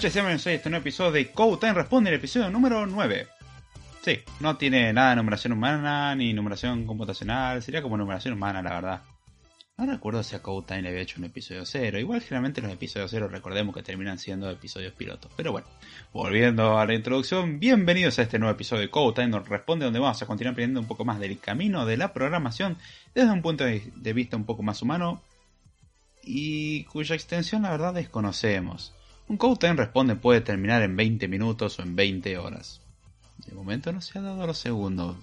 noches, bienvenidos a este nuevo episodio de Code Responde, el episodio número 9. Sí, no tiene nada de numeración humana ni numeración computacional, sería como numeración humana, la verdad. No recuerdo si a Code le había hecho un episodio 0. Igual generalmente los episodios 0 recordemos que terminan siendo episodios pilotos. Pero bueno, volviendo a la introducción, bienvenidos a este nuevo episodio de Code responde donde vamos a continuar aprendiendo un poco más del camino de la programación desde un punto de vista un poco más humano y cuya extensión la verdad desconocemos. Un Time Responde puede terminar en 20 minutos o en 20 horas. De momento no se ha dado los segundos.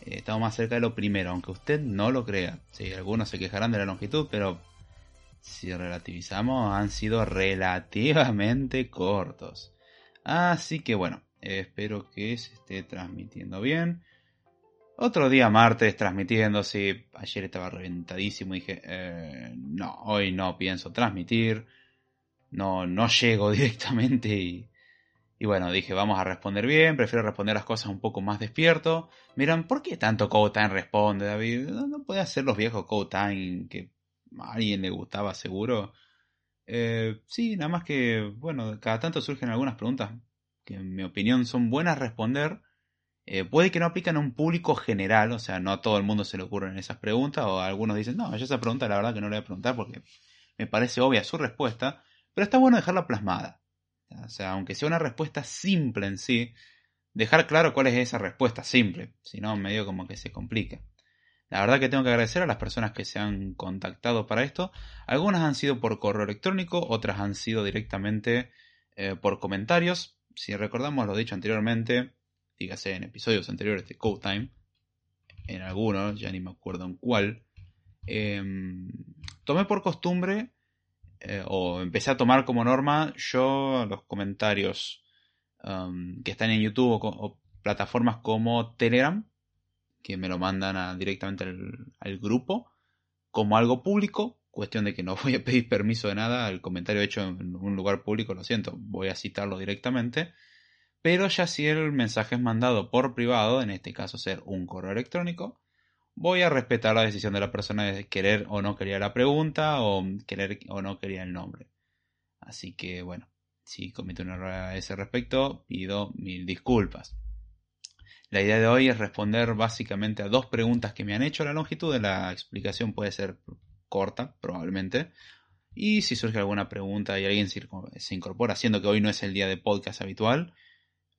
Eh, estamos más cerca de lo primero, aunque usted no lo crea. Sí, algunos se quejarán de la longitud, pero si relativizamos han sido relativamente cortos. Así que bueno, espero que se esté transmitiendo bien. Otro día martes transmitiendo, sí, ayer estaba reventadísimo y dije, eh, no, hoy no pienso transmitir, no, no llego directamente y, bueno, dije, vamos a responder bien, prefiero responder las cosas un poco más despierto. Miran, ¿por qué tanto Time responde, David? No, puede hacer los viejos Time que a alguien le gustaba seguro. Eh, sí, nada más que, bueno, cada tanto surgen algunas preguntas que en mi opinión son buenas responder eh, puede que no aplican a un público general, o sea, no a todo el mundo se le ocurren esas preguntas, o algunos dicen, no, yo esa pregunta la verdad que no le voy a preguntar porque me parece obvia su respuesta, pero está bueno dejarla plasmada. O sea, aunque sea una respuesta simple en sí, dejar claro cuál es esa respuesta simple, si no, medio como que se complica. La verdad que tengo que agradecer a las personas que se han contactado para esto. Algunas han sido por correo electrónico, otras han sido directamente eh, por comentarios. Si recordamos lo dicho anteriormente, dígase en episodios anteriores de Code Time, en algunos, ya ni me acuerdo en cuál, em, tomé por costumbre, eh, o empecé a tomar como norma, yo los comentarios em, que están en YouTube o, plataformas como Telegram, que me lo mandan directamente al, grupo, como algo público, cuestión de que no voy a pedir permiso de nada, el comentario hecho en un lugar público, lo siento, voy a citarlo directamente. Pero ya si el mensaje es mandado por privado, en este caso ser un correo electrónico, voy a respetar la decisión de la persona de querer o no querer la pregunta o querer o no querer el nombre. Así que bueno, si cometo un error a ese respecto, pido mil disculpas. La idea de hoy es responder básicamente a dos preguntas que me han hecho. La longitud de la explicación puede ser corta, probablemente. Y si surge alguna pregunta y alguien se incorpora, siendo que hoy no es el día de podcast habitual,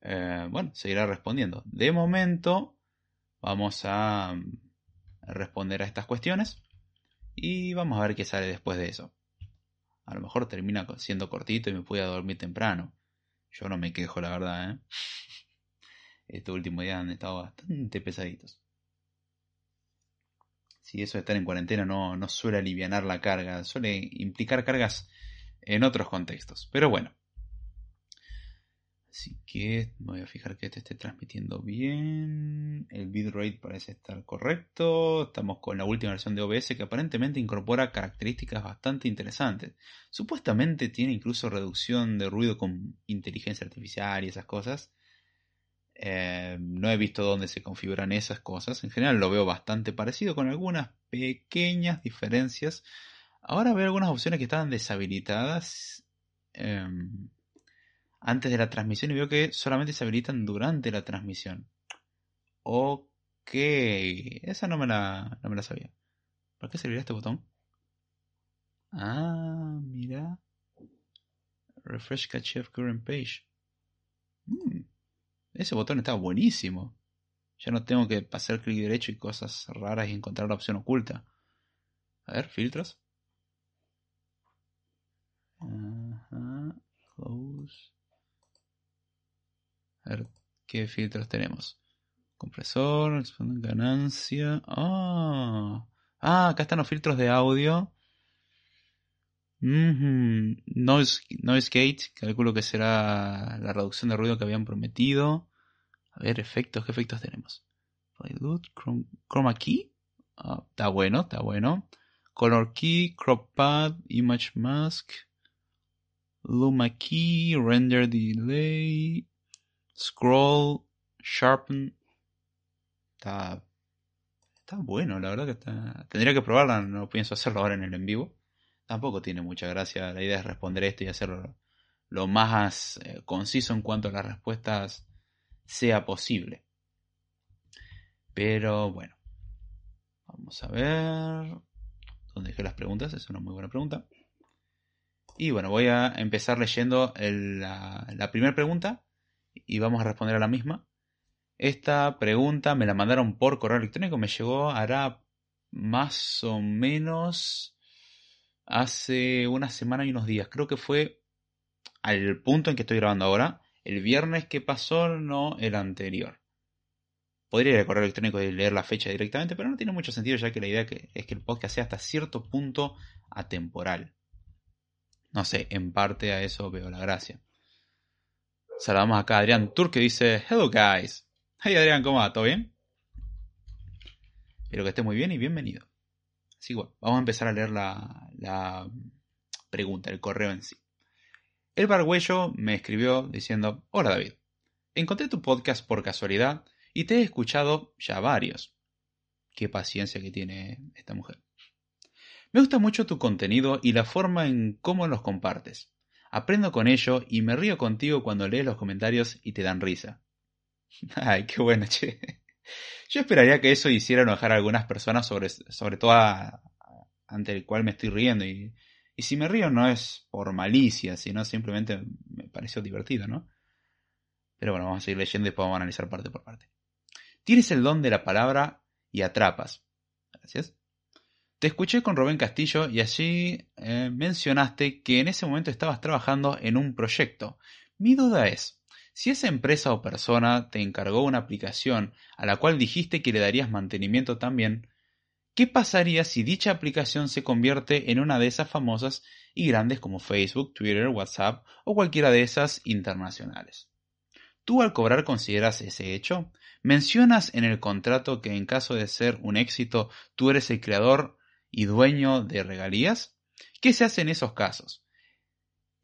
eh, bueno, seguirá respondiendo. De momento, vamos a responder a estas cuestiones y vamos a ver qué sale después de eso. A lo mejor termina siendo cortito y me puedo dormir temprano. Yo no me quejo, la verdad, ¿eh? Este último día han estado bastante pesaditos. Si eso de estar en cuarentena no, no suele aliviar la carga, suele implicar cargas en otros contextos. Pero bueno, Así que me voy a fijar que este esté transmitiendo bien. El bitrate parece estar correcto. Estamos con la última versión de OBS que aparentemente incorpora características bastante interesantes. Supuestamente tiene incluso reducción de ruido con inteligencia artificial y esas cosas. Eh, no he visto dónde se configuran esas cosas. En general lo veo bastante parecido con algunas pequeñas diferencias. Ahora veo algunas opciones que estaban deshabilitadas. Em, antes de la transmisión y veo que solamente se habilitan durante la transmisión. Ok, esa no me la, no me la sabía. ¿Para qué serviría este botón? Ah, mira. Refresh cache of current page. Mm, ese botón está buenísimo. Ya no tengo que pasar clic derecho y cosas raras y encontrar la opción oculta. A ver, filtros. Ajá. Close. Ver qué filtros tenemos. Compresor, ganancia. Ah, ah acá están los filtros de audio. noise, noise gate, calculo que será la reducción de ruido que habían prometido. A ver, efectos, ¿qué efectos tenemos? Chroma key. Ah, está bueno, está bueno. Color key, crop pad, image mask, luma key, render delay, Scroll, Sharpen. Está, está bueno, la verdad que está. Tendría que probarla, no pienso hacerlo ahora en el en vivo. Tampoco tiene mucha gracia. La idea es responder esto y hacerlo lo más eh, conciso en cuanto a las respuestas sea posible. Pero bueno, vamos a ver dónde dejé las preguntas, es una muy buena pregunta. Y bueno, voy a empezar leyendo la, la primera pregunta y vamos a responder a la misma. Esta pregunta me la mandaron por correo electrónico, me llegó hará más o menos hace una semana y unos días. Creo que fue al punto en que estoy grabando ahora. El viernes que pasó, no el anterior. Podría ir al correo electrónico y leer la fecha directamente, pero no tiene mucho sentido ya que la idea es que el podcast sea hasta cierto punto atemporal. No sé, en parte a eso veo la gracia. Saludamos acá a Adrián Tur que dice, Hello guys. Hey Adrián, ¿cómo va? ¿Todo bien? Espero que esté muy bien y bienvenido. Así que vamos a empezar a leer la, la pregunta, el correo en sí. El bargüello me escribió diciendo, Hola David, encontré tu podcast por casualidad y te he escuchado ya varios. Qué paciencia que tiene esta mujer. Me gusta mucho tu contenido y la forma en cómo los compartes. Aprendo con ello y me río contigo cuando lees los comentarios y te dan risa. Ay, qué bueno, che. Yo esperaría que eso hiciera enojar a algunas personas, sobre, sobre todo ante el cual me estoy riendo. Y, y si me río no es por malicia, sino simplemente me pareció divertido, ¿no? Pero bueno, vamos a seguir leyendo y después vamos a analizar parte por parte. Tienes el don de la palabra y atrapas. Gracias. Te escuché con Rubén Castillo y allí eh, mencionaste que en ese momento estabas trabajando en un proyecto. Mi duda es, si esa empresa o persona te encargó una aplicación a la cual dijiste que le darías mantenimiento también, ¿qué pasaría si dicha aplicación se convierte en una de esas famosas y grandes como Facebook, Twitter, WhatsApp o cualquiera de esas internacionales? ¿Tú al cobrar consideras ese hecho? ¿Mencionas en el contrato que en caso de ser un éxito tú eres el creador y dueño de regalías? ¿Qué se hace en esos casos?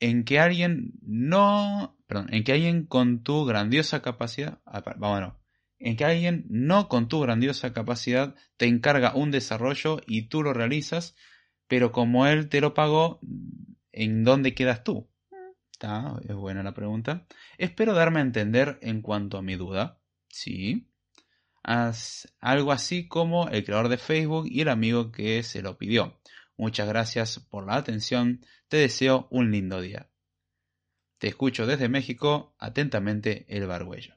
En que alguien no, perdón, en que alguien con tu grandiosa capacidad, ah, vámonos, en que alguien no con tu grandiosa capacidad te encarga un desarrollo y tú lo realizas, pero como él te lo pagó, ¿en dónde quedas tú? Está, es buena la pregunta. Espero darme a entender en cuanto a mi duda. Sí algo así como el creador de Facebook y el amigo que se lo pidió. Muchas gracias por la atención, te deseo un lindo día. Te escucho desde México, atentamente el barbuello.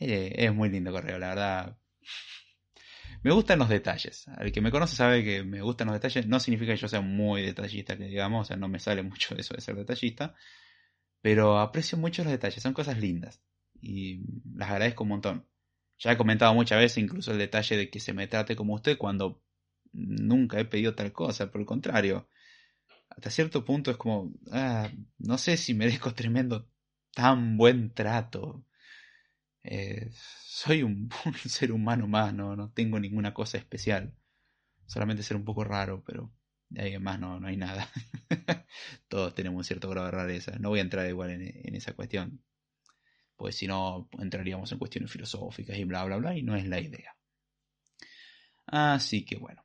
Eh, es muy lindo correo, la verdad. Me gustan los detalles. El que me conoce sabe que me gustan los detalles. No significa que yo sea muy detallista, que digamos, o sea, no me sale mucho eso de ser detallista. Pero aprecio mucho los detalles, son cosas lindas. Y las agradezco un montón. Ya he comentado muchas veces incluso el detalle de que se me trate como usted cuando nunca he pedido tal cosa, por el contrario. Hasta cierto punto es como, ah, no sé si merezco tremendo tan buen trato. Eh, soy un, ser humano más, no, no tengo ninguna cosa especial. Solamente ser un poco raro, pero de ahí más no, no hay nada. Todos tenemos un cierto grado de rareza. No voy a entrar igual en esa cuestión pues si no entraríamos en cuestiones filosóficas y bla, bla, bla, y no es la idea. Así que bueno.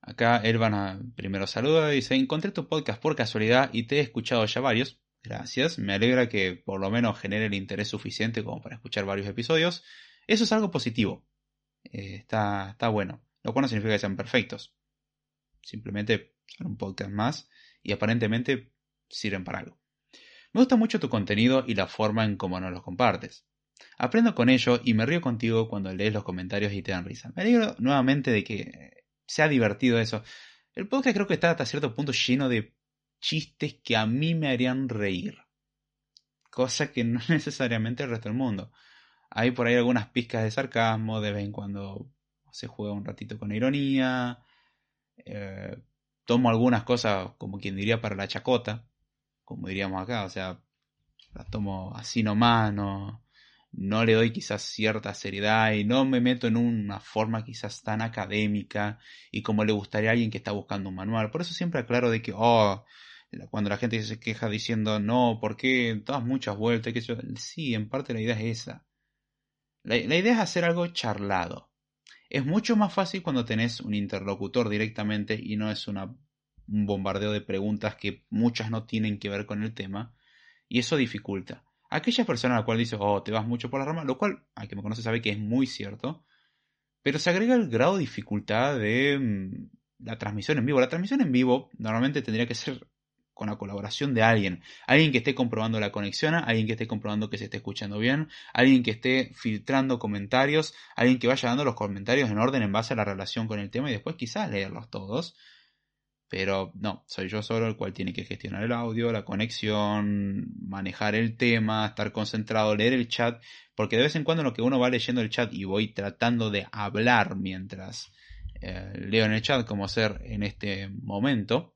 Acá Elvan primero saluda y dice, encontré tu podcast por casualidad y te he escuchado ya varios. Gracias, me alegra que por lo menos genere el interés suficiente como para escuchar varios episodios. Eso es algo positivo. Eh, está, está bueno. Lo cual no significa que sean perfectos. Simplemente son un podcast más y aparentemente sirven para algo. Me gusta mucho tu contenido y la forma en cómo nos los compartes. Aprendo con ello y me río contigo cuando lees los comentarios y te dan risa. Me alegro nuevamente de que sea divertido eso. El podcast creo que está hasta cierto punto lleno de chistes que a mí me harían reír. Cosa que no necesariamente el resto del mundo. Hay por ahí algunas pizcas de sarcasmo, de vez en cuando se juega un ratito con ironía. Eh, tomo algunas cosas como quien diría para la chacota como diríamos acá, o sea, las tomo así nomás, no, no le doy quizás cierta seriedad y no me meto en una forma quizás tan académica y como le gustaría a alguien que está buscando un manual. Por eso siempre aclaro de que, oh, cuando la gente se queja diciendo, no, ¿por qué das muchas vueltas? Que Sí, en parte la idea es esa. La, la idea es hacer algo charlado. Es mucho más fácil cuando tenés un interlocutor directamente y no es una un bombardeo de preguntas que muchas no tienen que ver con el tema. Y eso dificulta. Aquella persona a la cual dice, oh, te vas mucho por la rama, lo cual, a que me conoce sabe que es muy cierto, pero se agrega el grado de dificultad de mm, la transmisión en vivo. La transmisión en vivo normalmente tendría que ser con la colaboración de alguien. Alguien que esté comprobando la conexión, alguien que esté comprobando que se esté escuchando bien, alguien que esté filtrando comentarios, alguien que vaya dando los comentarios en orden en base a la relación con el tema y después quizás leerlos todos. Pero no, soy yo solo el cual tiene que gestionar el audio, la conexión, manejar el tema, estar concentrado, leer el chat, porque de vez en cuando lo que uno va leyendo el chat y voy tratando de hablar mientras eh, leo en el chat, como hacer en este momento,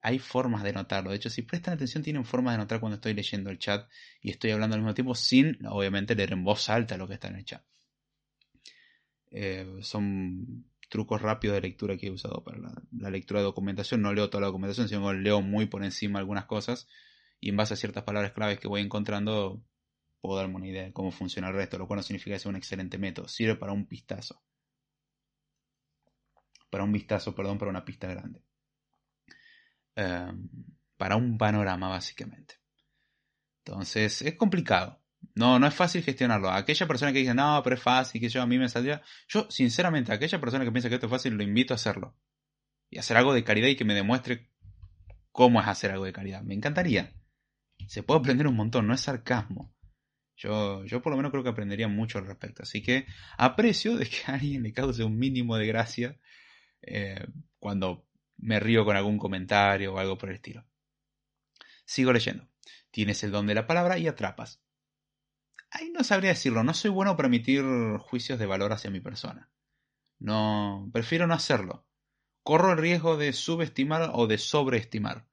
hay formas de notarlo. De hecho, si prestan atención, tienen formas de notar cuando estoy leyendo el chat y estoy hablando al mismo tiempo sin, obviamente, leer en voz alta lo que está en el chat. Eh, son trucos rápidos de lectura que he usado para la, lectura de documentación. No leo toda la documentación, sino leo muy por encima algunas cosas y en base a ciertas palabras claves que voy encontrando puedo darme una idea de cómo funciona el resto, lo cual no significa que sea un excelente método. Sirve para un pistazo. Para un vistazo, perdón, para una pista grande. Em, para un panorama básicamente. Entonces es complicado. No, no es fácil gestionarlo. Aquella persona que dice, no, pero es fácil, que yo a mí me saldría. Yo, sinceramente, aquella persona que piensa que esto es fácil, lo invito a hacerlo. Y hacer algo de caridad y que me demuestre cómo es hacer algo de caridad. Me encantaría. Se puede aprender un montón, no es sarcasmo. Yo, yo por lo menos creo que aprendería mucho al respecto. Así que aprecio de que alguien le cause un mínimo de gracia eh, cuando me río con algún comentario o algo por el estilo. Sigo leyendo. Tienes el don de la palabra y atrapas. Ahí no sabría decirlo, no soy bueno para emitir juicios de valor hacia mi persona. No, prefiero no hacerlo. Corro el riesgo de subestimar o de sobreestimar.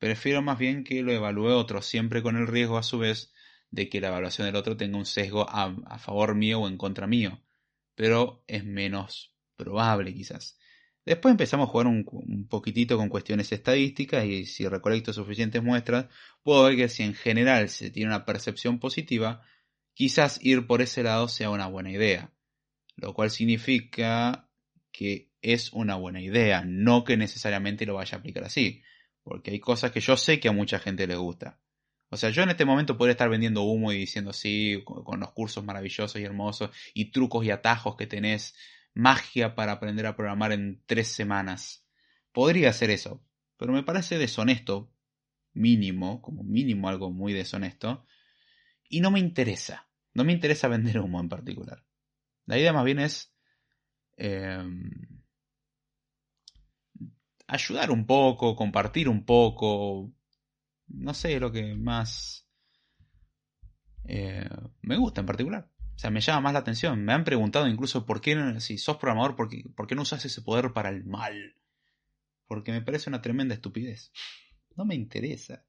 Prefiero más bien que lo evalúe otro, siempre con el riesgo a su vez de que la evaluación del otro tenga un sesgo a, a favor mío o en contra mío. Pero es menos probable quizás. Después empezamos a jugar un, poquitito con cuestiones estadísticas y si recolecto suficientes muestras, puedo ver que si en general se tiene una percepción positiva, quizás ir por ese lado sea una buena idea. Lo cual significa que es una buena idea, no que necesariamente lo vaya a aplicar así. Porque hay cosas que yo sé que a mucha gente le gusta. O sea, yo en este momento podría estar vendiendo humo y diciendo sí, con los cursos maravillosos y hermosos y trucos y atajos que tenés magia para aprender a programar en tres semanas. Podría hacer eso, pero me parece deshonesto, mínimo, como mínimo algo muy deshonesto, y no me interesa. No me interesa vender humo en particular. La idea más bien es em, ayudar un poco, compartir un poco, no sé, lo que más eh, me gusta en particular. O sea, me llama más la atención. Me han preguntado incluso por qué, si sos programador, por qué, por qué no usas ese poder para el mal. Porque me parece una tremenda estupidez. No me interesa.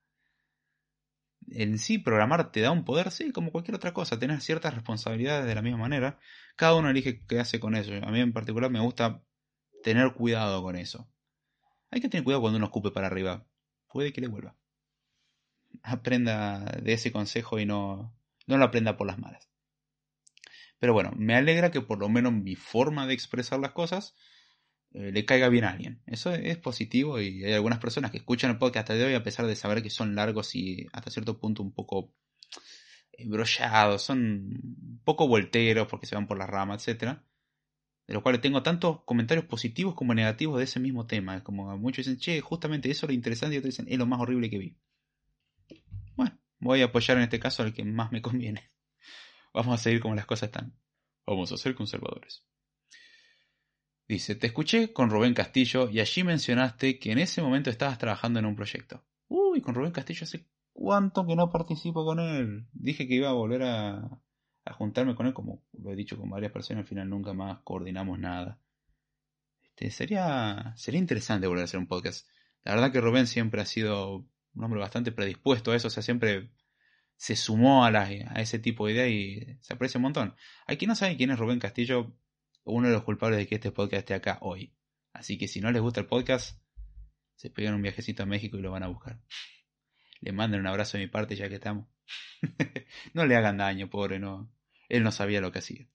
En sí, programar te da un poder, sí, como cualquier otra cosa. Tener ciertas responsabilidades de la misma manera. Cada uno elige qué hace con eso. A mí en particular me gusta tener cuidado con eso. Hay que tener cuidado cuando uno escupe para arriba. Puede que le vuelva. Aprenda de ese consejo y no, no lo aprenda por las malas. Pero bueno, me alegra que por lo menos mi forma de expresar las cosas eh, le caiga bien a alguien. Eso es positivo y hay algunas personas que escuchan el podcast hasta de hoy a pesar de saber que son largos y hasta cierto punto un poco embrollados, son un poco volteros porque se van por la rama, etc. De los cuales tengo tantos comentarios positivos como negativos de ese mismo tema. Como muchos dicen, che, justamente eso es lo interesante y otros dicen, es lo más horrible que vi. Bueno, voy a apoyar en este caso al que más me conviene. Vamos a seguir como las cosas están. Vamos a ser conservadores. Dice, te escuché con Rubén Castillo y allí mencionaste que en ese momento estabas trabajando en un proyecto. Uy, con Rubén Castillo hace cuánto que no participo con él. Dije que iba a volver a, a juntarme con él, como lo he dicho con varias personas, al final nunca más coordinamos nada. Este, sería, sería interesante volver a hacer un podcast. La verdad que Rubén siempre ha sido un hombre bastante predispuesto a eso, o sea, siempre se sumó a, a ese tipo de idea y se aprecia un montón. Quien no sabe quién es Rubén Castillo, uno de los culpables de que este podcast esté acá hoy. Así que si no les gusta el podcast, se pegan un viajecito a México y lo van a buscar. Le manden un abrazo de mi parte ya que estamos. no le hagan daño, pobre, no. Él no sabía lo que hacía.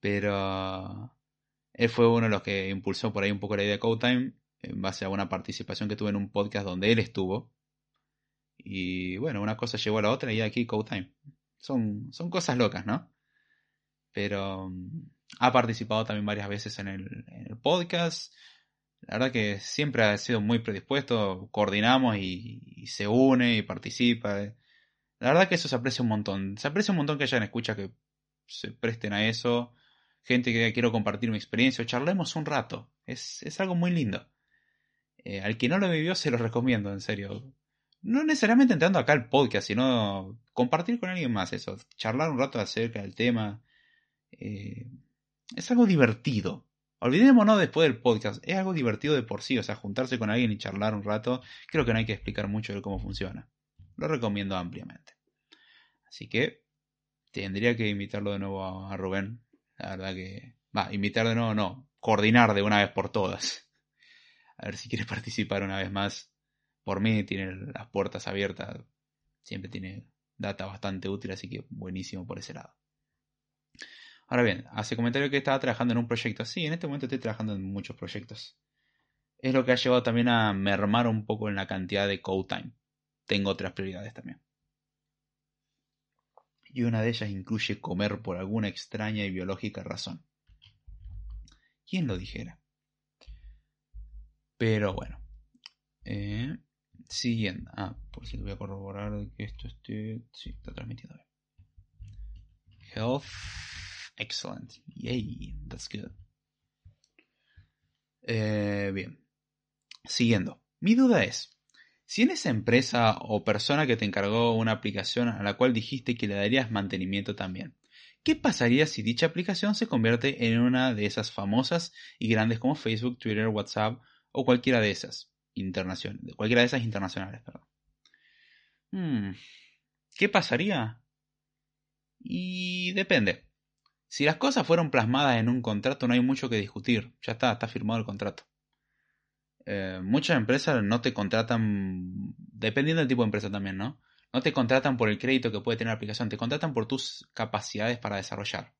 Pero él fue uno de los que impulsó por ahí un poco la idea de Code Time en base a una participación que tuve en un podcast donde él estuvo Y bueno, una cosa llevó a la otra y aquí Code Son, son cosas locas, ¿no? Pero mm, ha participado también varias veces en el, podcast. La verdad que siempre ha sido muy predispuesto, coordinamos y, se une y participa. La verdad que eso se aprecia un montón. Se aprecia un montón que hayan escucha que se presten a eso. Gente que quiero compartir mi experiencia charlemos un rato. Es, es algo muy lindo. Eh, al que no lo vivió se lo recomiendo, en serio. No necesariamente entrando acá al podcast, sino compartir con alguien más eso. Charlar un rato acerca del tema. Eh, es algo divertido. Olvidémonos después del podcast. Es algo divertido de por sí. O sea, juntarse con alguien y charlar un rato. Creo que no hay que explicar mucho de cómo funciona. Lo recomiendo ampliamente. Así que tendría que invitarlo de nuevo a Rubén. La verdad que... Va, invitar de nuevo no. Coordinar de una vez por todas. A ver si quiere participar una vez más. Por mí tiene las puertas abiertas. Siempre tiene data bastante útil, así que buenísimo por ese lado. Ahora bien, hace comentario que estaba trabajando en un proyecto. Sí, en este momento estoy trabajando en muchos proyectos. Es lo que ha llevado también a mermar un poco en la cantidad de code time. Tengo otras prioridades también. Y una de ellas incluye comer por alguna extraña y biológica razón. ¿Quién lo dijera? Pero bueno. Eh, siguiendo. Ah, por te voy a corroborar que esto esté. Sí, está transmitiendo bien. Health. Excellent. Yay, that's good. Eh, bien. Siguiendo. Mi duda es, si en esa empresa o persona que te encargó una aplicación a la cual dijiste que le darías mantenimiento también, ¿qué pasaría si dicha aplicación se convierte en una de esas famosas y grandes como Facebook, Twitter, WhatsApp o cualquiera de esas internacionales, cualquiera de esas internacionales, perdón. Hmm, ¿Qué pasaría? Y depende. Si las cosas fueron plasmadas en un contrato, no hay mucho que discutir. Ya está, está firmado el contrato. Eh, muchas empresas no te contratan, dependiendo del tipo de empresa también, ¿no? No te contratan por el crédito que puede tener la aplicación, te contratan por tus capacidades para desarrollar.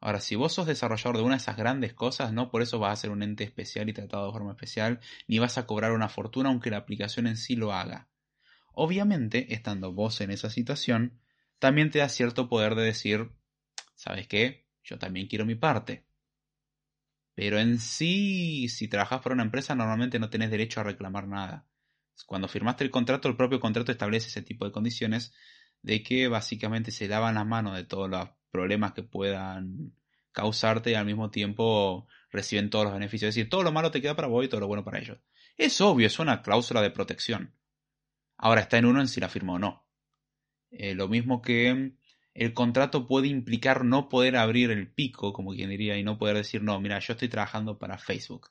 Ahora, si vos sos desarrollador de una de esas grandes cosas, no por eso vas a ser un ente especial y tratado de forma especial, ni vas a cobrar una fortuna aunque la aplicación en sí lo haga. Obviamente, estando vos en esa situación, también te da cierto poder de decir, ¿sabes qué? Yo también quiero mi parte. Pero en sí, si trabajas para una empresa, normalmente no tenés derecho a reclamar nada. Cuando firmaste el contrato, el propio contrato establece ese tipo de condiciones de que básicamente se daban la mano de todos los problemas que puedan causarte y al mismo tiempo reciben todos los beneficios. Es decir, todo lo malo te queda para vos y todo lo bueno para ellos. Es obvio, es una cláusula de protección. Ahora está en uno en si la firma o no. Eh, lo mismo que el contrato puede implicar no poder abrir el pico, como quien diría, y no poder decir, no, mira, yo estoy trabajando para Facebook.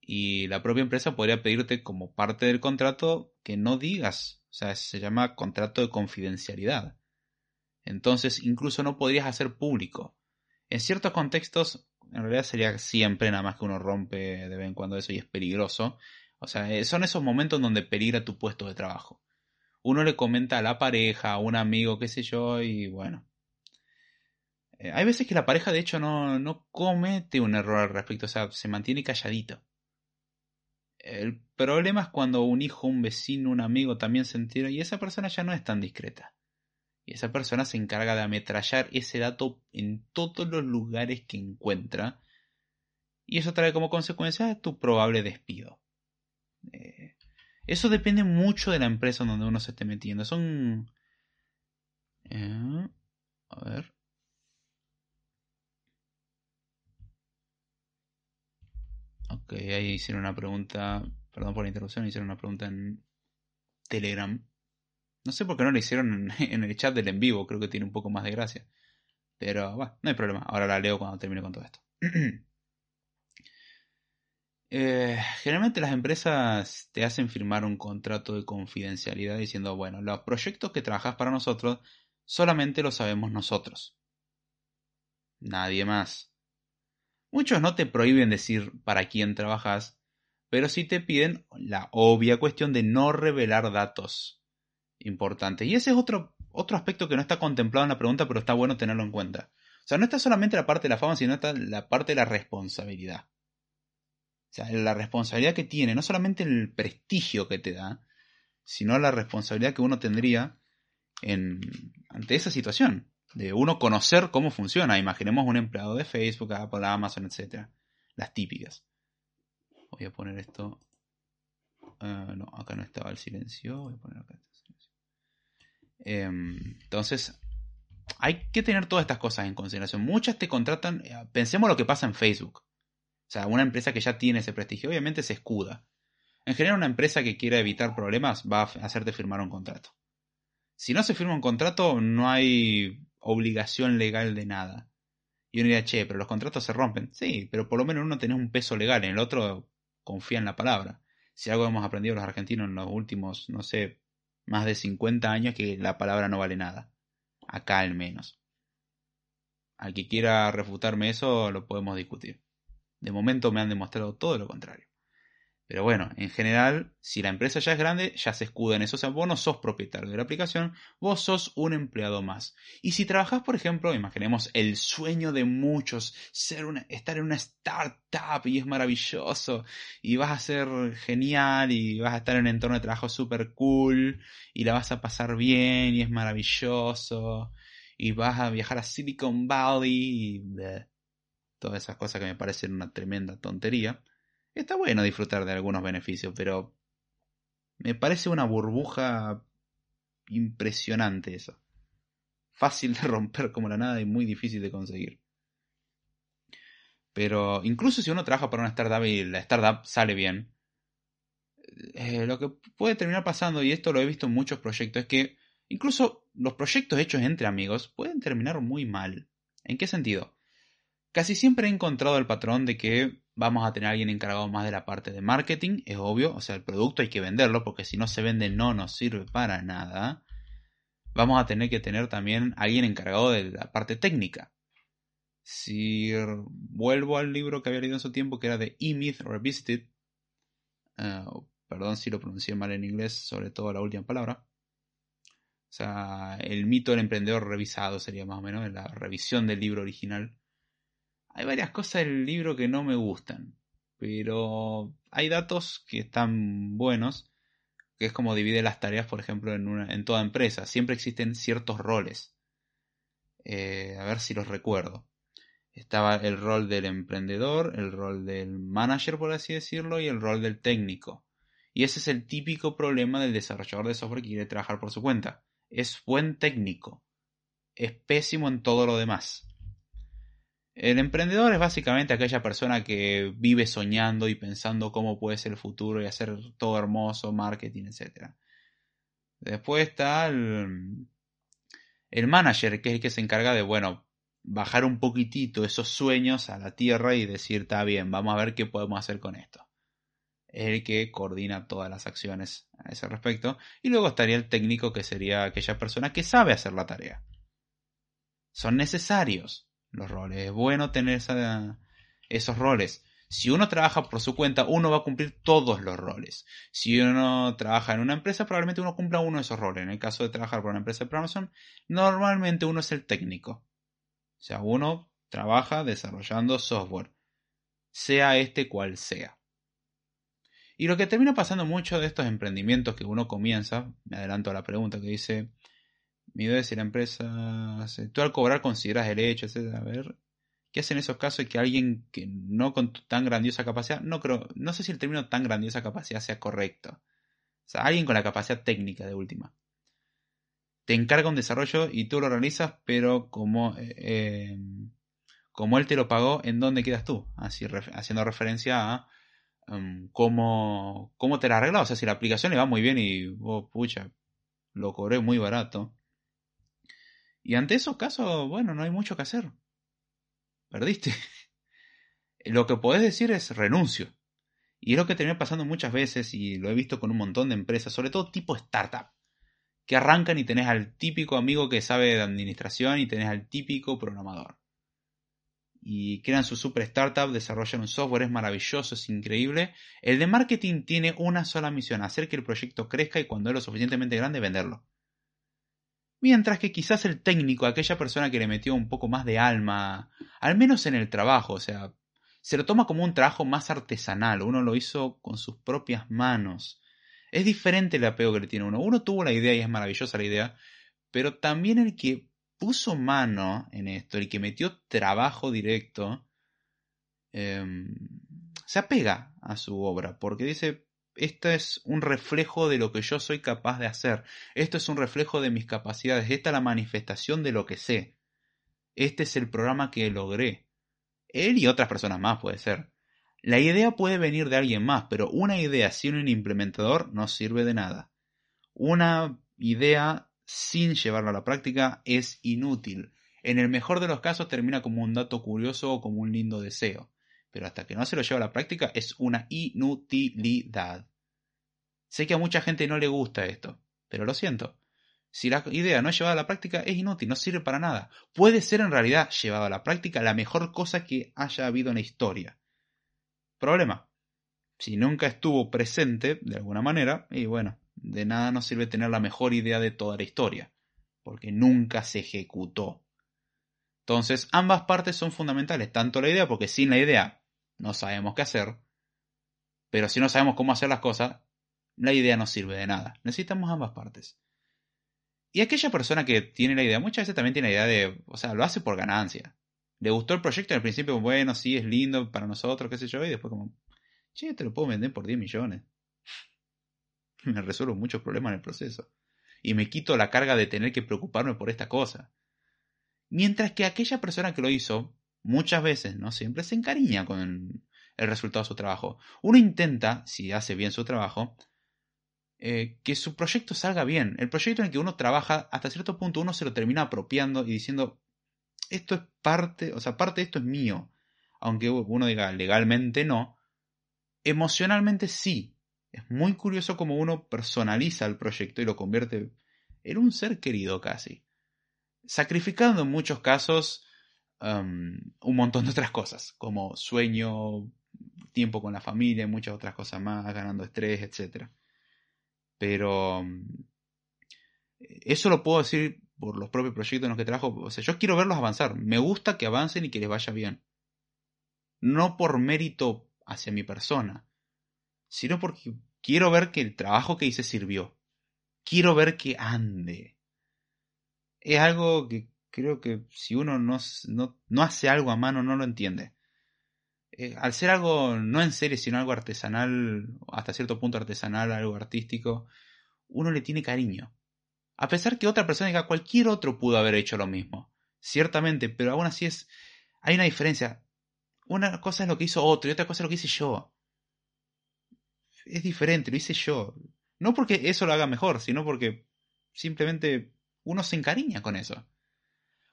Y la propia empresa podría pedirte como parte del contrato que no digas. O sea, se llama contrato de confidencialidad. Entonces incluso no podrías hacer público. En ciertos contextos, en realidad sería siempre, nada más que uno rompe de vez en cuando eso y es peligroso. O sea, eh, son esos momentos donde peligra tu puesto de trabajo. Uno le comenta a la pareja, a un amigo, qué sé yo, y bueno. Eh, hay veces que la pareja de hecho no, no comete un error al respecto, o sea, se mantiene calladito. El problema es cuando un hijo, un vecino, un amigo también se entera y esa persona ya no es tan discreta. Y esa persona se encarga de ametrallar ese dato en todos los lugares que encuentra. Y eso trae como consecuencia tu probable despido. Eh, eso depende mucho de la empresa donde uno se esté metiendo. Son... Eh, a ver. Ok, ahí hicieron una pregunta. Perdón por la interrupción, hicieron una pregunta en Telegram. No sé por qué no lo hicieron en el chat del en vivo, creo que tiene un poco más de gracia. Pero bueno, no hay problema, ahora la leo cuando termine con todo esto. Eh, generalmente las empresas te hacen firmar un contrato de confidencialidad diciendo, bueno, los proyectos que trabajas para nosotros solamente los sabemos nosotros. Nadie más. Muchos no te prohíben decir para quién trabajas, pero sí te piden la obvia cuestión de no revelar datos importante. Y ese es otro, otro aspecto que no está contemplado en la pregunta, pero está bueno tenerlo en cuenta. O sea, no está solamente la parte de la fama, sino está la parte de la responsabilidad. O sea, la responsabilidad que tiene, no solamente el prestigio que te da, sino la responsabilidad que uno tendría en, ante esa situación, de uno conocer cómo funciona. Imaginemos un empleado de Facebook, Apple, Amazon, etc. Las típicas. Voy a poner esto. Ah, no, acá no estaba el silencio. Voy a poner acá Em, entonces, hay que tener todas estas cosas en consideración. Muchas te contratan, eh, pensemos lo que pasa en Facebook. O sea, una empresa que ya tiene ese prestigio, obviamente se escuda. En general, una empresa que quiera evitar problemas va a hacerte firmar un contrato. Si no se firma un contrato, no hay obligación legal de nada. Y uno diría, che, pero los contratos se rompen. Sí, pero por lo menos uno tiene un peso legal, en el otro confía en la palabra. Si algo hemos aprendido los argentinos en los últimos, no sé, más de 50 años, que la palabra no vale nada acá al menos. Al que quiera refutarme eso, lo podemos discutir. De momento me han demostrado todo lo contrario. Pero bueno, en general, si la empresa ya es grande, ya se escuda en eso. O sea, vos no sos propietario de la aplicación, vos sos un empleado más. Y si trabajás, por ejemplo, imaginemos el sueño de muchos, ser una, estar en una startup y es maravilloso, y vas a ser genial, y vas a estar en un entorno de trabajo súper cool, y la vas a pasar bien, y es maravilloso, y vas a viajar a Silicon Valley, y todas esas cosas que me parecen una tremenda tontería Está bueno disfrutar de algunos beneficios, pero me parece una burbuja impresionante eso. Fácil de romper como la nada y muy difícil de conseguir. Pero incluso si uno trabaja para una startup y la startup sale bien, eh, lo que puede terminar pasando, y esto lo he visto en muchos proyectos, es que incluso los proyectos hechos entre amigos pueden terminar muy mal. ¿En qué sentido? Casi siempre he encontrado el patrón de que vamos a tener a alguien encargado más de la parte de marketing, es obvio, o sea, el producto hay que venderlo porque si no se vende no nos sirve para nada. Vamos a tener que tener también a alguien encargado de la parte técnica. Si vuelvo al libro que había leído en su tiempo, que era de E-Myth Revisited, eh, perdón si lo pronuncié mal en inglés, sobre todo la última palabra. O sea, el mito del emprendedor revisado sería más o menos la revisión del libro original. Hay varias cosas del libro que no me gustan, pero hay datos que están buenos, que es como divide las tareas, por ejemplo, en, una, en toda empresa. Siempre existen ciertos roles. Eh, a ver si los recuerdo. Estaba el rol del emprendedor, el rol del manager, por así decirlo, y el rol del técnico. Y ese es el típico problema del desarrollador de software que quiere trabajar por su cuenta. Es buen técnico. Es pésimo en todo lo demás. El emprendedor es básicamente aquella persona que vive soñando y pensando cómo puede ser el futuro y hacer todo hermoso, marketing, etc. Después está el, el manager, que es el que se encarga de, bueno, bajar un poquitito esos sueños a la tierra y decir, está bien, vamos a ver qué podemos hacer con esto. Es el que coordina todas las acciones a ese respecto. Y luego estaría el técnico, que sería aquella persona que sabe hacer la tarea. Son necesarios los roles. Es bueno tener esos roles. Si uno trabaja por su cuenta, uno va a cumplir todos los roles. Si uno trabaja en una empresa, probablemente uno cumpla uno de esos roles. En el caso de trabajar por una empresa de programación, normalmente uno es el técnico. O sea, uno trabaja desarrollando software, sea este cual sea. Y lo que termina pasando mucho de estos emprendimientos que uno comienza, me adelanto a la pregunta que dice, mi idea es si la empresa, tú al cobrar consideras el hecho, etc. A ver, ¿qué hacen en esos casos que alguien que no con tan grandiosa capacidad, no creo, no sé si el término tan grandiosa capacidad sea correcto. O sea, alguien con la capacidad técnica de última. Te encarga un desarrollo y tú lo realizas, pero como, eh, em, como él te lo pagó, ¿en dónde quedas tú? Así, haciendo referencia a em, cómo, cómo te la arreglas. O sea, si la aplicación le va muy bien y vos, pucha, lo cobré muy barato y ante esos casos, bueno, no hay mucho que hacer. Perdiste. Lo que podés decir es renuncio. Y es lo que termina pasando muchas veces y lo he visto con un montón de empresas, sobre todo tipo startup, que arrancan y tenés al típico amigo que sabe de administración y tenés al típico programador. Y crean su super startup, desarrollan un software, es maravilloso, es increíble. El de marketing tiene una sola misión, hacer que el proyecto crezca y cuando es lo suficientemente grande venderlo. Mientras que quizás el técnico, aquella persona que le metió un poco más de alma, al menos en el trabajo, o sea, se lo toma como un trabajo más artesanal, uno lo hizo con sus propias manos. Es diferente el apego que le tiene uno. Uno tuvo la idea y es maravillosa la idea, pero también el que puso mano en esto, el que metió trabajo directo, em, se apega a su obra, porque dice, esto es un reflejo de lo que yo soy capaz de hacer, esto es un reflejo de mis capacidades, esta es la manifestación de lo que sé, este es el programa que logré. Él y otras personas más puede ser. La idea puede venir de alguien más, pero una idea sin un implementador no sirve de nada. Una idea sin llevarla a la práctica es inútil. En el mejor de los casos termina como un dato curioso o como un lindo deseo, pero hasta que no se lo lleva a la práctica es una inutilidad. Sé que a mucha gente no le gusta esto, pero lo siento. Si la idea no es llevada a la práctica, es inútil, no sirve para nada. Puede ser en realidad llevada a la práctica la mejor cosa que haya habido en la historia. Problema. Si nunca estuvo presente, de alguna manera, y bueno, de nada nos sirve tener la mejor idea de toda la historia, porque nunca se ejecutó. Entonces, ambas partes son fundamentales, tanto la idea, porque sin la idea no sabemos qué hacer, pero si no sabemos cómo hacer las cosas, la idea no sirve de nada. Necesitamos ambas partes. Y aquella persona que tiene la idea, muchas veces también tiene la idea de, o sea, lo hace por ganancia le gustó el proyecto en el principio, bueno, sí, es lindo para nosotros, qué sé yo, y después como, che, te lo puedo vender por 10 millones. me resuelvo muchos problemas en el proceso. Y me quito la carga de tener que preocuparme por esta cosa. Mientras que aquella persona que lo hizo, muchas veces, no siempre, se encariña con el resultado de su trabajo. Uno intenta, si hace bien su trabajo, eh, que su proyecto salga bien. El proyecto en el que uno trabaja, hasta cierto punto uno se lo termina apropiando y diciendo, esto es parte, o sea, parte de esto es mío. Aunque uno diga legalmente no, emocionalmente sí. Es muy curioso cómo uno personaliza el proyecto y lo convierte en un ser querido casi. Sacrificando en muchos casos un montón de otras cosas, como sueño, tiempo con la familia y muchas otras cosas más, ganando estrés, etc. Pero eso lo puedo decir por los propios proyectos en los que trabajo. O sea, yo quiero verlos avanzar. Me gusta que avancen y que les vaya bien. No por mérito hacia mi persona, sino porque quiero ver que el trabajo que hice sirvió. Quiero ver que ande. Es algo que creo que si uno no, no, hace algo a mano no lo entiende. Eh, al ser algo no en serie, sino algo artesanal, hasta cierto punto artesanal, algo artístico, uno le tiene cariño. A pesar que otra persona diga cualquier otro pudo haber hecho lo mismo. Ciertamente, pero aún así es. Hay una diferencia. Una cosa es lo que hizo otro y otra cosa es lo que hice yo. Es diferente, lo hice yo. No porque eso lo haga mejor, sino porque simplemente uno se encariña con eso.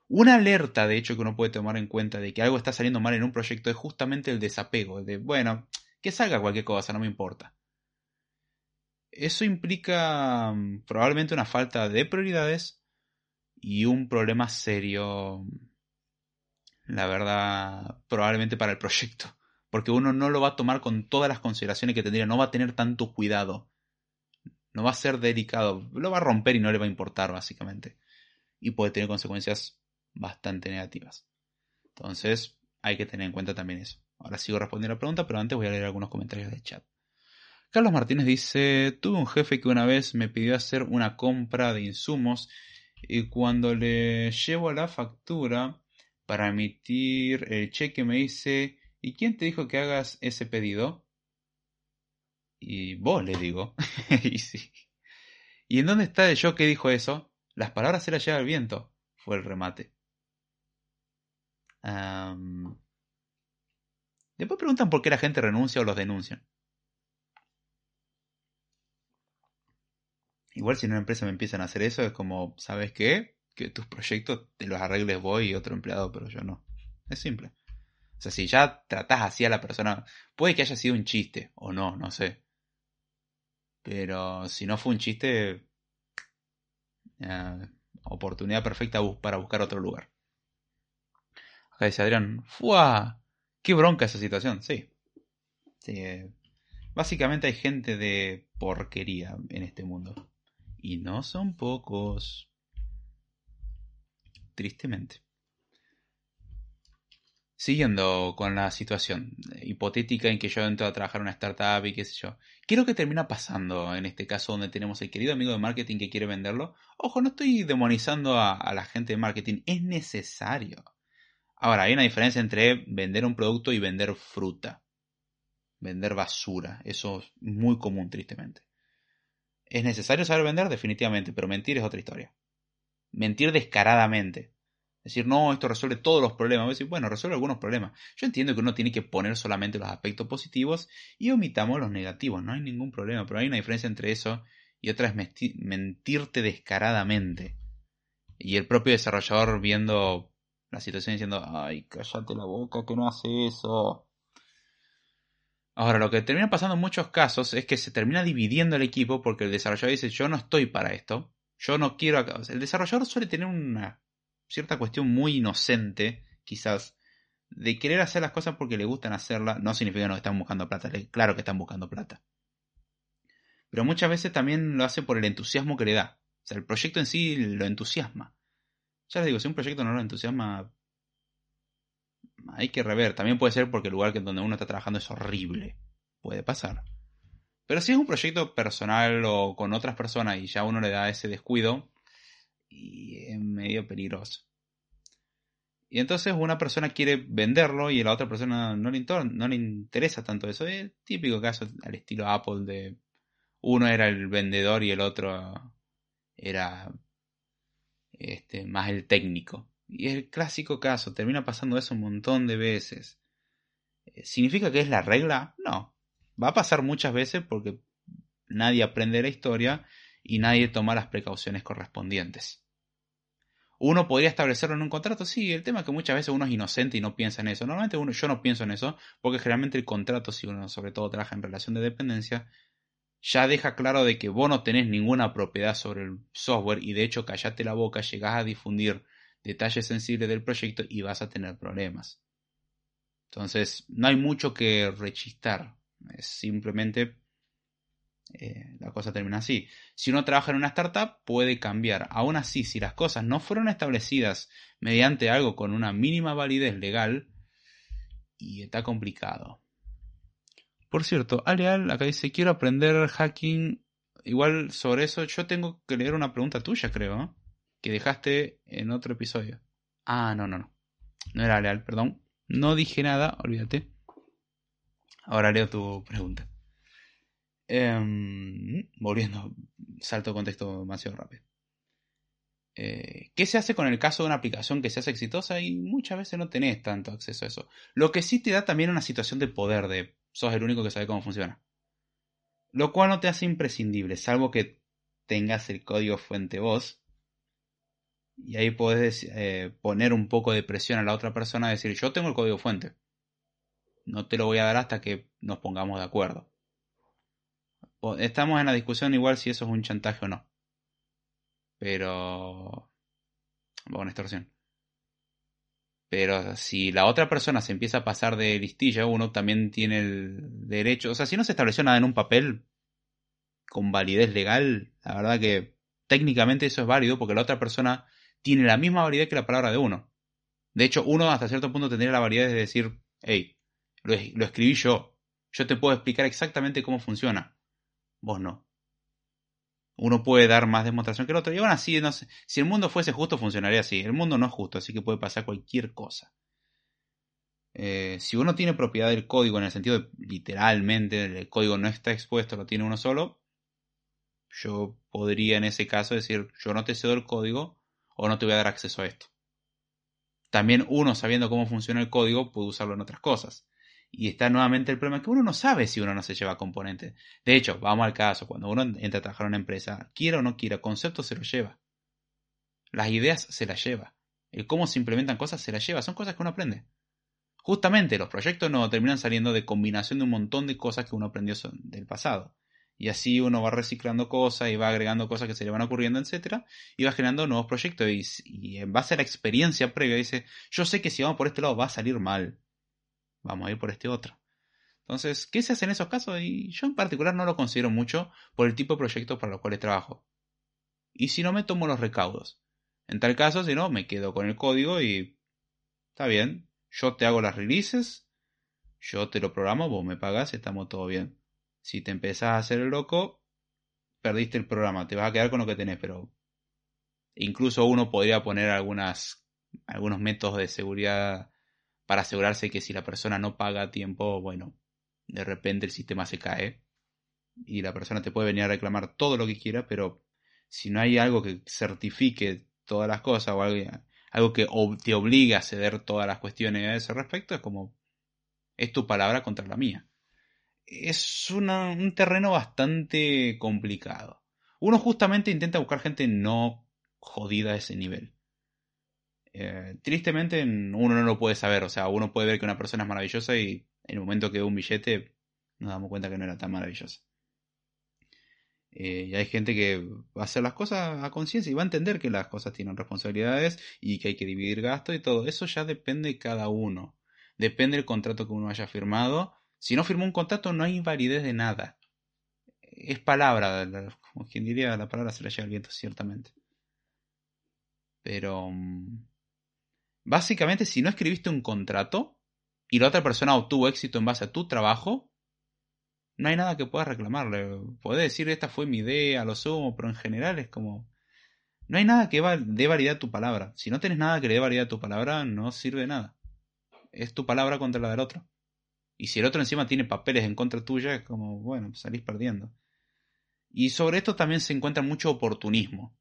Una alerta, de hecho, que uno puede tomar en cuenta de que algo está saliendo mal en un proyecto es justamente el desapego. De, bueno, que salga cualquier cosa, no me importa. Eso implica mm, probablemente una falta de prioridades y un problema serio, la verdad, probablemente para el proyecto. Porque uno no lo va a tomar con todas las consideraciones que tendría, no va a tener tanto cuidado. No va a ser delicado, lo va a romper y no le va a importar básicamente. Y puede tener consecuencias bastante negativas. Entonces, hay que tener en cuenta también eso. Ahora sigo respondiendo a la pregunta, pero antes voy a leer algunos comentarios del chat. Carlos Martínez dice, tuve un jefe que una vez me pidió hacer una compra de insumos y cuando le llevo la factura para emitir el cheque me dice, ¿y quién te dijo que hagas ese pedido? Y vos le digo. y sí. ¿Y en dónde está el yo que dijo eso? Las palabras se las lleva el viento, fue el remate. Después preguntan por qué la gente renuncia o los denuncian. Igual si en una empresa me empiezan a hacer eso, es como, ¿sabes qué? Que tus proyectos te los arregles vos y otro empleado, pero yo no. Es simple. O sea, si ya tratás así a la persona, puede que haya sido un chiste, o no, no sé. Pero si no fue un chiste, oportunidad perfecta para buscar otro lugar. Acá dice Adrián, ¡fua! ¡Qué bronca esa situación! Sí. eh, básicamente hay gente de porquería en este mundo. Y no son pocos. Tristemente. Siguiendo con la situación hipotética en que yo entro a trabajar en una startup y qué sé yo. ¿Qué es lo que termina pasando en este caso donde tenemos el querido amigo de marketing que quiere venderlo? Ojo, no estoy demonizando a la gente de marketing, es necesario. Ahora, hay una diferencia entre vender un producto y vender fruta. Vender basura. Eso es muy común, tristemente. ¿Es necesario saber vender? Definitivamente, pero mentir es otra historia. Mentir descaradamente. Decir, no, esto resuelve todos los problemas. Decir, bueno, resuelve algunos problemas. Yo entiendo que uno tiene que poner solamente los aspectos positivos y omitamos los negativos. No hay ningún problema, pero hay una diferencia entre eso y otra es mentirte descaradamente. Y el propio desarrollador viendo la situación diciendo, ay, cállate la boca, que no hace eso. Ahora, lo que termina pasando en muchos casos es que se termina dividiendo el equipo porque el desarrollador dice, yo no estoy para esto, yo no quiero... El desarrollador suele tener una cierta cuestión muy inocente, quizás, de querer hacer las cosas porque le gustan hacerlas, no significa que no están buscando plata, claro que están buscando plata. Pero muchas veces también lo hace por el entusiasmo que le da. O sea, el proyecto en sí lo entusiasma. Ya les digo, si un proyecto no lo entusiasma, hay que rever. También puede ser porque el lugar que donde uno está trabajando es horrible. Puede pasar. Pero si es un proyecto personal o con otras personas y ya uno le da ese descuido, y es medio peligroso. Y entonces una persona quiere venderlo y a la otra persona no le, no le interesa tanto eso. Es típico caso al estilo Apple de uno era el vendedor y el otro era este, más el técnico. Y es el clásico caso, termina pasando eso un montón de veces. Eh, ¿Significa que es la regla? No. Va a pasar muchas veces porque nadie aprende la historia y nadie toma las precauciones correspondientes. Uno podría establecerlo en un contrato, sí, el tema es que muchas veces uno es inocente y no piensa en eso. Normalmente uno, yo no pienso en eso, porque generalmente el contrato, si uno sobre todo trabaja en relación de dependencia, ya deja claro de que vos no tenés ninguna propiedad sobre el software y de hecho callate la boca, llegás a difundir detalles sensibles del proyecto y vas a tener problemas. Entonces, no hay mucho que rechistar, es simplemente eh, la cosa termina así. Si uno trabaja en una startup, puede cambiar. Aún así, si las cosas no fueron establecidas mediante algo con una mínima validez legal, y está complicado. Por cierto, Aleal acá dice, quiero aprender hacking. Igual sobre eso, yo tengo que leer una pregunta tuya, creo, que dejaste en otro episodio. Ah, no, no, no. No era Aleal, perdón. No dije nada, olvídate. Ahora leo tu pregunta. Em, volviendo, salto contexto demasiado rápido. Eh, ¿Qué se hace con el caso de una aplicación que se hace exitosa y muchas veces no tenés tanto acceso a eso? Lo que sí te da también una situación de poder, de sos el único que sabe cómo funciona. Lo cual no te hace imprescindible, salvo que tengas el código fuente vos. Y ahí podés eh, poner un poco de presión a la otra persona, decir yo tengo el código fuente. No te lo voy a dar hasta que nos pongamos de acuerdo estamos en la discusión igual si eso es un chantaje o no. Pero... Bueno, extorsión. Pero si la otra persona se empieza a pasar de listilla, uno también tiene el derecho. O sea, si no se estableció nada en un papel con validez legal, la verdad que técnicamente eso es válido porque la otra persona tiene la misma validez que la palabra de uno. De hecho, uno hasta cierto punto tendría la validez de decir, hey, lo, lo escribí yo. Yo te puedo explicar exactamente cómo funciona vos no. Uno puede dar más demostración que el otro. Y aún así, no sé, si el mundo fuese justo, funcionaría así. El mundo no es justo, así que puede pasar cualquier cosa. Eh, si uno tiene propiedad del código en el sentido de literalmente el código no está expuesto, lo tiene uno solo, yo podría en ese caso decir, yo no te cedo el código o no te voy a dar acceso a esto. También uno sabiendo cómo funciona el código puede usarlo en otras cosas. Y está nuevamente el problema que uno no sabe si uno no se lleva componentes. De hecho, vamos al caso, cuando uno entra a trabajar en una empresa, quiera o no quiera, conceptos se los lleva. Las ideas se las lleva. El cómo se implementan cosas se las lleva. Son cosas que uno aprende. Justamente los proyectos no terminan saliendo de combinación de un montón de cosas que uno aprendió del pasado. Y así uno va reciclando cosas y va agregando cosas que se le van ocurriendo, etc. Y va generando nuevos proyectos. Y, y en base a la experiencia previa dice, yo sé que si vamos por este lado va a salir mal vamos a ir por este otro. Entonces, ¿qué se hace en esos casos? Y yo en particular no lo considero mucho por el tipo de proyectos para los cuales trabajo. Y si no, me tomo los recaudos. En tal caso, si no, me quedo con el código y está bien. Yo te hago las releases, yo te lo programo, vos me pagas, estamos todo bien. Si te empezás a hacer el loco, perdiste el programa, te vas a quedar con lo que tenés, pero incluso uno podría poner algunos métodos de seguridad para asegurarse que si la persona no paga a tiempo, bueno, de repente el sistema se cae y la persona te puede venir a reclamar todo lo que quiera, pero si no hay algo que certifique todas las cosas o algo, que te obligue a ceder todas las cuestiones a ese respecto, es como, es tu palabra contra la mía. Es un terreno bastante complicado. Uno justamente intenta buscar gente no jodida a ese nivel. Eh, tristemente uno no lo puede saber, o sea, uno puede ver que una persona es maravillosa y en el momento que ve un billete nos damos cuenta que no era tan maravillosa. Eh, y hay gente que va a hacer las cosas a conciencia y va a entender que las cosas tienen responsabilidades y que hay que dividir gastos y todo. Eso ya depende de cada uno. Depende del contrato que uno haya firmado. Si no firmó un contrato no hay invalidez de nada. Es palabra, como quien diría, la palabra se la lleva el viento, ciertamente. Pero... Mm, básicamente, si no escribiste un contrato y la otra persona obtuvo éxito en base a tu trabajo, no hay nada que puedas reclamarle. Podés decir, esta fue mi idea, lo sumo, pero en general es como... No hay nada que dé validad a tu palabra. Si no tienes nada que le dé validad a tu palabra, no sirve nada. Es tu palabra contra la del otro. Y si el otro encima tiene papeles en contra tuya, es como, bueno, salís perdiendo. Y sobre esto también se encuentra mucho oportunismo.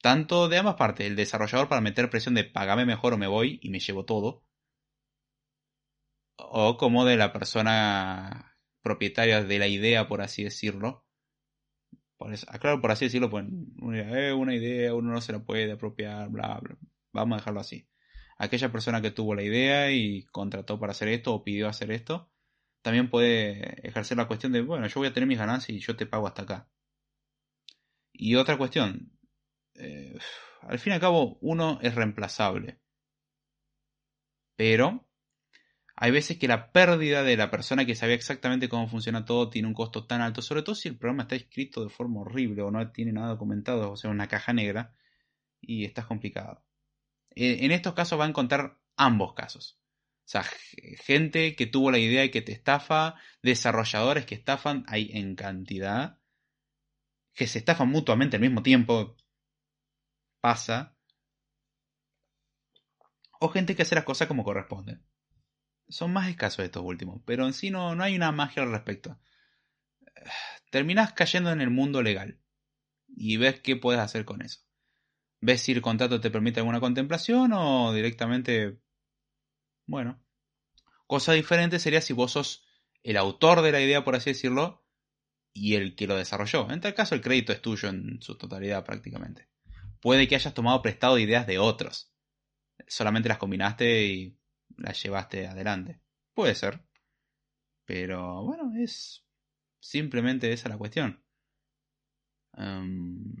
Tanto de ambas partes, el desarrollador para meter presión de pagame mejor o me voy y me llevo todo. O como de la persona propietarias de la idea, por así decirlo. Por claro, por así decirlo, pues una, una idea, uno no se la puede apropiar, bla, bla. Vamos a dejarlo así. Aquella persona que tuvo la idea y contrató para hacer esto o pidió hacer esto, también puede ejercer la cuestión de, bueno, yo voy a tener mis ganancias y yo te pago hasta acá. Y otra cuestión, eh, al fin y al cabo, uno es reemplazable. Pero hay veces que la pérdida de la persona que sabía exactamente cómo funciona todo tiene un costo tan alto, sobre todo si el programa está escrito de forma horrible o no tiene nada documentado, o sea, una caja negra, y estás complicado. Eh, en estos casos va a encontrar ambos casos. O sea, gente que tuvo la idea y que te estafa, desarrolladores que estafan, hay en cantidad, que se estafan mutuamente al mismo tiempo, pasa, o gente que hace las cosas como corresponde son más escasos estos últimos, pero en sí no, no hay una magia al respecto. Terminas cayendo en el mundo legal y ves qué puedes hacer con eso. Ves si el contrato te permite alguna contemplación o directamente... Bueno. Cosa diferente sería si vos sos el autor de la idea, por así decirlo, y el que lo desarrolló. En tal caso el crédito es tuyo en su totalidad prácticamente. Puede que hayas tomado prestado ideas de otros. Solamente las combinaste y la llevaste adelante. Puede ser. Pero bueno, es simplemente esa la cuestión. Em,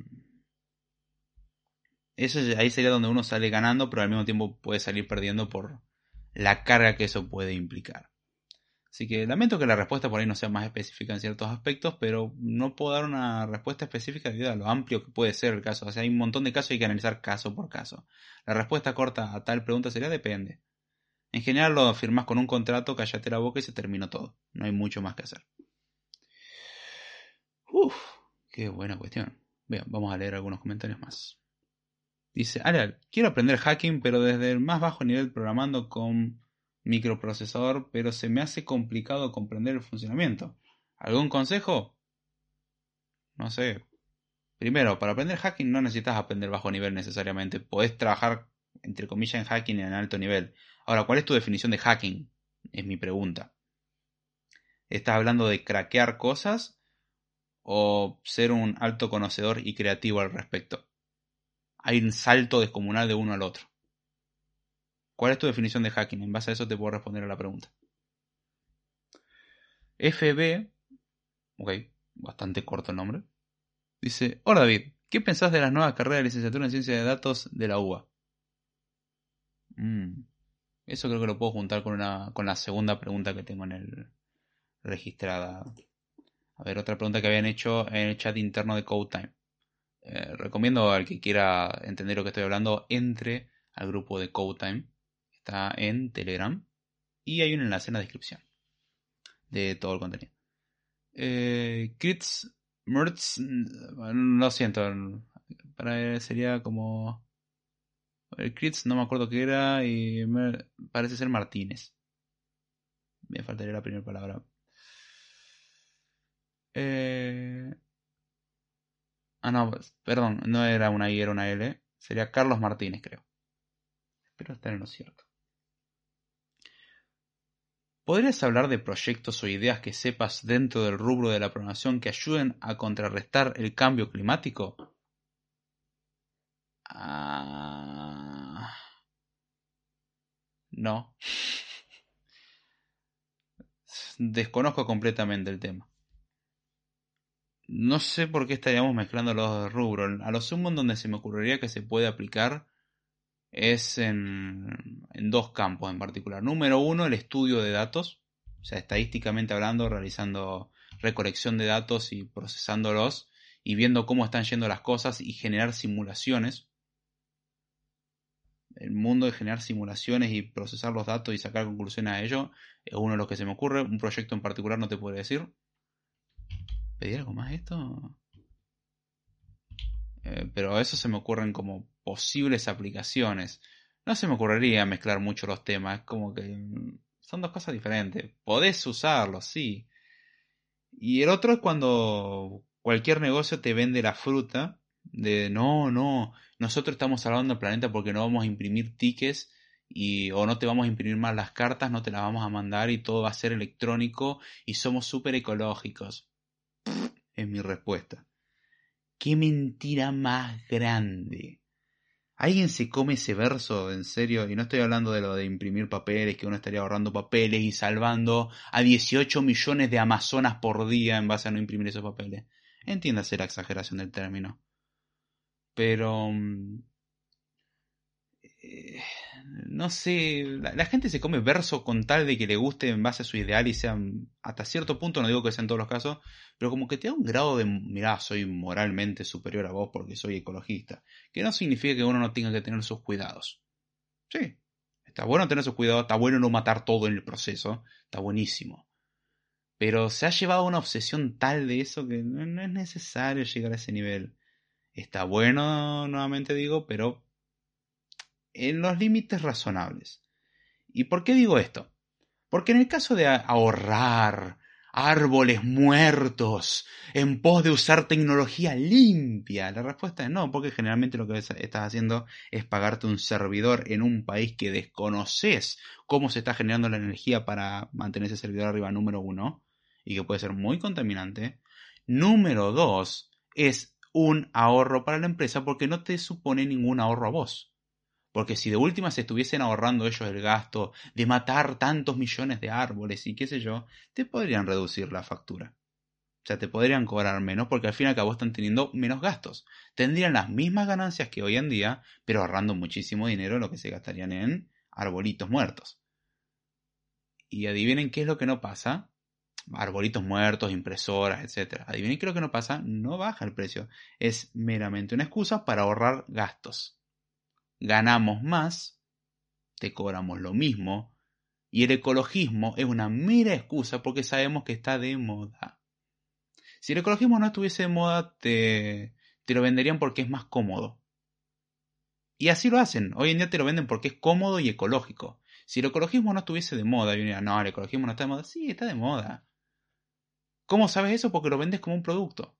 eso ahí sería donde uno sale ganando, pero al mismo tiempo puede salir perdiendo por la carga que eso puede implicar. Así que lamento que la respuesta por ahí no sea más específica en ciertos aspectos, pero no puedo dar una respuesta específica debido a lo amplio que puede ser el caso. O sea, hay un montón de casos y hay que analizar caso por caso. La respuesta corta a tal pregunta sería depende. En general lo firmas con un contrato, cállate la boca y se terminó todo. No hay mucho más que hacer. Uf, qué buena cuestión. Bien, vamos a leer algunos comentarios más. Dice, Ariel, quiero aprender hacking, pero desde el más bajo nivel programando con microprocesador, pero se me hace complicado comprender el funcionamiento. ¿Algún consejo? No sé. Primero, para aprender hacking no necesitas aprender bajo nivel necesariamente. Podés trabajar, entre comillas, en hacking en alto nivel. Ahora, ¿cuál es tu definición de hacking? Es mi pregunta. ¿Estás hablando de craquear cosas o ser un alto conocedor y creativo al respecto? Hay un salto descomunal de uno al otro. ¿Cuál es tu definición de hacking? En base a eso te puedo responder a la pregunta. FB, ok, bastante corto el nombre, dice, hola David, ¿qué pensás de las nuevas carreras de licenciatura en ciencia de datos de la UBA? Mm. Eso creo que lo puedo juntar con, una, con la segunda pregunta que tengo en el registrada. A ver, otra pregunta que habían hecho en el chat interno de CodeTime. Eh, recomiendo al que quiera entender lo que estoy hablando, entre al grupo de CodeTime. Está en Telegram y hay un enlace en la descripción de todo el contenido. Eh, Crits Mertz, lo siento, para sería como el Crits no me acuerdo qué era y parece ser Martínez. Me faltaría la primera palabra. Eh... Ah, no, perdón, no era una I, era una L. Sería Carlos Martínez, creo. Espero estar en lo cierto. ¿Podrías hablar de proyectos o ideas que sepas dentro del rubro de la programación que ayuden a contrarrestar el cambio climático? Ah... No. Desconozco completamente el tema. No sé por qué estaríamos mezclando los rubros. A lo sumo en donde se me ocurriría que se puede aplicar es en, en dos campos en particular. Número uno, el estudio de datos. O sea, estadísticamente hablando, realizando recolección de datos y procesándolos y viendo cómo están yendo las cosas y generar simulaciones. El mundo de generar simulaciones y procesar los datos y sacar conclusiones a ello es uno de los que se me ocurre. Un proyecto en particular no te puedo decir. ¿Pedir algo más esto? Eh, pero eso se me ocurren como posibles aplicaciones. No se me ocurriría mezclar mucho los temas, como que mm, son dos cosas diferentes. Podés usarlos, sí. Y el otro es cuando cualquier negocio te vende la fruta de no, no, nosotros estamos salvando el planeta porque no vamos a imprimir tickets y o no te vamos a imprimir más las cartas, no te las vamos a mandar y todo va a ser electrónico y somos súper ecológicos es mi respuesta. ¡Qué mentira más grande! ¿Alguien se come ese verso en serio? Y no estoy hablando de lo de imprimir papeles, que uno estaría ahorrando papeles y salvando a 18 millones de amazonas por día en base a no imprimir esos papeles. Entiéndase la exageración del término. Pero... Mm, eh, no sé, la, gente se come verso con tal de que le guste en base a su ideal y sean, hasta cierto punto, no digo que sea en todos los casos, pero como que te da un grado de, mirá, soy moralmente superior a vos porque soy ecologista, que no significa que uno no tenga que tener sus cuidados. Sí, está bueno tener sus cuidados, está bueno no matar todo en el proceso, está buenísimo. Pero se ha llevado una obsesión tal de eso que no es necesario llegar a ese nivel. Está bueno, nuevamente digo, pero en los límites razonables. ¿Y por qué digo esto? Porque en el caso de ahorrar árboles muertos en pos de usar tecnología limpia, la respuesta es no, porque generalmente lo que estás haciendo es pagarte un servidor en un país que desconoces cómo se está generando la energía para mantener ese servidor arriba número uno y que puede ser muy contaminante. Número dos es un ahorro para la empresa porque no te supone ningún ahorro a vos. Porque si de última se estuviesen ahorrando ellos el gasto de matar tantos millones de árboles y qué sé yo, te podrían reducir la factura. O sea, te podrían cobrar menos porque al fin y al cabo están teniendo menos gastos. Tendrían las mismas ganancias que hoy en día, pero ahorrando muchísimo dinero en lo que se gastarían en arbolitos muertos. Y adivinen qué es lo que no pasa. Arbolitos muertos, impresoras, etc. Adivinen qué es lo que no pasa. No baja el precio. Es meramente una excusa para ahorrar gastos ganamos más, te cobramos lo mismo, y el ecologismo es una mera excusa porque sabemos que está de moda. Si el ecologismo no estuviese de moda, te, lo venderían porque es más cómodo. Y así lo hacen. Hoy en día te lo venden porque es cómodo y ecológico. Si el ecologismo no estuviese de moda, y diría, no, el ecologismo no está de moda. Sí, está de moda. ¿Cómo sabes eso? Porque lo vendes como un producto.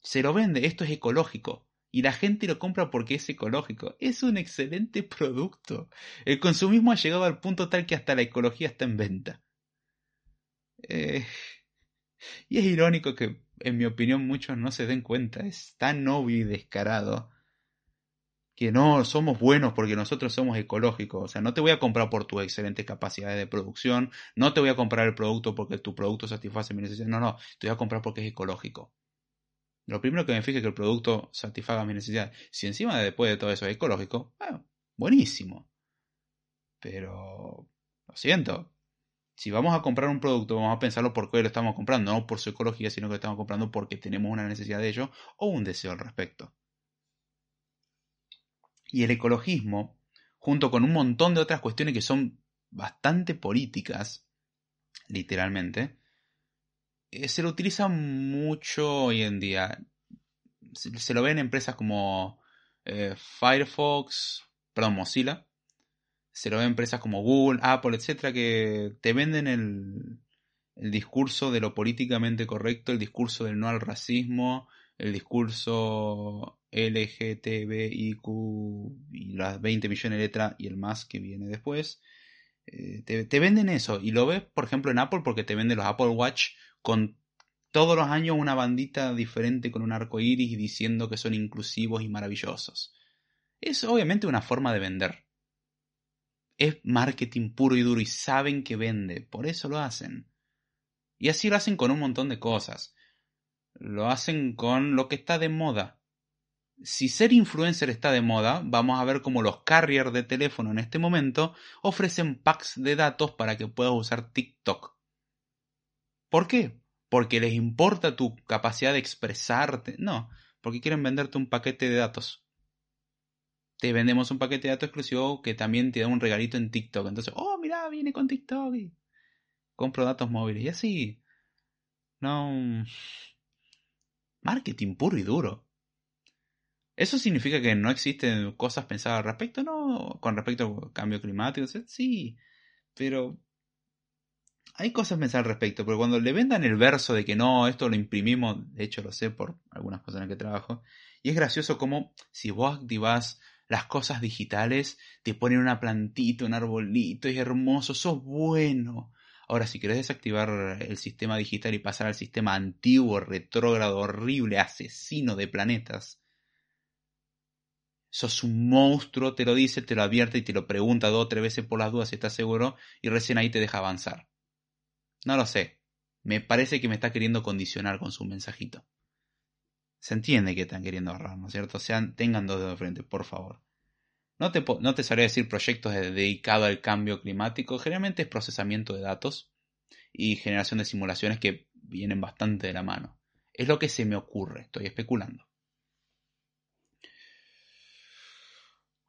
Se lo vende, esto es ecológico y la gente lo compra porque es ecológico. Es un excelente producto. El consumismo ha llegado al punto tal que hasta la ecología está en venta. Eh, y es irónico que, en mi opinión, muchos no se den cuenta. Es tan obvio y descarado que no somos buenos porque nosotros somos ecológicos. O sea, no te voy a comprar por tu excelente capacidad de producción, no te voy a comprar el producto porque tu producto satisface mi necesidad. No, no, te voy a comprar porque es ecológico. Lo primero que me fije es que el producto satisfaga mis necesidades. Si encima después de todo eso es ecológico, bueno, buenísimo. Pero, lo siento. Si vamos a comprar un producto, vamos a pensarlo por qué lo estamos comprando, no por su ecología, sino que lo estamos comprando porque tenemos una necesidad de ello o un deseo al respecto. Y el ecologismo junto con un montón de otras cuestiones que son bastante políticas, literalmente, se lo utiliza mucho hoy en día. Se, lo ven en empresas como eh, Firefox, perdón, Mozilla. Se lo ven en empresas como Google, Apple, etcétera, que te venden el, el discurso de lo políticamente correcto, el discurso del no al racismo, el discurso LGTBIQ y las 20 millones de letras y el más que viene después. Eh, te, venden eso y lo ves, por ejemplo, en Apple porque te venden los Apple Watch con todos los años una bandita diferente con un arco iris diciendo que son inclusivos y maravillosos. Es obviamente una forma de vender. Es marketing puro y duro y saben que vende, por eso lo hacen. Y así lo hacen con un montón de cosas. Lo hacen con lo que está de moda si ser influencer está de moda, vamos a ver cómo los carriers de teléfono en este momento ofrecen packs de datos para que puedas usar TikTok. ¿Por qué? ¿Porque les importa tu capacidad de expresarte? No, porque quieren venderte un paquete de datos. Te vendemos un paquete de datos exclusivo que también te da un regalito en TikTok. Entonces, oh, mira, viene con TikTok compro datos móviles. Y así. No. Marketing puro y duro. ¿Eso significa que no existen cosas pensadas al respecto? No, con respecto al cambio climático, sí, pero hay cosas pensadas al respecto, pero cuando le vendan el verso de que no, esto lo imprimimos, de hecho lo sé por algunas cosas en las que trabajo, y es gracioso como si vos activás las cosas digitales, te ponen una plantita, un arbolito, es hermoso, sos bueno. Ahora, si querés desactivar el sistema digital y pasar al sistema antiguo, retrógrado, horrible, asesino de planetas, sos un monstruo, te lo dice, te lo advierte y te lo pregunta dos o tres veces por las dudas si estás seguro y recién ahí te deja avanzar. No lo sé. Me parece que me está queriendo condicionar con su mensajito. Se entiende que están queriendo ahorrar, ¿no es cierto? O sea, tengan dos dedos de frente, por favor. No te, no te decir proyectos dedicados al cambio climático. Generalmente es procesamiento de datos y generación de simulaciones que vienen bastante de la mano. Es lo que se me ocurre, estoy especulando.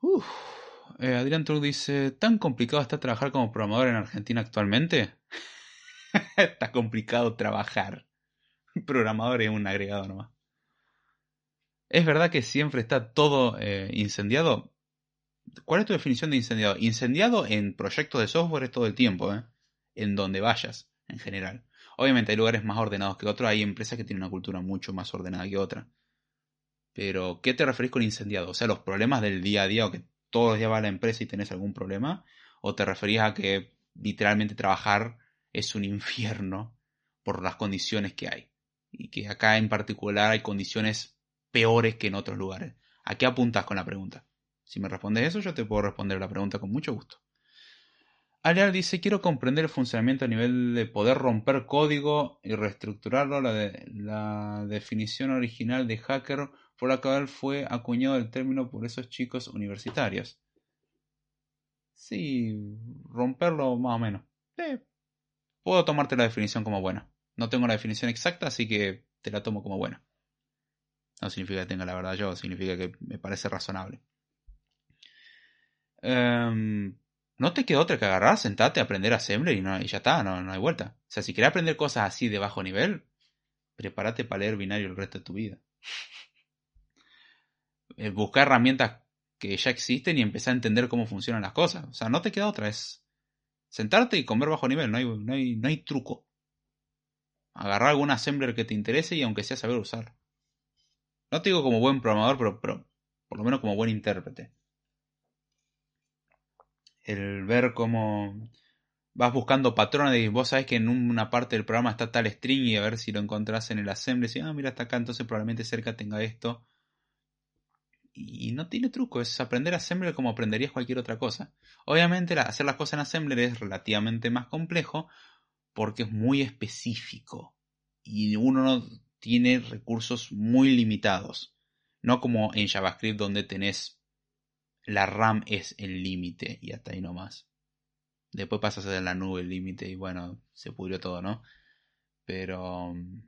Uf. Eh, Adrián Truc dice, ¿tan complicado está trabajar como programador en Argentina actualmente? está complicado trabajar. Programador es un agregado nomás. ¿Es verdad que siempre está todo eh, incendiado? ¿Cuál es tu definición de incendiado? Incendiado en proyectos de software todo el tiempo, ¿eh? En donde vayas, en general. Obviamente hay lugares más ordenados que otros, hay empresas que tienen una cultura mucho más ordenada que otra. Pero, ¿qué te referís con incendiado? O sea, los problemas del día a día o que todos los días vas a la empresa y tenés algún problema. ¿O te referías a que literalmente trabajar es un infierno por las condiciones que hay? Y que acá en particular hay condiciones peores que en otros lugares. ¿A qué apuntas con la pregunta? Si me respondes eso, yo te puedo responder la pregunta con mucho gusto. Aleal dice, quiero comprender el funcionamiento a nivel de poder romper código y reestructurarlo. La, la definición original de hacker por la cual fue acuñado el término por esos chicos universitarios. Sí, romperlo más o menos. Puedo tomarte la definición como buena. No tengo la definición exacta, así que te la tomo como buena. No significa que tenga la verdad yo, significa que me parece razonable. Em, no te queda otra que agarrar, sentarte, aprender Assembler y, no, y ya está, no, no hay vuelta. O sea, si quieres aprender cosas así de bajo nivel, prepárate para leer binario el resto de tu vida. Eh, buscar herramientas que ya existen y empezar a entender cómo funcionan las cosas. O sea, no te queda otra, es sentarte y comer bajo nivel, no hay, no hay, no hay truco. Agarrar algún assembler que te interese y aunque sea saber usar. No te digo como buen programador, pero, pero por lo menos como buen intérprete. El ver cómo vas buscando patrones y vos sabés que en una parte del programa está tal string y a ver si lo encontrás en el assembly y ah, mira, está acá, entonces probablemente cerca tenga esto y no tiene truco, es aprender Assembler como aprenderías cualquier otra cosa. Obviamente hacer las cosas en Assembler es relativamente más complejo porque es muy específico y uno no tiene recursos muy limitados. No como en JavaScript donde tenés la RAM es el límite y hasta ahí nomás. Después pasas a la nube el límite y bueno, se pudrió todo, ¿no? Pero... Mm,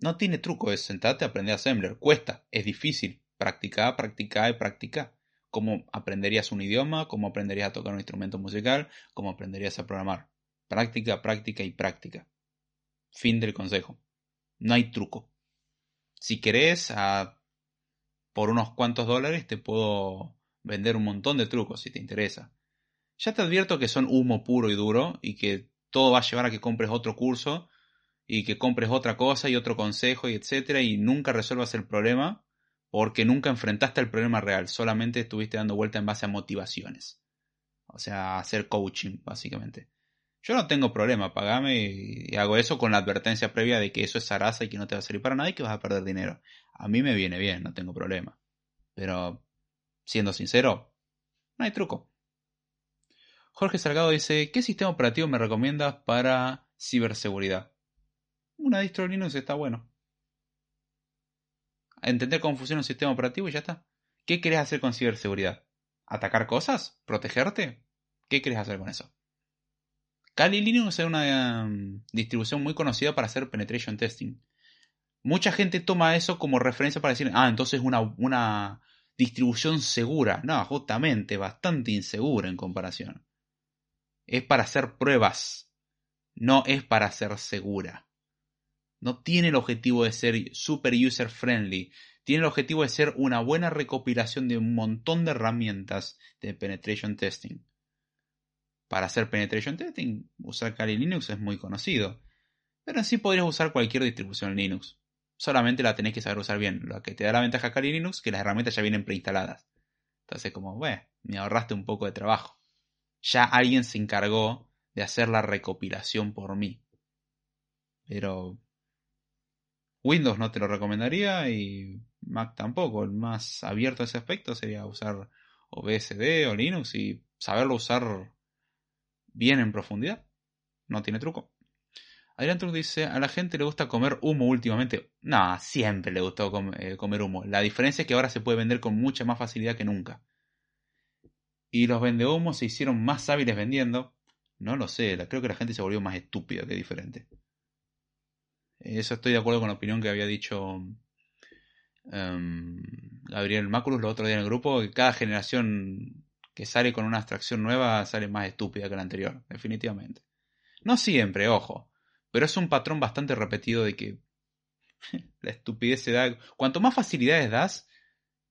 no tiene truco, es sentarte a aprender Assembler. Cuesta, es difícil, Practica, practica y practica. cómo aprenderías un idioma, cómo aprenderías a tocar un instrumento musical, cómo aprenderías a programar. Práctica, práctica y práctica. Fin del consejo. No hay truco. Si querés, a, por unos cuantos dólares te puedo vender un montón de trucos si te interesa. Ya te advierto que son humo puro y duro y que todo va a llevar a que compres otro curso y que compres otra cosa y otro consejo y etcétera y nunca resuelvas el problema porque nunca enfrentaste el problema real, solamente estuviste dando vuelta en base a motivaciones. O sea, hacer coaching, básicamente. Yo no tengo problema, pagame y hago eso con la advertencia previa de que eso es zaraza y que no te va a servir para nada y que vas a perder dinero. A mí me viene bien, no tengo problema. Pero, siendo sincero, no hay truco. Jorge Salgado dice, ¿qué sistema operativo me recomiendas para ciberseguridad? Una distro Linux está bueno. Entender cómo funciona un sistema operativo y ya está. ¿Qué querés hacer con ciberseguridad? ¿Atacar cosas? ¿Protegerte? ¿Qué querés hacer con eso? Kali Linux es una um, distribución muy conocida para hacer penetration testing. Mucha gente toma eso como referencia para decir, ah, entonces es una, una distribución segura. No, justamente, bastante insegura en comparación. Es para hacer pruebas, no es para ser segura. No tiene el objetivo de ser super user friendly, tiene el objetivo de ser una buena recopilación de un montón de herramientas de penetration testing para hacer penetration testing, usar Kali Linux es muy conocido. Pero en sí podrías usar cualquier distribución Linux. Solamente la tenés que saber usar bien. Lo que te da la ventaja Kali Linux que las herramientas ya vienen preinstaladas. Entonces, como, bueno, me ahorraste un poco de trabajo. Ya alguien se encargó de hacer la recopilación por mí. Pero Windows no te lo recomendaría y Mac tampoco. El más abierto a ese aspecto sería usar OBSD o Linux y saberlo usar bien en profundidad. No tiene truco. Adrián Truc dice, a la gente le gusta comer humo últimamente. No, siempre le gustó eh, comer humo. La diferencia es que ahora se puede vender con mucha más facilidad que nunca. Y los vendehumos se hicieron más hábiles vendiendo. No lo sé, creo que la gente se volvió más estúpida que diferente. Eso estoy de acuerdo con la opinión que había dicho um, Gabriel Maculus el otro día en el grupo, que cada generación que sale con una abstracción nueva sale más estúpida que la anterior, definitivamente. No siempre, ojo, pero es un patrón bastante repetido de que la estupidez se da... Cuanto más facilidades das,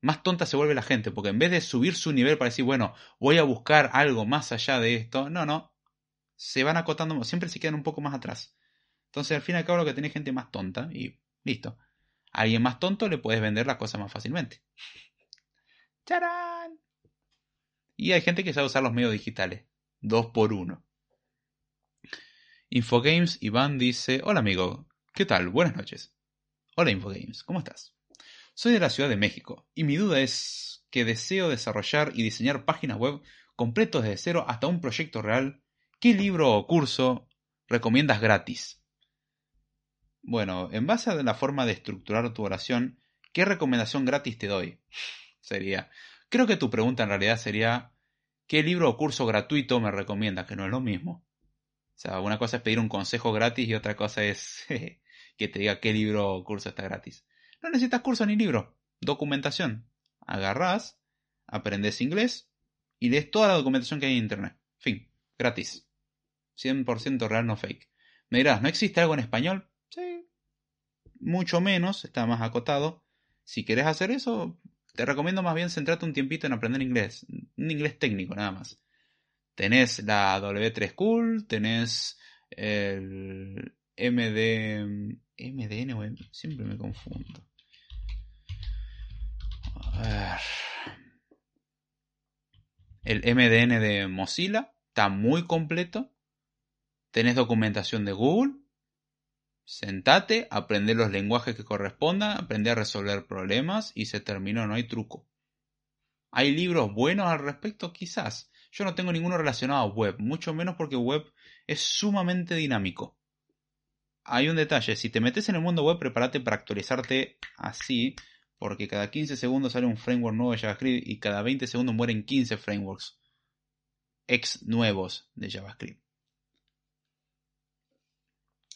más tonta se vuelve la gente, porque en vez de subir su nivel para decir, bueno, voy a buscar algo más allá de esto, no, no, se van acotando, siempre se quedan un poco más atrás. Entonces al fin y al cabo lo que tiene gente más tonta y listo. A alguien más tonto le puedes vender las cosas más fácilmente. ¡Charán! Y hay gente que sabe usar los medios digitales. Dos por uno. Infogames Iván dice, hola amigo, ¿qué tal? Buenas noches. Hola Infogames, ¿cómo estás? Soy de la Ciudad de México y mi duda es que deseo desarrollar y diseñar páginas web completos desde cero hasta un proyecto real. ¿Qué libro o curso recomiendas gratis? Bueno, en base a la forma de estructurar tu oración, ¿qué recomendación gratis te doy? Sería, Creo que tu pregunta en realidad sería, ¿qué libro o curso gratuito me recomiendas? Que no es lo mismo. O sea, una cosa es pedir un consejo gratis y otra cosa es que te diga qué libro o curso está gratis. No necesitas curso ni libro, documentación. Agarrás, aprendes inglés y lees toda la documentación que hay en internet. Fin, gratis. 100% real, no fake. Me dirás, ¿no existe algo en español? Mucho menos, está más acotado. Si quieres hacer eso, te recomiendo más bien centrarte un tiempito en aprender inglés, un inglés técnico nada más. Tenés la W3 School, tenés el MD... MDN siempre me confundo. El MDN de Mozilla está muy completo. Tenés documentación de Google Sentate, aprende los lenguajes que correspondan, aprende a resolver problemas y se terminó, no hay truco. ¿Hay libros buenos al respecto? Quizás. Yo no tengo ninguno relacionado a web, mucho menos porque web es sumamente dinámico. Hay un detalle, si te metes en el mundo web, prepárate para actualizarte así, porque cada 15 segundos sale un framework nuevo de JavaScript y cada 20 segundos mueren 15 frameworks ex nuevos de JavaScript.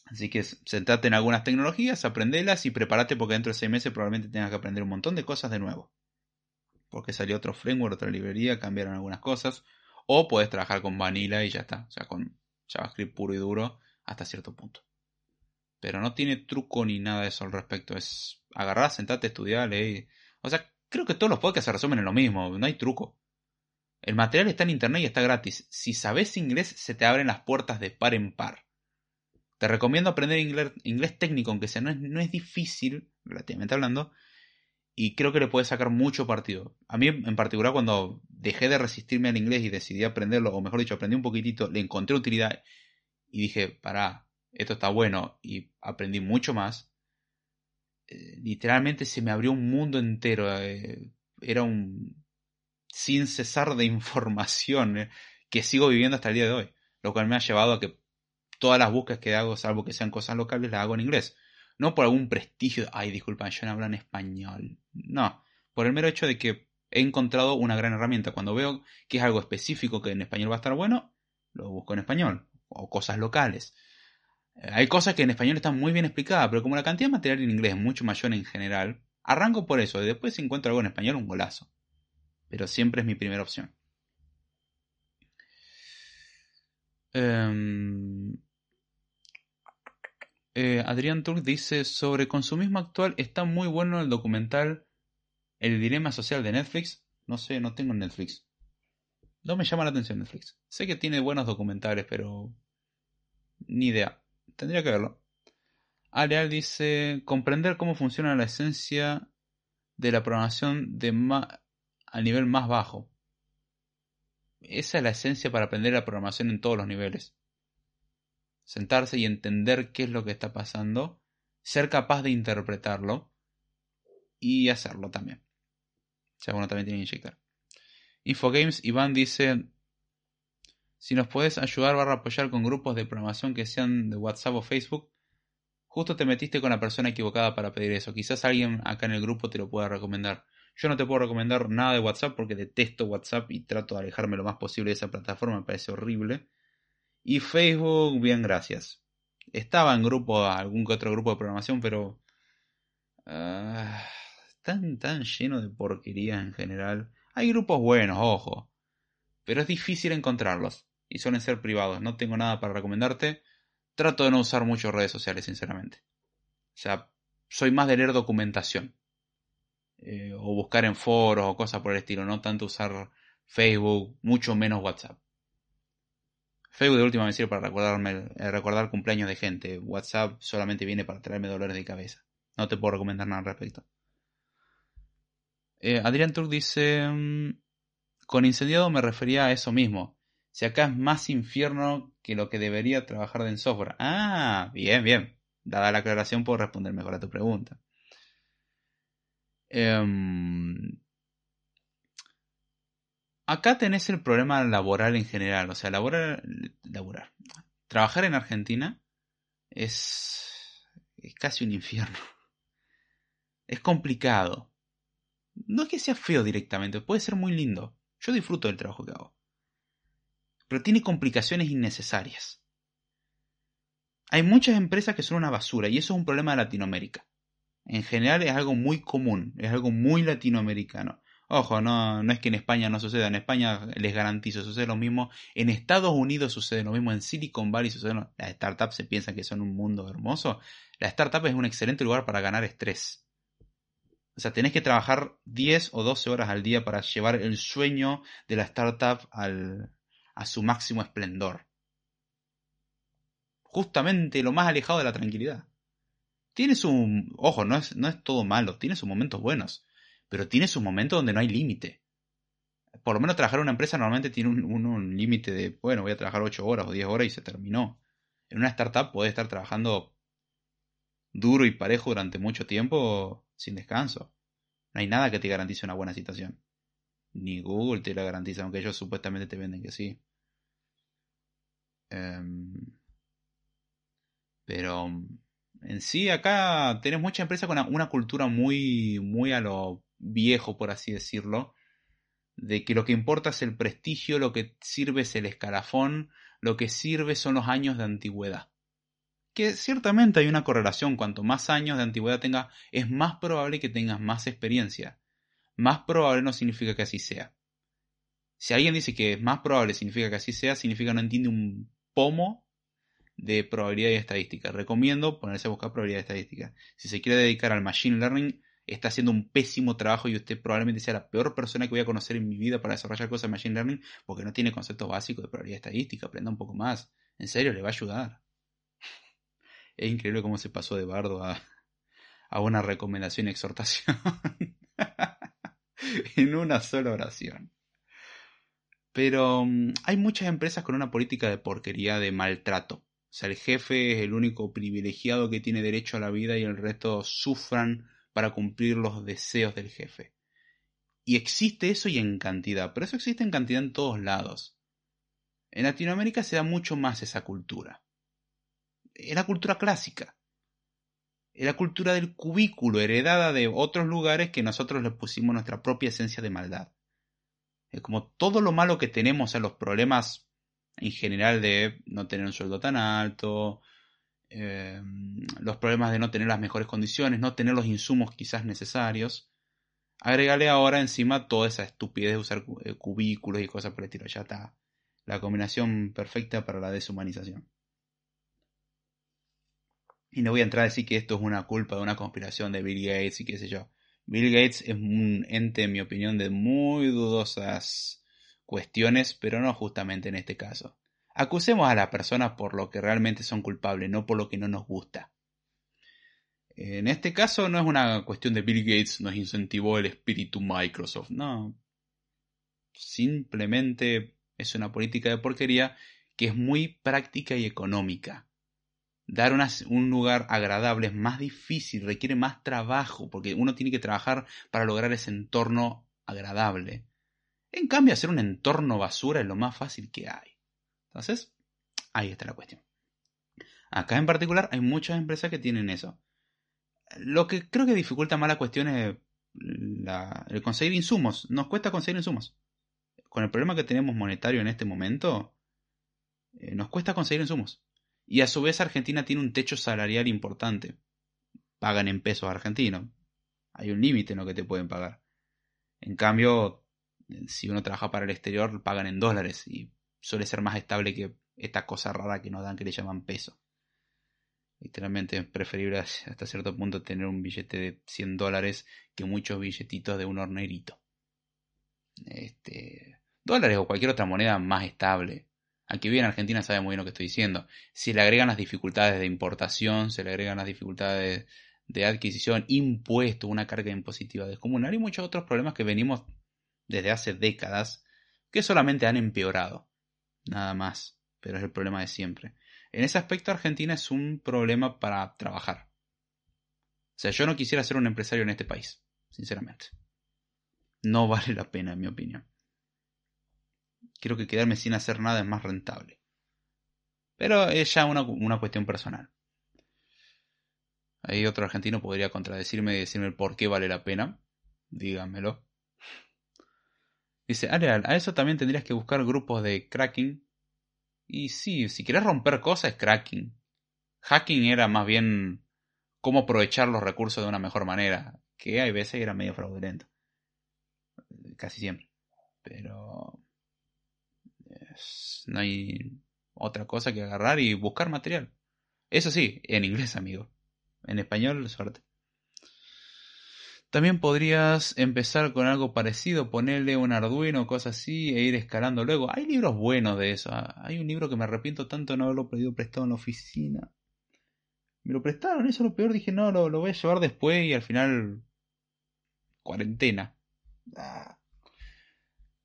Así que sentate en algunas tecnologías, aprendelas y prepárate porque dentro de seis meses probablemente tengas que aprender un montón de cosas de nuevo. porque salió otro framework, otra librería, cambiaron algunas cosas. O puedes trabajar con Vanilla y ya está. O sea, con JavaScript puro y duro hasta cierto punto. Pero no tiene truco ni nada de eso al respecto. Es agarrar, sentarte, estudiar, leer. O sea, creo que todos los podcasts se resumen en lo mismo. No hay truco. El material está en internet y está gratis. Si sabes inglés, se te abren las puertas de par en par. Te recomiendo aprender inglés, técnico, aunque sea, no es, no es difícil, relativamente hablando, y creo que le puedes sacar mucho partido. A mí en particular cuando dejé de resistirme al inglés y decidí aprenderlo, o mejor dicho, aprendí un poquitito, le encontré utilidad y dije, pará, esto está bueno y aprendí mucho más. Eh, literalmente se me abrió un mundo entero. Eh, era un sin cesar de información eh, que sigo viviendo hasta el día de hoy. Lo cual me ha llevado a que todas las búsquedas que hago, salvo que sean cosas locales, las hago en inglés. No por algún prestigio, ay, disculpa, yo no hablo en español. No, por el mero hecho de que he encontrado una gran herramienta. Cuando veo que es algo específico que en español va a estar bueno, lo busco en español. O cosas locales. Eh, hay cosas que en español están muy bien explicadas, pero como la cantidad de material en inglés es mucho mayor en general, arranco por eso y después si encuentro algo en español, un golazo. Pero siempre es mi primera opción. Em, eh, Adrián Turk dice, sobre consumismo actual está muy bueno el documental El dilema social de Netflix. No sé, no tengo Netflix. No me llama la atención Netflix. Sé que tiene buenos documentales, pero... Ni idea. Tendría que verlo. Aleal dice, comprender cómo funciona la esencia de la programación de a nivel más bajo. Esa es la esencia para aprender la programación en todos los niveles sentarse y entender qué es lo que está pasando, ser capaz de interpretarlo y hacerlo también. O sea, uno también tiene que inyectar. Infogames, Iván dice, si nos puedes ayudar barra apoyar con grupos de programación que sean de WhatsApp o Facebook, justo te metiste con la persona equivocada para pedir eso. Quizás alguien acá en el grupo te lo pueda recomendar. Yo no te puedo recomendar nada de WhatsApp porque detesto WhatsApp y trato de alejarme lo más posible de esa plataforma, me parece horrible. Y Facebook, bien, gracias. Estaba en grupo, algún que otro grupo de programación, pero... Uh, tan, tan lleno de porquería en general. Hay grupos buenos, ojo. Pero es difícil encontrarlos. Y suelen ser privados. No tengo nada para recomendarte. Trato de no usar mucho redes sociales, sinceramente. O sea, soy más de leer documentación. Eh, o buscar en foros o cosas por el estilo. No tanto usar Facebook, mucho menos WhatsApp. Facebook de última me sirve para recordarme, eh, recordar cumpleaños de gente. WhatsApp solamente viene para traerme dolores de cabeza. No te puedo recomendar nada al respecto. Eh, Adrián Turk dice, mm, con incendiado me refería a eso mismo. Si acá es más infierno que lo que debería trabajar en software. Ah, bien, bien. Dada la aclaración puedo responder mejor a tu pregunta. Em, Acá tenés el problema laboral en general, o sea, laborar, laborar. Trabajar en Argentina es, es casi un infierno. Es complicado. No es que sea feo directamente, puede ser muy lindo. Yo disfruto del trabajo que hago. Pero tiene complicaciones innecesarias. Hay muchas empresas que son una basura y eso es un problema de Latinoamérica. En general es algo muy común, es algo muy latinoamericano. Ojo, no, no es que en España no suceda, en España les garantizo, sucede lo mismo, en Estados Unidos sucede lo mismo, en Silicon Valley sucede. Las startups se piensan que son un mundo hermoso. La startup es un excelente lugar para ganar estrés. O sea, tenés que trabajar 10 o 12 horas al día para llevar el sueño de la startup al, a su máximo esplendor. Justamente lo más alejado de la tranquilidad. Tiene su... Ojo, no es, no es todo malo, tiene sus momentos buenos pero tiene su momento donde no hay límite. Por lo menos trabajar en una empresa normalmente tiene un, límite de, bueno, voy a trabajar 8 horas o 10 horas y se terminó. En una startup puede estar trabajando duro y parejo durante mucho tiempo sin descanso. No hay nada que te garantice una buena situación. Ni Google te la garantiza, aunque ellos supuestamente te venden que sí. Em, pero en sí acá tenés mucha empresa con una, cultura muy, muy a lo viejo, por así decirlo, de que lo que importa es el prestigio, lo que sirve es el escalafón, lo que sirve son los años de antigüedad. Que ciertamente hay una correlación, cuanto más años de antigüedad tengas, es más probable que tengas más experiencia. más probable no significa que así sea. Si alguien dice que más probable significa que así sea, significa que no entiende un pomo de probabilidad y estadística. Recomiendo ponerse a buscar probabilidad y estadística. Si se quiere dedicar al machine learning, está haciendo un pésimo trabajo y usted probablemente sea la peor persona que voy a conocer en mi vida para desarrollar cosas de machine learning porque no tiene conceptos básicos de probabilidad y estadística. Aprenda un poco más. En serio, le va a ayudar. Es increíble cómo se pasó de bardo a, a una recomendación y exhortación en una sola oración. Pero mm, hay muchas empresas con una política de porquería de maltrato. Sea, el jefe es el único privilegiado que tiene derecho a la vida y el resto sufran para cumplir los deseos del jefe. Y existe eso y en cantidad, pero eso existe en cantidad en todos lados. En Latinoamérica se da mucho más esa cultura. Es la cultura clásica. Es la cultura del cubículo, heredada de otros lugares que nosotros le pusimos nuestra propia esencia de maldad. Es como todo lo malo que tenemos, a los problemas en general de no tener un sueldo tan alto, eh, los problemas de no tener las mejores condiciones, no tener los insumos quizás necesarios. Agregale ahora encima toda esa estupidez de usar eh, cubículos y cosas por el estilo. Ya está la combinación perfecta para la deshumanización. Y no voy a entrar a decir que esto es una culpa de una conspiración de Bill Gates y qué sé yo. Bill Gates es un ente, en mi opinión, de muy dudosas cuestiones, pero no justamente en este caso. Acusemos a las personas por lo que realmente son culpables, no por lo que no nos gusta. En este caso no es una cuestión de Bill Gates nos incentivó el espíritu Microsoft, no. Simplemente es una política de porquería que es muy práctica y económica. Dar un lugar agradable es más difícil, requiere más trabajo, porque uno tiene que trabajar para lograr ese entorno agradable. En cambio, hacer un entorno basura es lo más fácil que hay. Entonces, ahí está la cuestión. Acá en particular hay muchas empresas que tienen eso. Lo que creo que dificulta más la cuestión es el conseguir insumos. Nos cuesta conseguir insumos. Con el problema que tenemos monetario en este momento, eh, nos cuesta conseguir insumos. Y a su vez Argentina tiene un techo salarial importante. Pagan en pesos argentinos. Hay un límite en lo que te pueden pagar. En cambio, si uno trabaja para el exterior, pagan en dólares y suele ser más estable que esta cosa rara que nos dan que le llaman peso. Literalmente es preferible hasta cierto punto tener un billete de 100 dólares que muchos billetitos de un hornerito. Este, dólares o cualquier otra moneda más estable. Aquí bien Argentina sabe muy bien lo que estoy diciendo. Si le agregan las dificultades de importación, se le agregan las dificultades de adquisición, impuestos, una carga impositiva descomunal y muchos otros problemas que venimos desde hace décadas que solamente han empeorado. Nada más, pero es el problema de siempre. En ese aspecto Argentina es un problema para trabajar. O sea, yo no quisiera ser un empresario en este país, sinceramente. No vale la pena, en mi opinión. Creo que quedarme sin hacer nada es más rentable. Pero es ya una, una cuestión personal. Ahí otro argentino podría contradecirme y decirme por qué vale la pena. Dígamelo. Dice, a eso también tendrías que buscar grupos de cracking. Y sí, si quieres romper cosas es cracking. Hacking era más bien cómo aprovechar los recursos de una mejor manera, que hay veces era medio fraudulento. Casi siempre. Pero no hay otra cosa que agarrar y buscar material. Eso sí, en inglés, amigo. En español, suerte. También podrías empezar con algo parecido, ponerle un Arduino cosas así e ir escalando luego. Hay libros buenos de eso. Ah, hay un libro que me arrepiento tanto de no haberlo pedido prestado en la oficina. Me lo prestaron, eso es lo peor. Dije, no, lo, voy a llevar después y al final. cuarentena. Ah.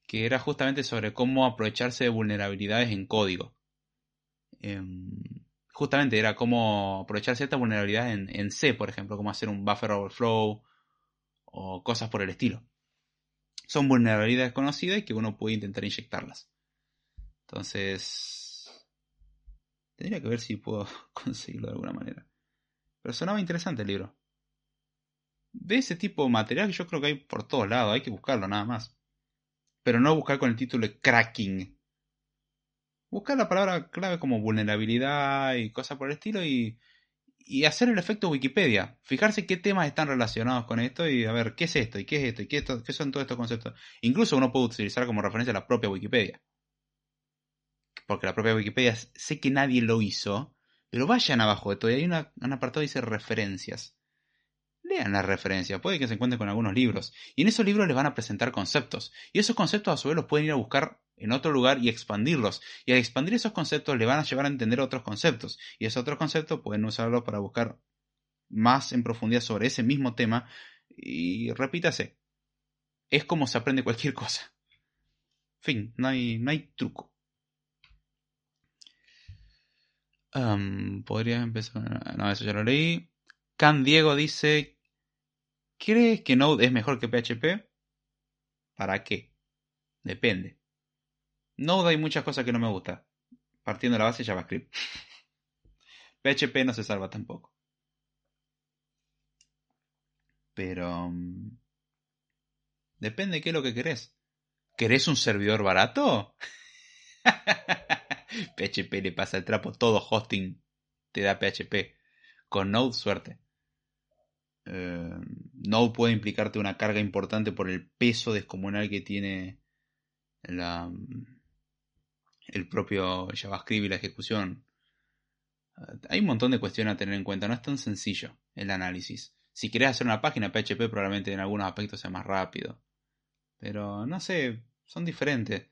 Que era justamente sobre cómo aprovecharse de vulnerabilidades en código. Em, justamente era cómo aprovechar ciertas vulnerabilidades en, en C, por ejemplo, cómo hacer un buffer overflow o cosas por el estilo. Son vulnerabilidades conocidas y que uno puede intentar inyectarlas. Entonces, tendría que ver si puedo conseguirlo de alguna manera. Pero sonaba interesante el libro. De ese tipo de material yo creo que hay por todos lados, hay que buscarlo nada más. Pero no buscar con el título de cracking. Buscar la palabra clave como vulnerabilidad y cosas por el estilo y, y hacer el efecto Wikipedia. Fijarse qué temas están relacionados con esto y a ver qué es esto y qué es esto y qué, qué son todos estos conceptos. Incluso uno puede utilizar como referencia la propia Wikipedia. Porque la propia Wikipedia sé que nadie lo hizo, pero vayan abajo de todo y hay un apartado que dice referencias. Lean las referencias, puede que se encuentren con algunos libros. Y en esos libros les van a presentar conceptos. Y esos conceptos a su vez los pueden ir a buscar en otro lugar y expandirlos. Y al expandir esos conceptos le van a llevar a entender otros conceptos. Y esos otros conceptos pueden usarlos para buscar más en profundidad sobre ese mismo tema. Y repítase, es como se aprende cualquier cosa. Fin, no hay, no hay truco. Podría empezar. No, eso ya lo leí. Can Diego dice: ¿Crees que Node es mejor que PHP? ¿Para qué? Depende. Node hay muchas cosas que no me gustan. Partiendo de la base JavaScript. PHP no se salva tampoco. Pero... Mm, depende de qué es lo que querés. ¿Querés un servidor barato? PHP le pasa el trapo. Todo hosting te da PHP. Con Node, suerte. Node puede implicarte una carga importante por el peso descomunal que tiene el propio JavaScript y la ejecución. Hay un montón de cuestiones a tener en cuenta, no es tan sencillo el análisis. Si querés hacer una página PHP probablemente en algunos aspectos sea más rápido. Pero no sé, son diferentes.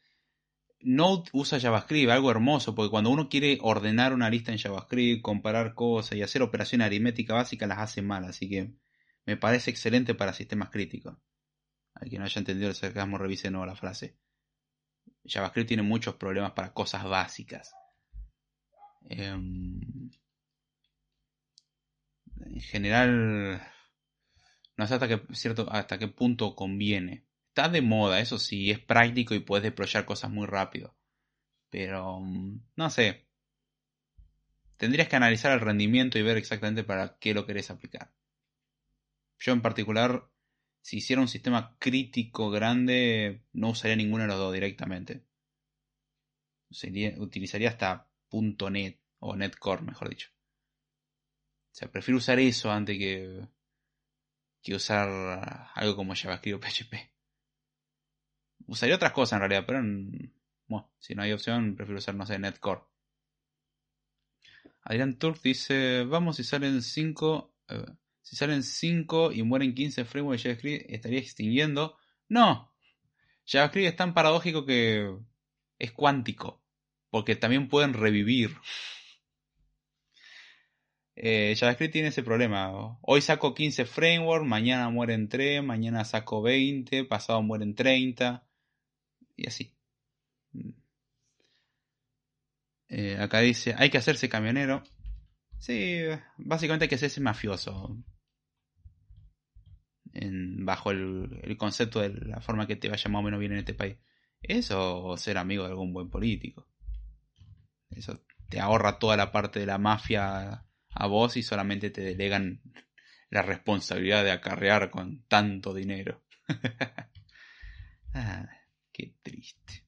Node usa JavaScript, algo hermoso, porque cuando uno quiere ordenar una lista en JavaScript, comparar cosas y hacer operaciones aritméticas básicas, las hace mal, así que me parece excelente para sistemas críticos. Al que no haya entendido el sarcasmo, revise de nuevo la frase. JavaScript tiene muchos problemas para cosas básicas. Em, en general, no sé hasta qué, cierto, hasta qué punto conviene. Está de moda, eso sí, es práctico y puedes deployar cosas muy rápido. Pero, mm, no sé. Tendrías que analizar el rendimiento y ver exactamente para qué lo querés aplicar. Yo en particular si hiciera un sistema crítico grande, no usaría ninguno de los dos directamente. utilizaría hasta .NET o NetCore, mejor dicho. O sea, prefiero usar eso antes que, que usar algo como JavaScript o PHP. Usaría otras cosas en realidad, pero bueno, si no hay opción, prefiero usar, no sé, NetCore. Adrián Turk dice, vamos si salen 5... Si salen 5 y mueren 15 frameworks de JavaScript, ¿estaría extinguiendo? No. JavaScript es tan paradójico que es cuántico. Porque también pueden revivir. Eh, JavaScript tiene ese problema. Hoy saco 15 frameworks, mañana mueren 3, mañana saco 20, pasado mueren 30. Y así. Eh, acá dice, hay que hacerse camionero. Sí, básicamente hay que hacerse mafioso bajo el, concepto de la forma que te vaya más o menos bien en este país. Eso o ser amigo de algún buen político. Eso te ahorra toda la parte de la mafia a vos y solamente te delegan la responsabilidad de acarrear con tanto dinero. ah, qué triste.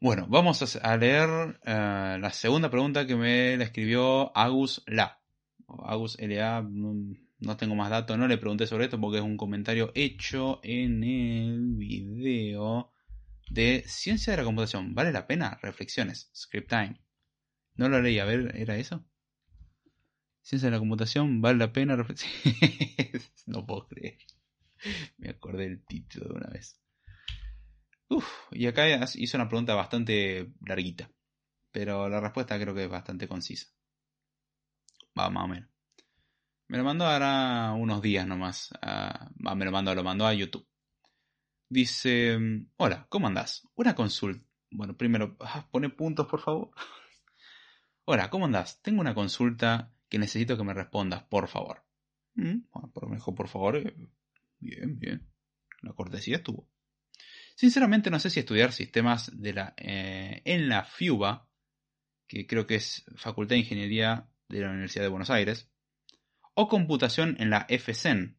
Bueno, vamos a leer eh, la segunda pregunta que me la escribió Agus La. Agus LA, no tengo más datos, no le pregunté sobre esto porque es un comentario hecho en el video de Ciencia de la Computación. ¿Vale la pena? Reflexiones. Script Time. No lo leí, a ver, ¿era eso? Ciencia de la Computación, ¿vale la pena? Reflexiones. no puedo creer. Me acordé del título de una vez. Uf, y acá hizo una pregunta bastante larguita. Pero la respuesta creo que es bastante concisa. Va más o menos. Me lo mandó ahora unos días nomás. Ah, me lo mandó, lo mandó a YouTube. Dice, hola, ¿cómo andás? Una consulta. Bueno, primero, ah, pone puntos, por favor. hola, ¿cómo andás? Tengo una consulta que necesito que me respondas, por favor. Mm, por mejor, por favor. Eh, bien, bien. La cortesía estuvo. Sinceramente no sé si estudiar sistemas eh, en la FIUBA, que creo que es Facultad de Ingeniería de la Universidad de Buenos Aires, o computación en la FCEN,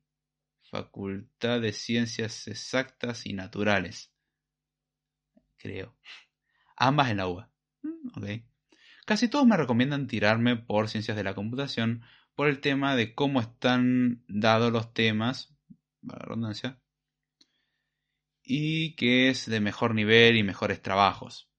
Facultad de Ciencias Exactas y Naturales. Creo. Ambas en la UBA. Mm, Casi todos me recomiendan tirarme por ciencias de la computación por el tema de cómo están dados los temas, la redundancia, y que es de mejor nivel y mejores trabajos.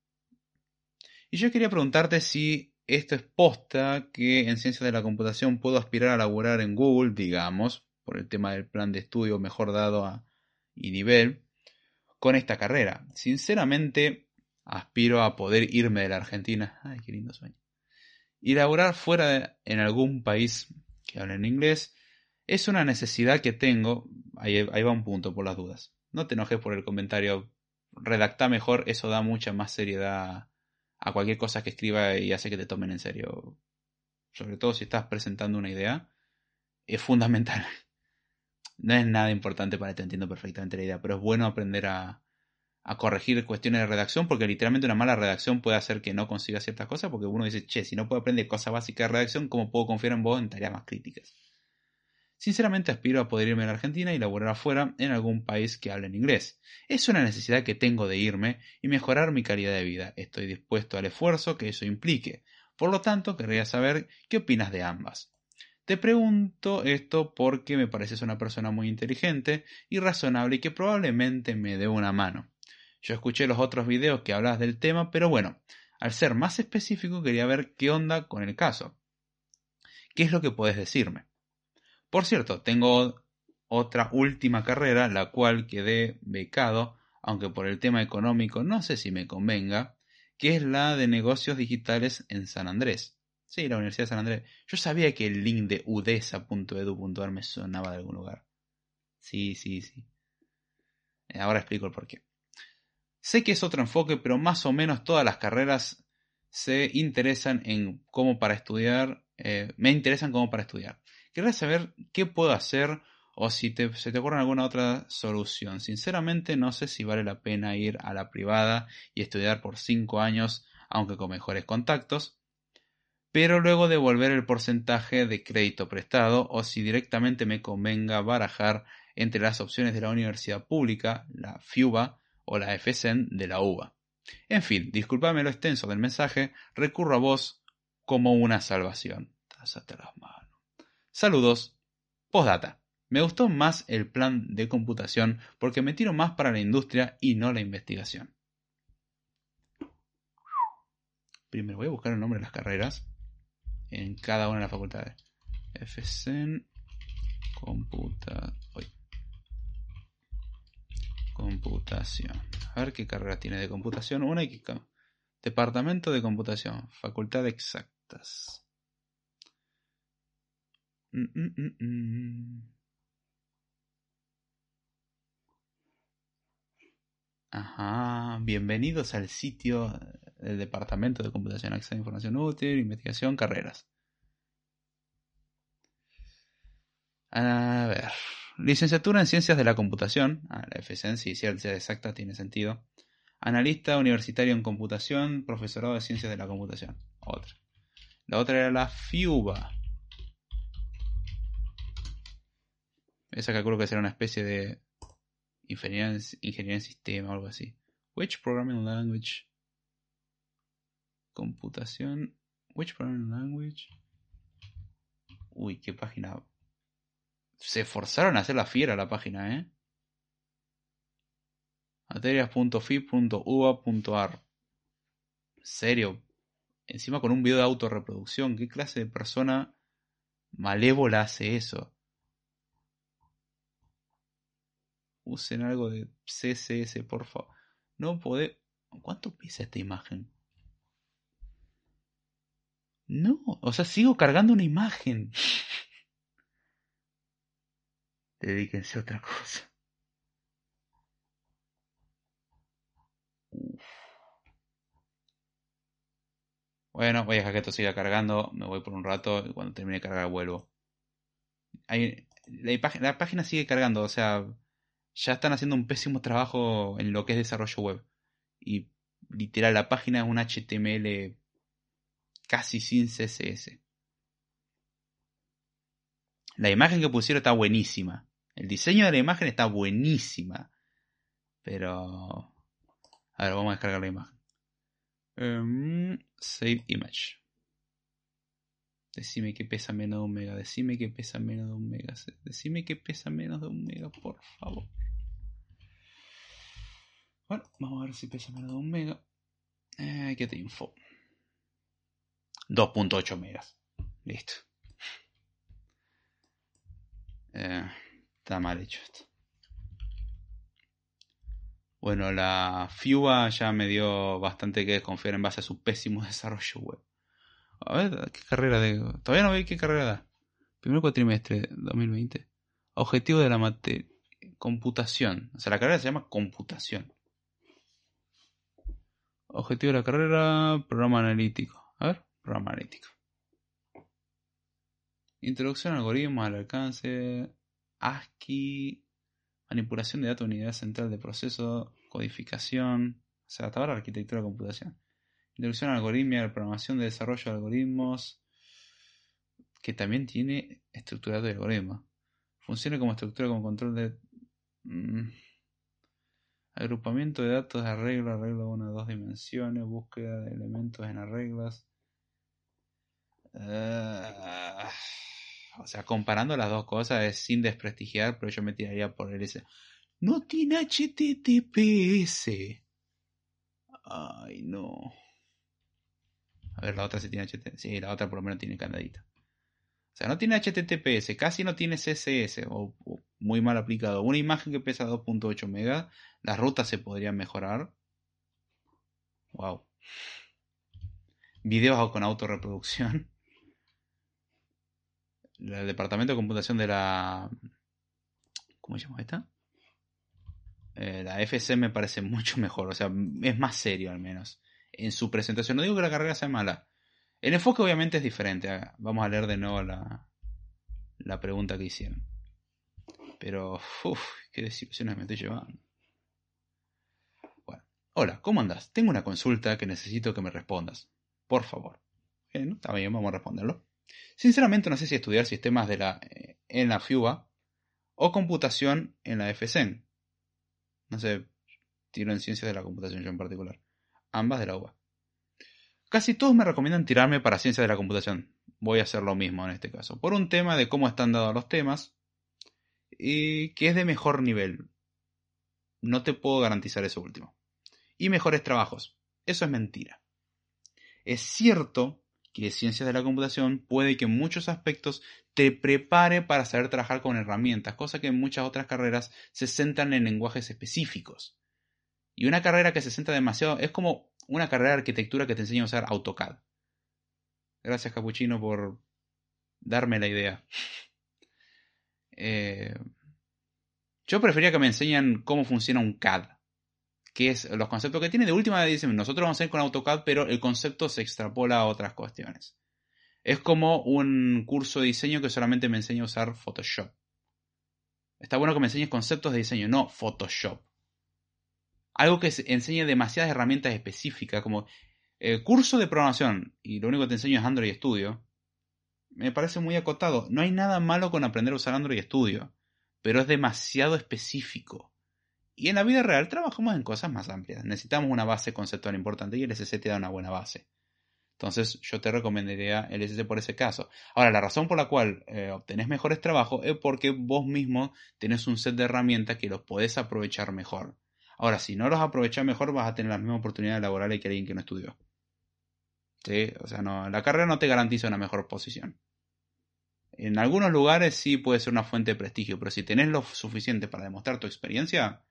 Y yo quería preguntarte si esto es posta que en ciencias de la computación puedo aspirar a laburar en Google, digamos, por el tema del plan de estudio mejor dado a, y nivel, con esta carrera. Sinceramente, aspiro a poder irme de la Argentina. Ay, qué lindo sueño. Y laburar fuera en algún país que hable en inglés es una necesidad que tengo. Ahí, ahí va un punto por las dudas. No te enojes por el comentario. Redacta mejor, eso da mucha más seriedad a cualquier cosa que escriba y hace que te tomen en serio. Sobre todo si estás presentando una idea, es fundamental. No es nada importante para te entiendo perfectamente la idea, pero es bueno aprender a, a corregir cuestiones de redacción, porque literalmente una mala redacción puede hacer que no consiga ciertas cosas, porque uno dice, che, si no puedo aprender cosas básicas de redacción, ¿cómo puedo confiar en vos en tareas más críticas? Sinceramente aspiro a poder irme a la Argentina y laborar afuera en algún país que hable en inglés. Es una necesidad que tengo de irme y mejorar mi calidad de vida. Estoy dispuesto al esfuerzo que eso implique. Por lo tanto, querría saber qué opinas de ambas. Te pregunto esto porque me pareces una persona muy inteligente y razonable y que probablemente me dé una mano. Yo escuché los otros videos que hablas del tema, pero bueno, al ser más específico quería ver qué onda con el caso. ¿Qué es lo que puedes decirme? Por cierto, tengo otra última carrera, la cual quedé becado, aunque por el tema económico no sé si me convenga, que es la de negocios digitales en San Andrés. Sí, la Universidad de San Andrés. Yo sabía que el link de udesa.edu.ar me sonaba de algún lugar. Sí, sí, sí. Ahora explico el porqué. Sé que es otro enfoque, pero más o menos todas las carreras se interesan en cómo para estudiar, eh, me interesan como para estudiar. Quería saber qué puedo hacer o si se te ocurre alguna otra solución. Sinceramente no sé si vale la pena ir a la privada y estudiar por 5 años, aunque con mejores contactos, pero luego devolver el porcentaje de crédito prestado o si directamente me convenga barajar entre las opciones de la universidad pública, la FIUBA o la FSN de la UBA. En fin, discúlpame lo extenso del mensaje, recurro a vos como una salvación. las manos. Saludos. Postdata. Me gustó más el plan de computación porque me tiro más para la industria y no la investigación. Primero voy a buscar el nombre de las carreras en cada una de las facultades. FCN Computa. Computación. A ver qué carrera tiene de computación. Una y Departamento de Computación. Facultad de Exactas. Mm, mm, mm, Ajá, bienvenidos al sitio del Departamento de Computación, Acceso a Información Útil, Investigación, Carreras. A ver, licenciatura en Ciencias de la Computación, ah, la FCN, si ciencia exacta tiene sentido. Analista universitario en computación, profesorado de Ciencias de la Computación, otra. La otra era la FIUBA, Esa calculo que será una especie de ingeniería en, ingeniería en sistema o algo así. Which programming language? Computación. Which programming language? Uy, qué página. Se forzaron a hacer la fiera la página, ¿eh? materias.fi.uva.ar Serio. Encima con un video de autorreproducción. ¿Qué clase de persona malévola hace eso? Usen algo de CSS, por favor. No puede... ¿Cuánto pesa esta imagen? No, o sea, sigo cargando una imagen. Dedíquense a otra cosa. Bueno, voy a dejar que esto siga cargando. Me voy por un rato y cuando termine de cargar vuelvo. la, la página sigue cargando, o sea, ya están haciendo un pésimo trabajo en lo que es desarrollo web. Y literal, la página es un HTML casi sin CSS. La imagen que pusieron está buenísima. El diseño de la imagen está buenísima. Pero... A ver, vamos a descargar la imagen. Em, save image. Decime que pesa menos de un mega. Decime que pesa menos de un mega. Decime que pesa menos de un mega, por favor. Bueno, vamos a ver si pesa menos de un mega. Eh, ¿Qué te info? 2.8 megas. Listo. Eh, está mal hecho esto. Bueno, la FIUA ya me dio bastante que desconfiar en base a su pésimo desarrollo web. A ver, ¿qué carrera de...? Todavía no veo qué carrera da. Primer cuatrimestre 2020. Objetivo de la materia... Computación. O sea, la carrera se llama computación. Objetivo de la carrera, programa analítico. A ver, programa analítico. Introducción al algoritmo, al alcance, ASCII, manipulación de datos, unidad central de proceso, codificación, o sea, hasta arquitectura de computación. Introducción al algoritmo, la programación de desarrollo de algoritmos, que también tiene estructura de algoritmos. Funciona como estructura con control de... Mm, agrupamiento de datos de arreglo, arreglo de una o dos dimensiones, búsqueda de elementos en arreglas. Ah, o sea, comparando las dos cosas es sin desprestigiar, pero yo me tiraría por el ese. No tiene HTTPS. Ay, no. A ver, la otra sí tiene HTTPS. Sí, la otra por lo menos tiene candadita. O sea, no tiene HTTPS, casi no tiene CSS, o, muy mal aplicado. Una imagen que pesa 2.8 megas, las rutas se podrían mejorar. Wow. Videos con autorreproducción. El departamento de computación de la. ¿Cómo se llama esta? Eh, la FC me parece mucho mejor, o sea, es más serio al menos en su presentación. No digo que la carrera sea mala. El enfoque obviamente es diferente. Ah, vamos a leer de nuevo la, la pregunta que hicieron. Pero, uff, qué desilusiones me estoy llevando. Bueno, hola, ¿cómo andas? Tengo una consulta que necesito que me respondas. Por favor. Bueno, está bien, vamos a responderlo. Sinceramente no sé si estudiar sistemas de la, eh, en la FIUBA o computación en la FCN. No sé, tiro en ciencias de la computación yo en particular ambas de la UBA. Casi todos me recomiendan tirarme para ciencia de la computación. Voy a hacer lo mismo en este caso. Por un tema de cómo están dados los temas y que es de mejor nivel. No te puedo garantizar eso último. Y mejores trabajos. Eso es mentira. Es cierto que ciencias de la computación puede que en muchos aspectos te prepare para saber trabajar con herramientas, cosa que en muchas otras carreras se centran en lenguajes específicos. Y una carrera que se centra demasiado es como una carrera de arquitectura que te enseña a usar AutoCAD. Gracias, Capuchino, por darme la idea. Eh, yo prefería que me enseñan cómo funciona un CAD. Que es los conceptos que tiene. De última dicen, nosotros vamos a ir con AutoCAD, pero el concepto se extrapola a otras cuestiones. Es como un curso de diseño que solamente me enseña a usar Photoshop. Está bueno que me enseñes conceptos de diseño, no Photoshop algo que enseñe demasiadas herramientas específicas, como el curso de programación, y lo único que te enseño es Android Studio, me parece muy acotado. No hay nada malo con aprender a usar Android Studio, pero es demasiado específico. Y en la vida real trabajamos en cosas más amplias. Necesitamos una base conceptual importante y el SC te da una buena base. Entonces yo te recomendaría el SC por ese caso. Ahora, la razón por la cual eh, obtenés mejores trabajos es porque vos mismo tenés un set de herramientas que los podés aprovechar mejor. Ahora, si no los aprovechas mejor, vas a tener las mismas oportunidades laborales que alguien que no estudió. ¿Sí? O sea, no, la carrera no te garantiza una mejor posición. En algunos lugares sí puede ser una fuente de prestigio, pero si tenés lo suficiente para demostrar tu experiencia,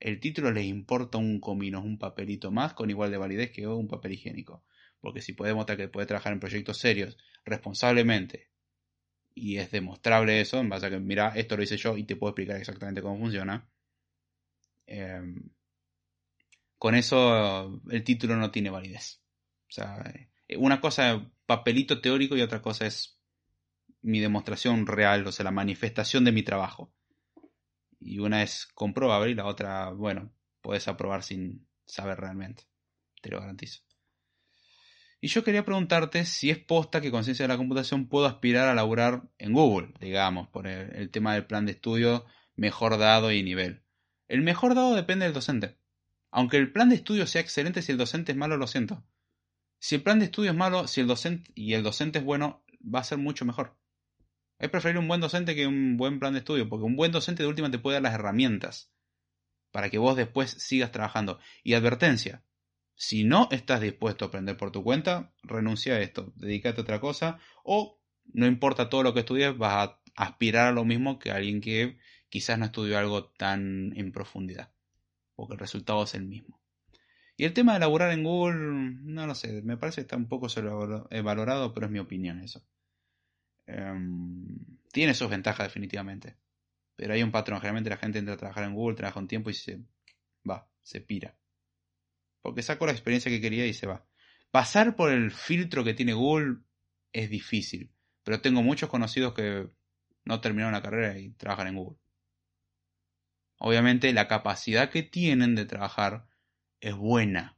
el título les importa un comino, un papelito más con igual de validez que un papel higiénico. Porque si puede demostrar que puede trabajar en proyectos serios, responsablemente, y es demostrable eso, en base a que, mira, esto lo hice yo y te puedo explicar exactamente cómo funciona, Em, con eso el título no tiene validez. O sea, eh, una cosa es papelito teórico y otra cosa es mi demostración real, o sea, la manifestación de mi trabajo. Y una es comprobable y la otra, bueno, puedes aprobar sin saber realmente. Te lo garantizo. Y yo quería preguntarte si es posta que con ciencia de la computación puedo aspirar a laburar en Google, digamos, por el tema del plan de estudio mejor dado y nivel. El mejor dado depende del docente. Aunque el plan de estudio sea excelente, si el docente es malo, lo siento. Si el plan de estudio es malo, si el docente y el docente es bueno, va a ser mucho mejor. Es preferible un buen docente que un buen plan de estudio, porque un buen docente de última te puede dar las herramientas para que vos después sigas trabajando. Y advertencia, si no estás dispuesto a aprender por tu cuenta, renuncia a esto, dedícate a otra cosa o no importa todo lo que estudies, vas a aspirar a lo mismo que alguien que quizás no estudió algo tan en profundidad, porque el resultado es el mismo. Y el tema de laburar en Google, no lo sé, me parece que está un poco valorado, pero es mi opinión eso. Em, tiene sus ventajas definitivamente. Pero hay un patrón. Generalmente la gente entra a trabajar en Google, trabaja un tiempo y se va, se pira. Porque sacó la experiencia que quería y se va. Pasar por el filtro que tiene Google es difícil. Pero tengo muchos conocidos que no terminaron la carrera y trabajan en Google. Obviamente la capacidad que tienen de trabajar es buena.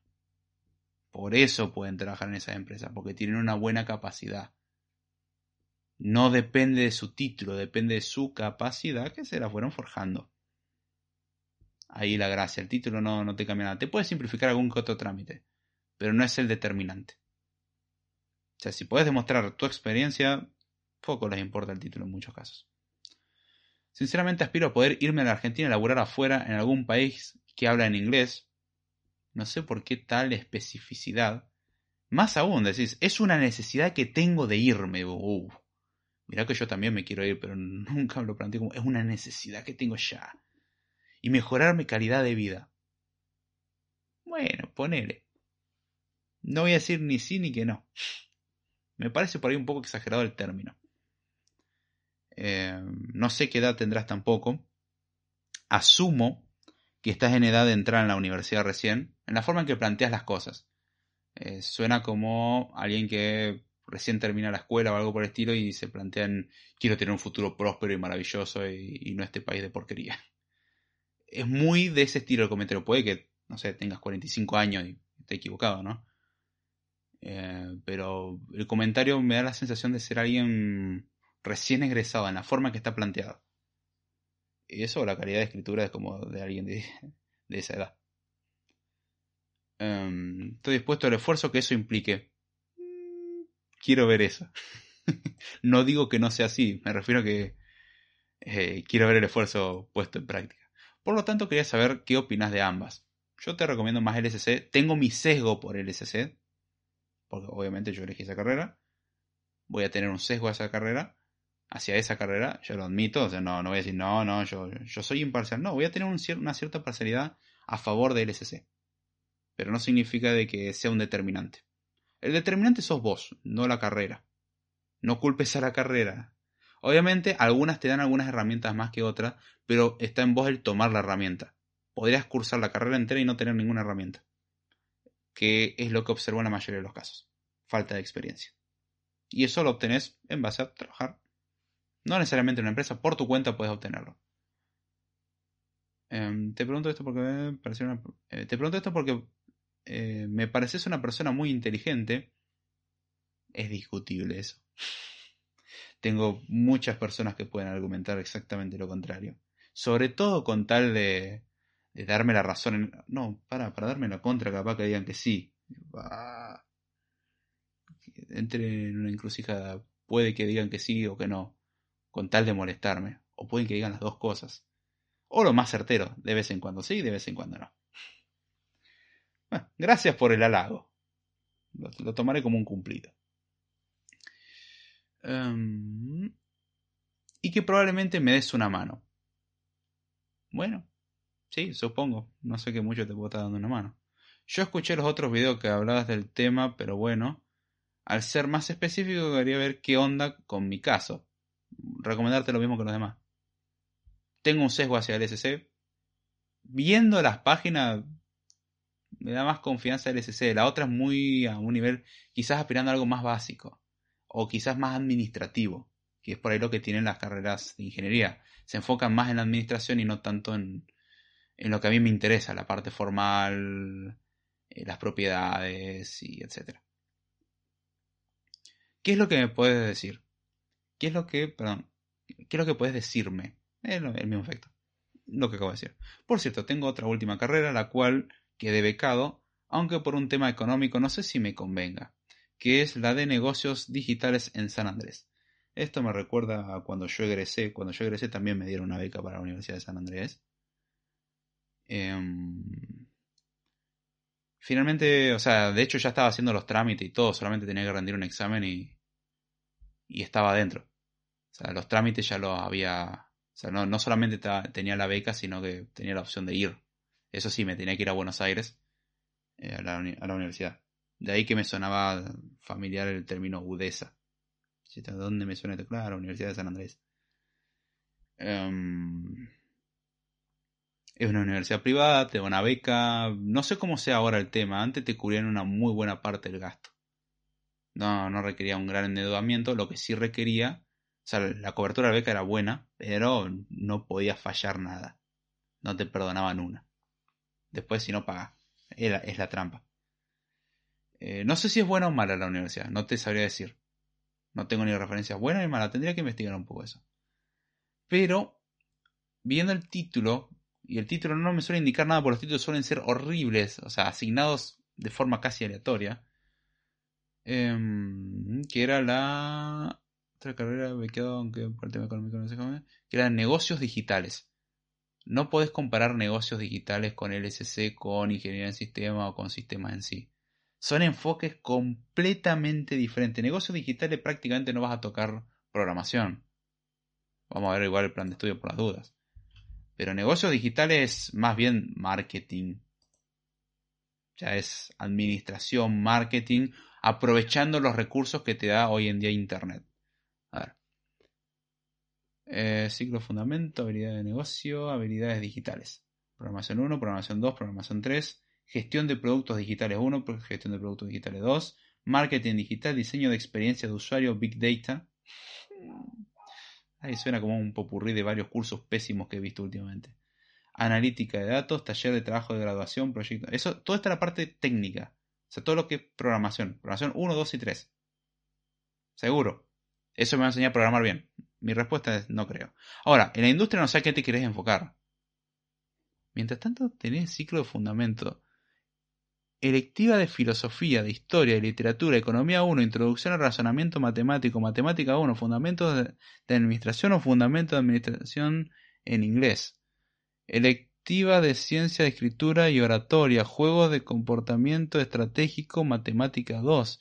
Por eso pueden trabajar en esas empresas, porque tienen una buena capacidad no depende de su título, depende de su capacidad que se la fueron forjando. Ahí la gracia, el título no, no te cambia nada. Te puede simplificar algún que otro trámite, pero no es el determinante. O sea, si puedes demostrar tu experiencia, poco les importa el título en muchos casos. Sinceramente aspiro a poder irme a la Argentina a laburar afuera en algún país que habla en inglés. No sé por qué tal especificidad. Más aún, decís, es una necesidad que tengo de irme. Uh, Mirá que yo también me quiero ir, pero nunca lo planteo como es una necesidad que tengo ya. Y mejorar mi calidad de vida. Bueno, ponele. No voy a decir ni sí ni que no. Me parece por ahí un poco exagerado el término. Eh, no sé qué edad tendrás tampoco. Asumo que estás en edad de entrar en la universidad recién, en la forma en que planteas las cosas. Eh, suena como alguien que recién termina la escuela o algo por el estilo y se plantean, quiero tener un futuro próspero y maravilloso y, no este país de porquería. Es muy de ese estilo el comentario. Puede que, no sé, tengas 45 años y esté equivocado, ¿no? Eh, pero el comentario me da la sensación de ser alguien recién egresado en la forma que está planteado. Y eso, la calidad de escritura es como de alguien de, esa edad. Em, estoy dispuesto al esfuerzo que eso implique quiero ver eso. no digo que no sea así, me refiero a que eh, quiero ver el esfuerzo puesto en práctica. Por lo tanto, quería saber qué opinas de ambas. Yo te recomiendo más LSC. Tengo mi sesgo por LSC, porque obviamente yo elegí esa carrera. Voy a tener un sesgo a esa carrera, hacia esa carrera, yo lo admito. O sea, no, no voy a decir, no, no, yo, yo soy imparcial. No, voy a tener una cierta parcialidad a favor de LSC. Pero no significa de que sea un determinante. El determinante sos vos, no la carrera. No culpes a la carrera. Obviamente, algunas te dan algunas herramientas más que otras, pero está en vos el tomar la herramienta. Podrías cursar la carrera entera y no tener ninguna herramienta. Que es lo que observo en la mayoría de los casos. Falta de experiencia. Y eso lo obtenés en base a trabajar. No necesariamente en una empresa, por tu cuenta puedes obtenerlo. Em, te pregunto esto porque me pareció eh, te pregunto esto porque eh, me pareces una persona muy inteligente, es discutible eso. Tengo muchas personas que pueden argumentar exactamente lo contrario. Sobre todo con tal de, de darme la razón. no, para, para darme la contra, capaz que digan que sí. Entre en una encrucijada. Puede que digan que sí o que no. Con tal de molestarme. O pueden que digan las dos cosas. O lo más certero, de vez en cuando sí, de vez en cuando no gracias por el halago. Lo, tomaré como un cumplido. Em, y que probablemente me des una mano. Bueno, sí, supongo. No sé qué mucho te puedo estar dando una mano. Yo escuché los otros videos que hablabas del tema, pero bueno, al ser más específico quería ver qué onda con mi caso. Recomendarte lo mismo que los demás. Tengo un sesgo hacia el SC. Viendo las páginas me da más confianza el SC. La otra es muy a un nivel, quizás aspirando a algo más básico. O quizás más administrativo. Que es por ahí lo que tienen las carreras de ingeniería. Se enfocan más en la administración y no tanto en, en lo que a mí me interesa, la parte formal, eh, las propiedades y etcétera. ¿Qué es lo que me puedes decir? ¿Qué es lo que, perdón, qué es lo que puedes decirme? el mismo efecto. Lo que acabo de decir. Por cierto, tengo otra última carrera, la cual quedé becado, aunque por un tema económico no sé si me convenga. que es la de negocios digitales en San Andrés. Esto me recuerda a cuando yo egresé. Cuando yo egresé también me dieron una beca para la Universidad de San Andrés. Em, finalmente, o sea, de hecho ya estaba haciendo los trámites y todo, solamente tenía que rendir un examen y, y estaba adentro. O sea, los trámites ya los había... O sea, no, no solamente tenía la beca, sino que tenía la opción de ir. Eso sí, me tenía que ir a Buenos Aires, eh, a, la, a la universidad. De ahí que me sonaba familiar el término UDESA. ¿De dónde me suena esto? Claro, Universidad de San Andrés. Em, es una universidad privada, te da una beca. No sé cómo sea ahora el tema. Antes te cubrían una muy buena parte del gasto. No, no requería un gran endeudamiento. Lo que sí requería. O sea, la cobertura de beca era buena, pero no podía fallar nada. No te perdonaban una. Después, si no pagas. Es la trampa. Eh, no sé si es buena o mala la universidad, no te sabría decir. No tengo ni referencias buenas ni malas, tendría que investigar un poco eso. Pero, viendo el título, y el título no me suele indicar nada, porque los títulos suelen ser horribles, o sea, asignados de forma casi aleatoria. Em, que era la. Otra carrera quedado aunque por el tema económico no sé cómo. Que eran negocios digitales. No podés comparar negocios digitales con LSC, con ingeniería en sistema o con sistemas en sí son enfoques completamente diferentes. Negocios digitales prácticamente no vas a tocar programación. Vamos a ver igual el plan de estudio por las dudas. Pero negocios digitales más bien marketing. Ya es administración, marketing, aprovechando los recursos que te da hoy en día Internet. A ver. Eh, ciclo fundamento, habilidades de negocio, habilidades digitales. Programación 1, programación 2, programación 3, gestión de productos digitales 1, gestión de productos digitales 2, marketing digital, diseño de experiencia de usuario, big data. Ahí suena como un popurrí de varios cursos pésimos que he visto últimamente. Analítica de datos, taller de trabajo de graduación, proyecto. Eso, toda esta es la parte técnica. O sea, todo lo que es programación. Programación 1, 2 y 3. Seguro. Eso me va a enseñar a programar bien. Mi respuesta es no creo. Ahora, en la industria no sé a qué te querés enfocar. Mientras tanto, tenés ciclo de fundamento Electiva de Filosofía, de Historia, y Literatura, Economía 1, Introducción al Razonamiento Matemático, Matemática 1, Fundamentos de, Administración o Fundamentos de Administración en inglés. De Ciencia de Escritura y Oratoria, Juegos de Comportamiento Estratégico, Matemática 2.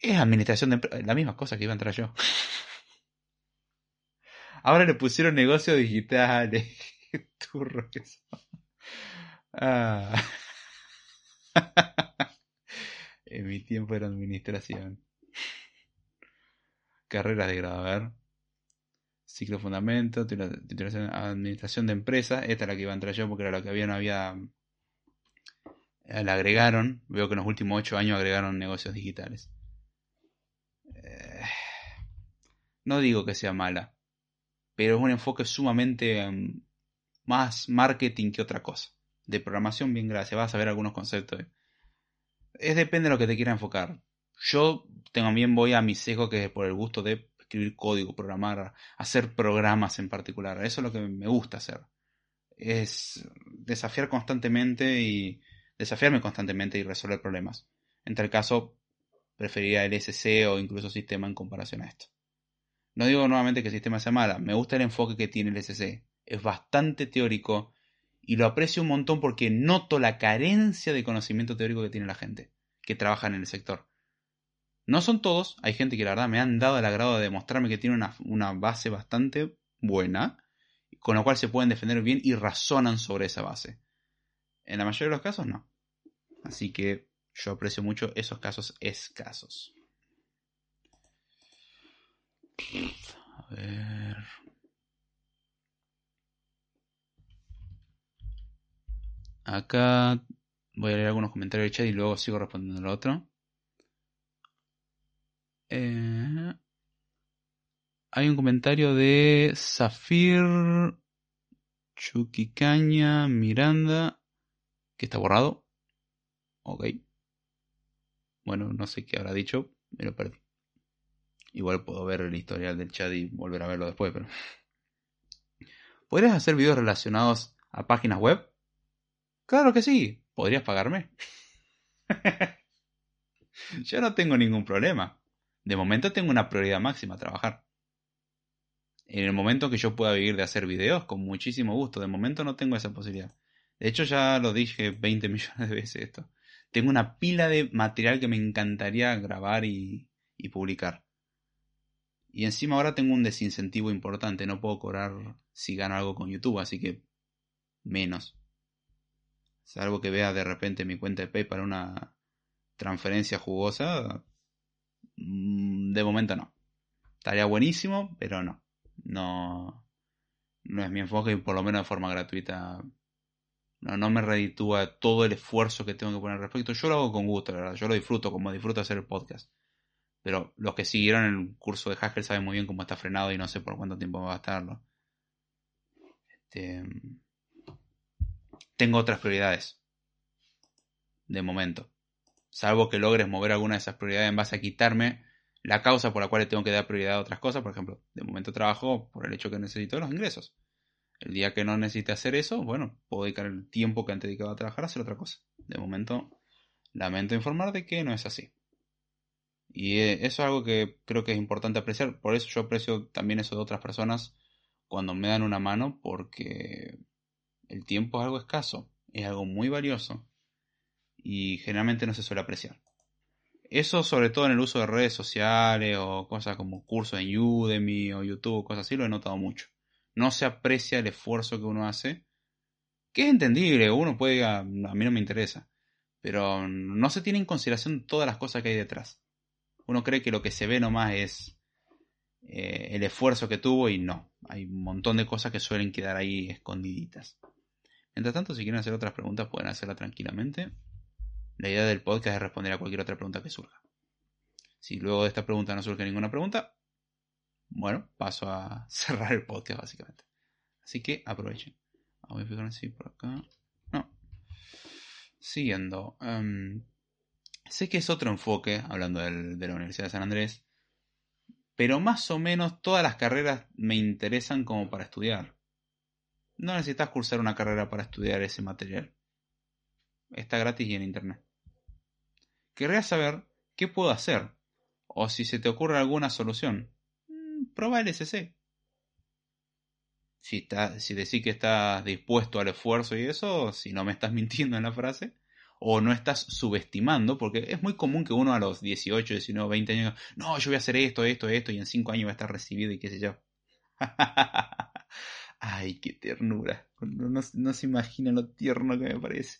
Es administración de la misma cosa que iba a entrar yo. Ahora le pusieron negocio digitales. Turro que Ah. en mi tiempo era administración. Carreras de grado, a ver. Ciclo fundamento, administración de empresas. Esta es la que iba a entrar yo porque era la que había, no había. Eh, la agregaron. Veo que en los últimos ocho años agregaron negocios digitales. Eh, no digo que sea mala, pero es un enfoque sumamente mm, más marketing que otra cosa de programación, bien gracias, vas a ver algunos conceptos. Es depende de lo que te quiera enfocar. Yo también voy a mi sesgo que es por el gusto de escribir código, programar, hacer programas en particular. Eso es lo que me gusta hacer. Es desafiar constantemente y desafiarme constantemente y resolver problemas. En tal caso, preferiría el SC o incluso sistema en comparación a esto. No digo nuevamente que el sistema sea mala, me gusta el enfoque que tiene el SC. Es bastante teórico y lo aprecio un montón porque noto la carencia de conocimiento teórico que tiene la gente que trabaja en el sector. No son todos, hay gente que la verdad me han dado el agrado de demostrarme que tiene una, base bastante buena, con la cual se pueden defender bien y razonan sobre esa base. En la mayoría de los casos no. Así que yo aprecio mucho esos casos escasos. A ver. Acá voy a leer algunos comentarios del chat y luego sigo respondiendo al otro. Eh, hay un comentario de Zafir Chuquicaña Miranda que está borrado. Ok. Bueno, no sé qué habrá dicho, me lo perdí. Igual puedo ver el historial del chat y volver a verlo después, pero... ¿Podrías hacer videos relacionados a páginas web? Claro que sí. ¿Podrías pagarme? yo no tengo ningún problema. De momento tengo una prioridad máxima, trabajar. En el momento que yo pueda vivir de hacer videos, con muchísimo gusto. De momento no tengo esa posibilidad. De hecho, ya lo dije 20 millones de veces esto. Tengo una pila de material que me encantaría grabar y, y publicar. Y encima ahora tengo un desincentivo importante. No puedo cobrar si gano algo con YouTube, así que menos. Salvo que vea de repente mi cuenta de PayPal una transferencia jugosa. Mm, de momento no. Estaría buenísimo, pero no. No, no es mi enfoque y por lo menos de forma gratuita no, no me reditúa todo el esfuerzo que tengo que poner al respecto. Yo lo hago con gusto, la verdad. Yo lo disfruto como disfruto hacer el podcast. Pero los que siguieron el curso de Haskell saben muy bien cómo está frenado y no sé por cuánto tiempo va a estarlo. Este, tengo otras prioridades. De momento. Salvo que logres mover alguna de esas prioridades en base a quitarme la causa por la cual tengo que dar prioridad a otras cosas. Por ejemplo, de momento trabajo por el hecho que necesito los ingresos. El día que no necesite hacer eso, bueno, puedo dedicar el tiempo que antes dedicaba a trabajar a hacer otra cosa. De momento, lamento informar de que no es así. Y eh, eso es algo que creo que es importante apreciar. Por eso yo aprecio también eso de otras personas cuando me dan una mano, porque el tiempo es algo escaso, es algo muy valioso y generalmente no se suele apreciar. Eso sobre todo en el uso de redes sociales o cosas como cursos en Udemy o YouTube cosas así lo he notado mucho. No se aprecia el esfuerzo que uno hace, que es entendible, uno puede, a, mí no me interesa, pero no se tiene en consideración todas las cosas que hay detrás. Uno cree que lo que se ve nomás es eh, el esfuerzo que tuvo y no, hay un montón de cosas que suelen quedar ahí escondiditas. Mientras tanto, si quieren hacer otras preguntas, pueden hacerla tranquilamente. La idea del podcast es responder a cualquier otra pregunta que surja. Si luego de esta pregunta no surge ninguna pregunta, bueno, paso a cerrar el podcast básicamente. Así que aprovechen. Voy a fijar si por acá. No. Siguiendo. Em, sé que es otro enfoque, hablando de la Universidad de San Andrés. Pero más o menos todas las carreras me interesan como para estudiar. No necesitas cursar una carrera para estudiar ese material. Está gratis y en internet. Querría saber qué puedo hacer. O si se te ocurre alguna solución. Mm, prueba el SC. Si, si decís que estás dispuesto al esfuerzo y eso, si no me estás mintiendo en la frase, o no estás subestimando, porque es muy común que uno a los 18, 19, 20 años, no, yo voy a hacer esto, esto, esto, y en 5 años va a estar recibido y qué sé yo. Ay, qué ternura. No, no, se imagina lo tierno que me parece.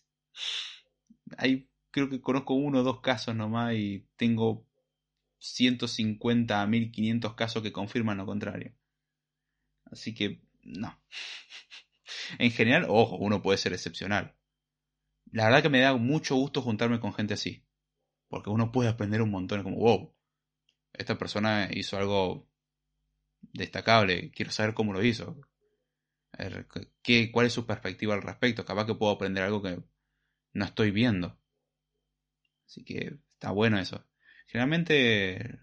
Hay, creo que conozco uno o dos casos nomás y tengo 150 a 1500 casos que confirman lo contrario. Así que, no. en general, ojo, uno puede ser excepcional. La verdad que me da mucho gusto juntarme con gente así. Porque uno puede aprender un montón, como, wow, esta persona hizo algo destacable, quiero saber cómo lo hizo. ¿Qué, ¿Cuál es su perspectiva al respecto? Capaz que puedo aprender algo que no estoy viendo. Así que está bueno eso. Generalmente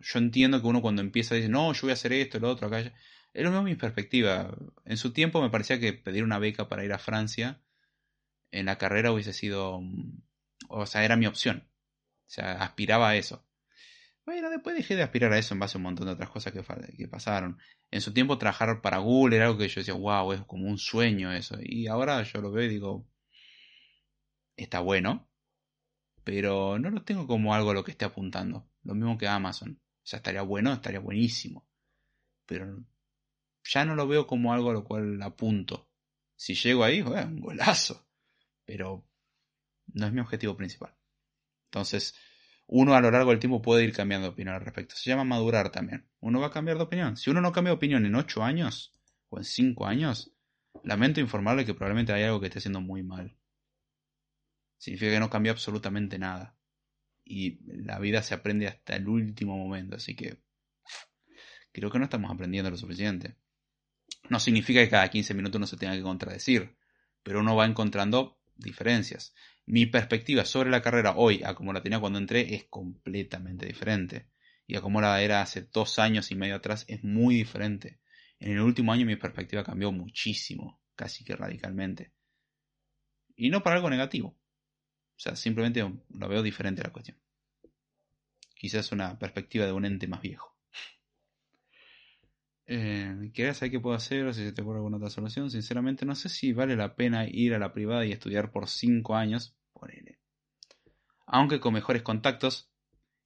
yo entiendo que uno cuando empieza dice, no, yo voy a hacer esto, lo otro, acá. Es lo mismo mi perspectiva. En su tiempo me parecía que pedir una beca para ir a Francia en la carrera hubiese sido, o sea, era mi opción. O sea, aspiraba a eso. Bueno, después dejé de aspirar a eso en base a un montón de otras cosas que, que pasaron. En su tiempo trabajar para Google era algo que yo decía, wow, es como un sueño eso. Y ahora yo lo veo y digo, está bueno, pero no lo tengo como algo a lo que esté apuntando. Lo mismo que Amazon. O sea, estaría bueno, estaría buenísimo. Pero ya no lo veo como algo a lo cual apunto. Si llego ahí, bueno, un golazo. Pero no es mi objetivo principal. Entonces, uno a lo largo del tiempo puede ir cambiando de opinión al respecto. Se llama madurar también. Uno va a cambiar de opinión. Si uno no cambia de opinión en 8 años o en 5 años, lamento informarle que probablemente hay algo que esté haciendo muy mal. Significa que no cambia absolutamente nada. Y la vida se aprende hasta el último momento. Así que creo que no estamos aprendiendo lo suficiente. No significa que cada 15 minutos uno se tenga que contradecir, pero uno va encontrando diferencias mi perspectiva sobre la carrera hoy a como la tenía cuando entré es completamente diferente. Y a como la era hace dos años y medio atrás es muy diferente. En el último año mi perspectiva cambió muchísimo, casi que radicalmente. Y no para algo negativo. O sea, simplemente lo veo diferente la cuestión. quizás una perspectiva de un ente más viejo. Eh, ¿Querés saber qué puedo hacer si se te ocurre alguna otra solución? Sinceramente no sé si vale la pena ir a la privada y estudiar por 5 años. Ponele. Aunque con mejores contactos.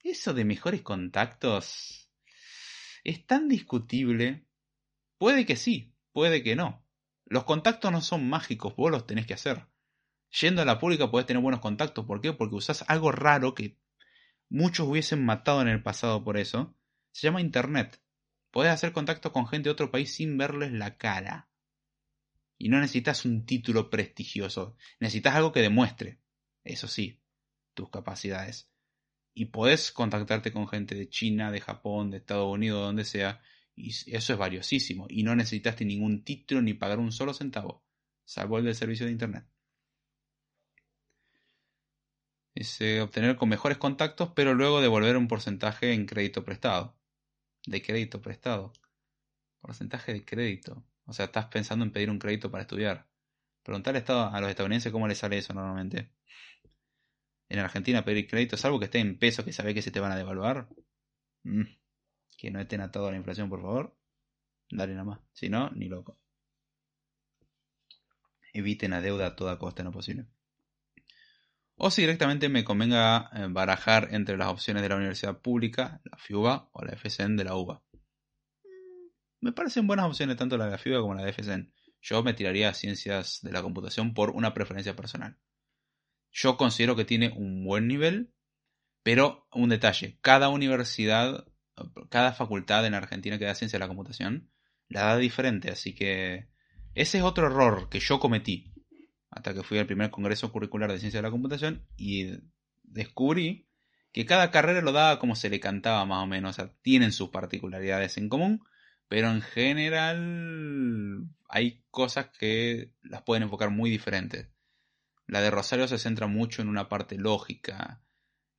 Eso de mejores contactos es tan discutible. Puede que sí, puede que no. Los contactos no son mágicos, vos los tenés que hacer. Yendo a la pública podés tener buenos contactos. ¿Por qué? Porque usás algo raro que muchos hubiesen matado en el pasado por eso. Se llama Internet. Podés hacer contacto con gente de otro país sin verles la cara. Y no necesitas un título prestigioso. Necesitas algo que demuestre, eso sí, tus capacidades. Y podés contactarte con gente de China, de Japón, de Estados Unidos, donde sea. Y eso es valiosísimo. Y no necesitaste ningún título ni pagar un solo centavo. Salvo el del servicio de Internet. Eh, obtener con mejores contactos, pero luego devolver un porcentaje en crédito prestado de crédito prestado. Porcentaje de crédito. O sea, estás pensando en pedir un crédito para estudiar. Preguntar a los estadounidenses cómo les sale eso normalmente. En Argentina pedir crédito, salvo que esté en pesos que sabés que se te van a devaluar. Mm. Que no estén atados a la inflación, por favor. Dale nada más. Si no, ni loco. Eviten la deuda a toda costa en lo posible. O si directamente me convenga eh, barajar entre las opciones de la universidad pública, la FIUBA o la FSN de la UBA. Mm, me parecen buenas opciones tanto la de la FIUBA como la de FSN. Yo me tiraría a ciencias de la computación por una preferencia personal. Yo considero que tiene un buen nivel, pero un detalle, cada universidad, cada facultad en Argentina que da ciencia de la computación, la da diferente, así que ese es otro error que yo cometí hasta que fui al primer congreso curricular de ciencia de la computación y descubrí que cada carrera lo daba como se le cantaba más o menos, o sea, tienen sus particularidades en común, pero en general hay cosas que las pueden enfocar muy diferentes. La de Rosario se centra mucho en una parte lógica,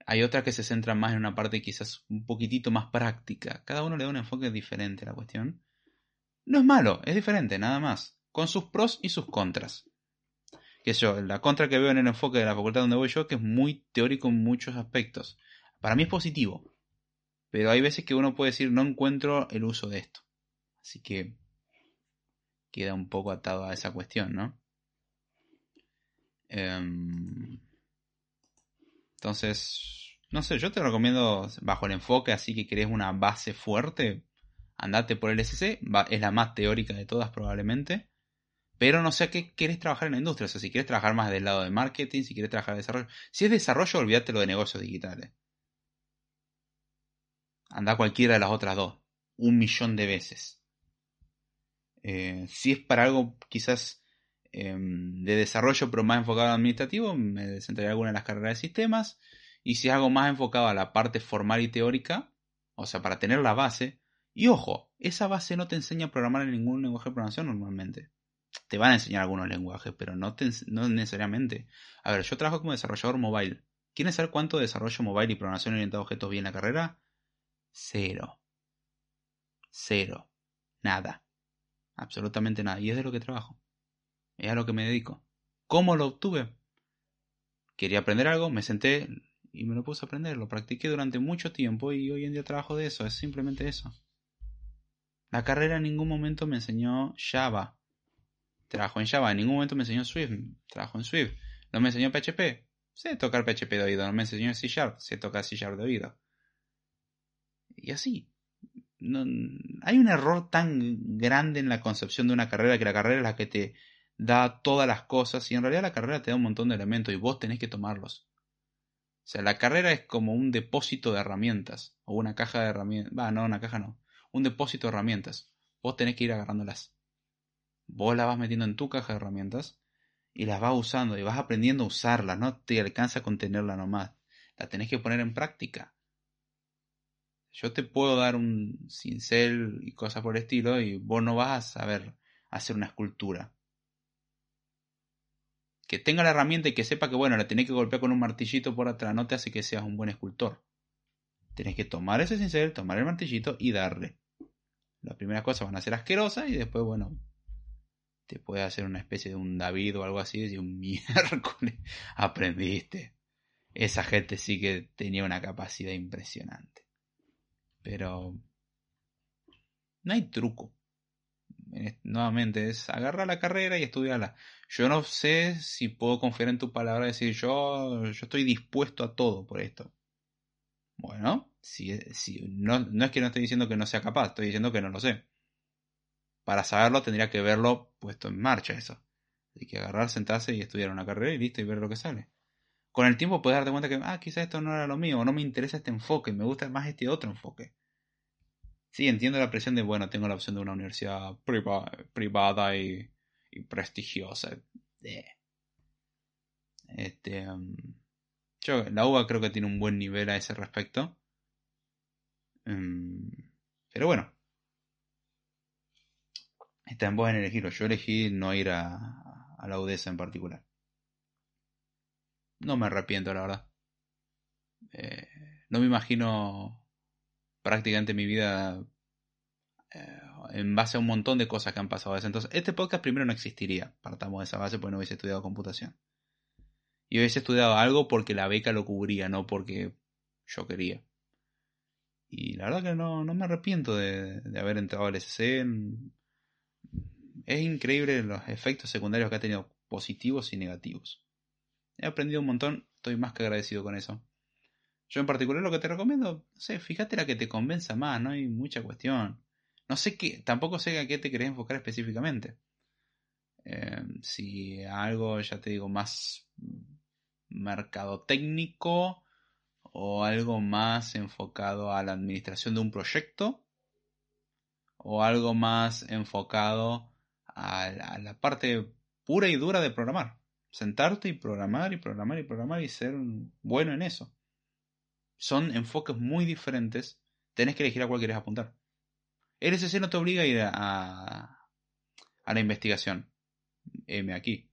hay otras que se centran más en una parte quizás un poquitito más práctica. Cada uno le da un enfoque diferente a la cuestión. No es malo, es diferente, nada más, con sus pros y sus contras que yo, la contra que veo en el enfoque de la facultad donde voy yo, que es muy teórico en muchos aspectos. Para mí es positivo, pero hay veces que uno puede decir no encuentro el uso de esto. Así que queda un poco atado a esa cuestión, ¿no? Em, entonces, no sé, yo te recomiendo bajo el enfoque, así que querés una base fuerte, andate por el SC, es la más teórica de todas probablemente. Pero no sé qué quieres trabajar en la industria. O sea, si quieres trabajar más del lado de marketing, si quieres trabajar de desarrollo. Si es desarrollo, olvídate lo de negocios digitales. Anda cualquiera de las otras dos. Un millón de veces. Eh, si es para algo quizás em, de desarrollo, pero más enfocado al administrativo, me centraría en alguna de las carreras de sistemas. Y si es algo más enfocado a la parte formal y teórica, o sea, para tener la base. Y ojo, esa base no te enseña a programar en ningún lenguaje de programación normalmente te van a enseñar algunos lenguajes, pero no, necesariamente. A ver, yo trabajo como desarrollador mobile. ¿Quieres saber cuánto desarrollo mobile y programación orientada a objetos vi en la carrera? Cero. Cero. Nada. Absolutamente nada. Y es de lo que trabajo. Es a lo que me dedico. ¿Cómo lo obtuve? Quería aprender algo, me senté y me lo puse a aprender. Lo practiqué durante mucho tiempo y hoy en día trabajo de eso. Es simplemente eso. La carrera en ningún momento me enseñó Java trabajo en Java, en ningún momento me enseñó Swift, trabajo en Swift. No me enseñó PHP, sé tocar PHP de oído. No me enseñó C Sharp, sé tocar C Sharp de oído. Y así. No, hay un error tan grande en la concepción de una carrera que la carrera es la que te da todas las cosas y en realidad la carrera te da un montón de elementos y vos tenés que tomarlos. O sea, la carrera es como un depósito de herramientas o una caja de herramientas. Va, no, una caja no. Un depósito de herramientas. Vos tenés que ir agarrándolas. Vos la vas metiendo en tu caja de herramientas y las vas usando y vas aprendiendo a usarla, no te alcanza con tenerla nomás. La tenés que poner en práctica. Yo te puedo dar un cincel y cosas por el estilo y vos no vas a saber hacer una escultura. Que tenga la herramienta y que sepa que bueno, la tenés que golpear con un martillito por atrás no te hace que seas un buen escultor. Tenés que tomar ese cincel, tomar el martillito y darle. Las primeras cosas van a ser asquerosas y después, bueno, te puede hacer una especie de un David o algo así, y un miércoles aprendiste. esa gente sí que tenía una capacidad impresionante. Pero no hay truco. Nuevamente, es agarrar la carrera y estudiarla. Yo no sé si puedo confiar en tu palabra y decir yo, yo estoy dispuesto a todo por esto. Bueno, si, si, no, no es que no estoy diciendo que no sea capaz, estoy diciendo que no lo sé. Para saberlo tendría que verlo puesto en marcha eso. Hay que agarrar, sentarse y estudiar una carrera y listo y ver lo que sale. Con el tiempo puedes darte cuenta que, ah, quizás esto no era lo mío, o no me interesa este enfoque, me gusta más este otro enfoque. Sí, entiendo la presión de, bueno, tengo la opción de una universidad privada y, prestigiosa. Este, um, yo, la UBA creo que tiene un buen nivel a ese respecto. Um, pero bueno. Está en vos en elegirlo. Yo elegí no ir a, a la UDESA en particular. No me arrepiento, la verdad. Eh, no me imagino prácticamente mi vida eh, en base a un montón de cosas que han pasado desde entonces. Este podcast primero no existiría, partamos de esa base porque no hubiese estudiado computación. Y hubiese estudiado algo porque la beca lo cubría, no porque yo quería. Y la verdad que no, no me arrepiento de, de haber entrado al SC. Es increíble los efectos secundarios que ha tenido, positivos y negativos. He aprendido un montón, estoy más que agradecido con eso. Yo en particular lo que te recomiendo, no sé, fíjate la que te convenza más, no hay mucha cuestión. No sé qué, tampoco sé a qué te querés enfocar específicamente. Eh, si algo, ya te digo, más mercado técnico o algo más enfocado a la administración de un proyecto o algo más enfocado a la parte pura y dura de programar. Sentarte y programar y programar y programar y ser bueno en eso son enfoques muy diferentes, tenés que elegir a cuál quieres apuntar. El SC no te obliga a ir a, a la investigación. M aquí.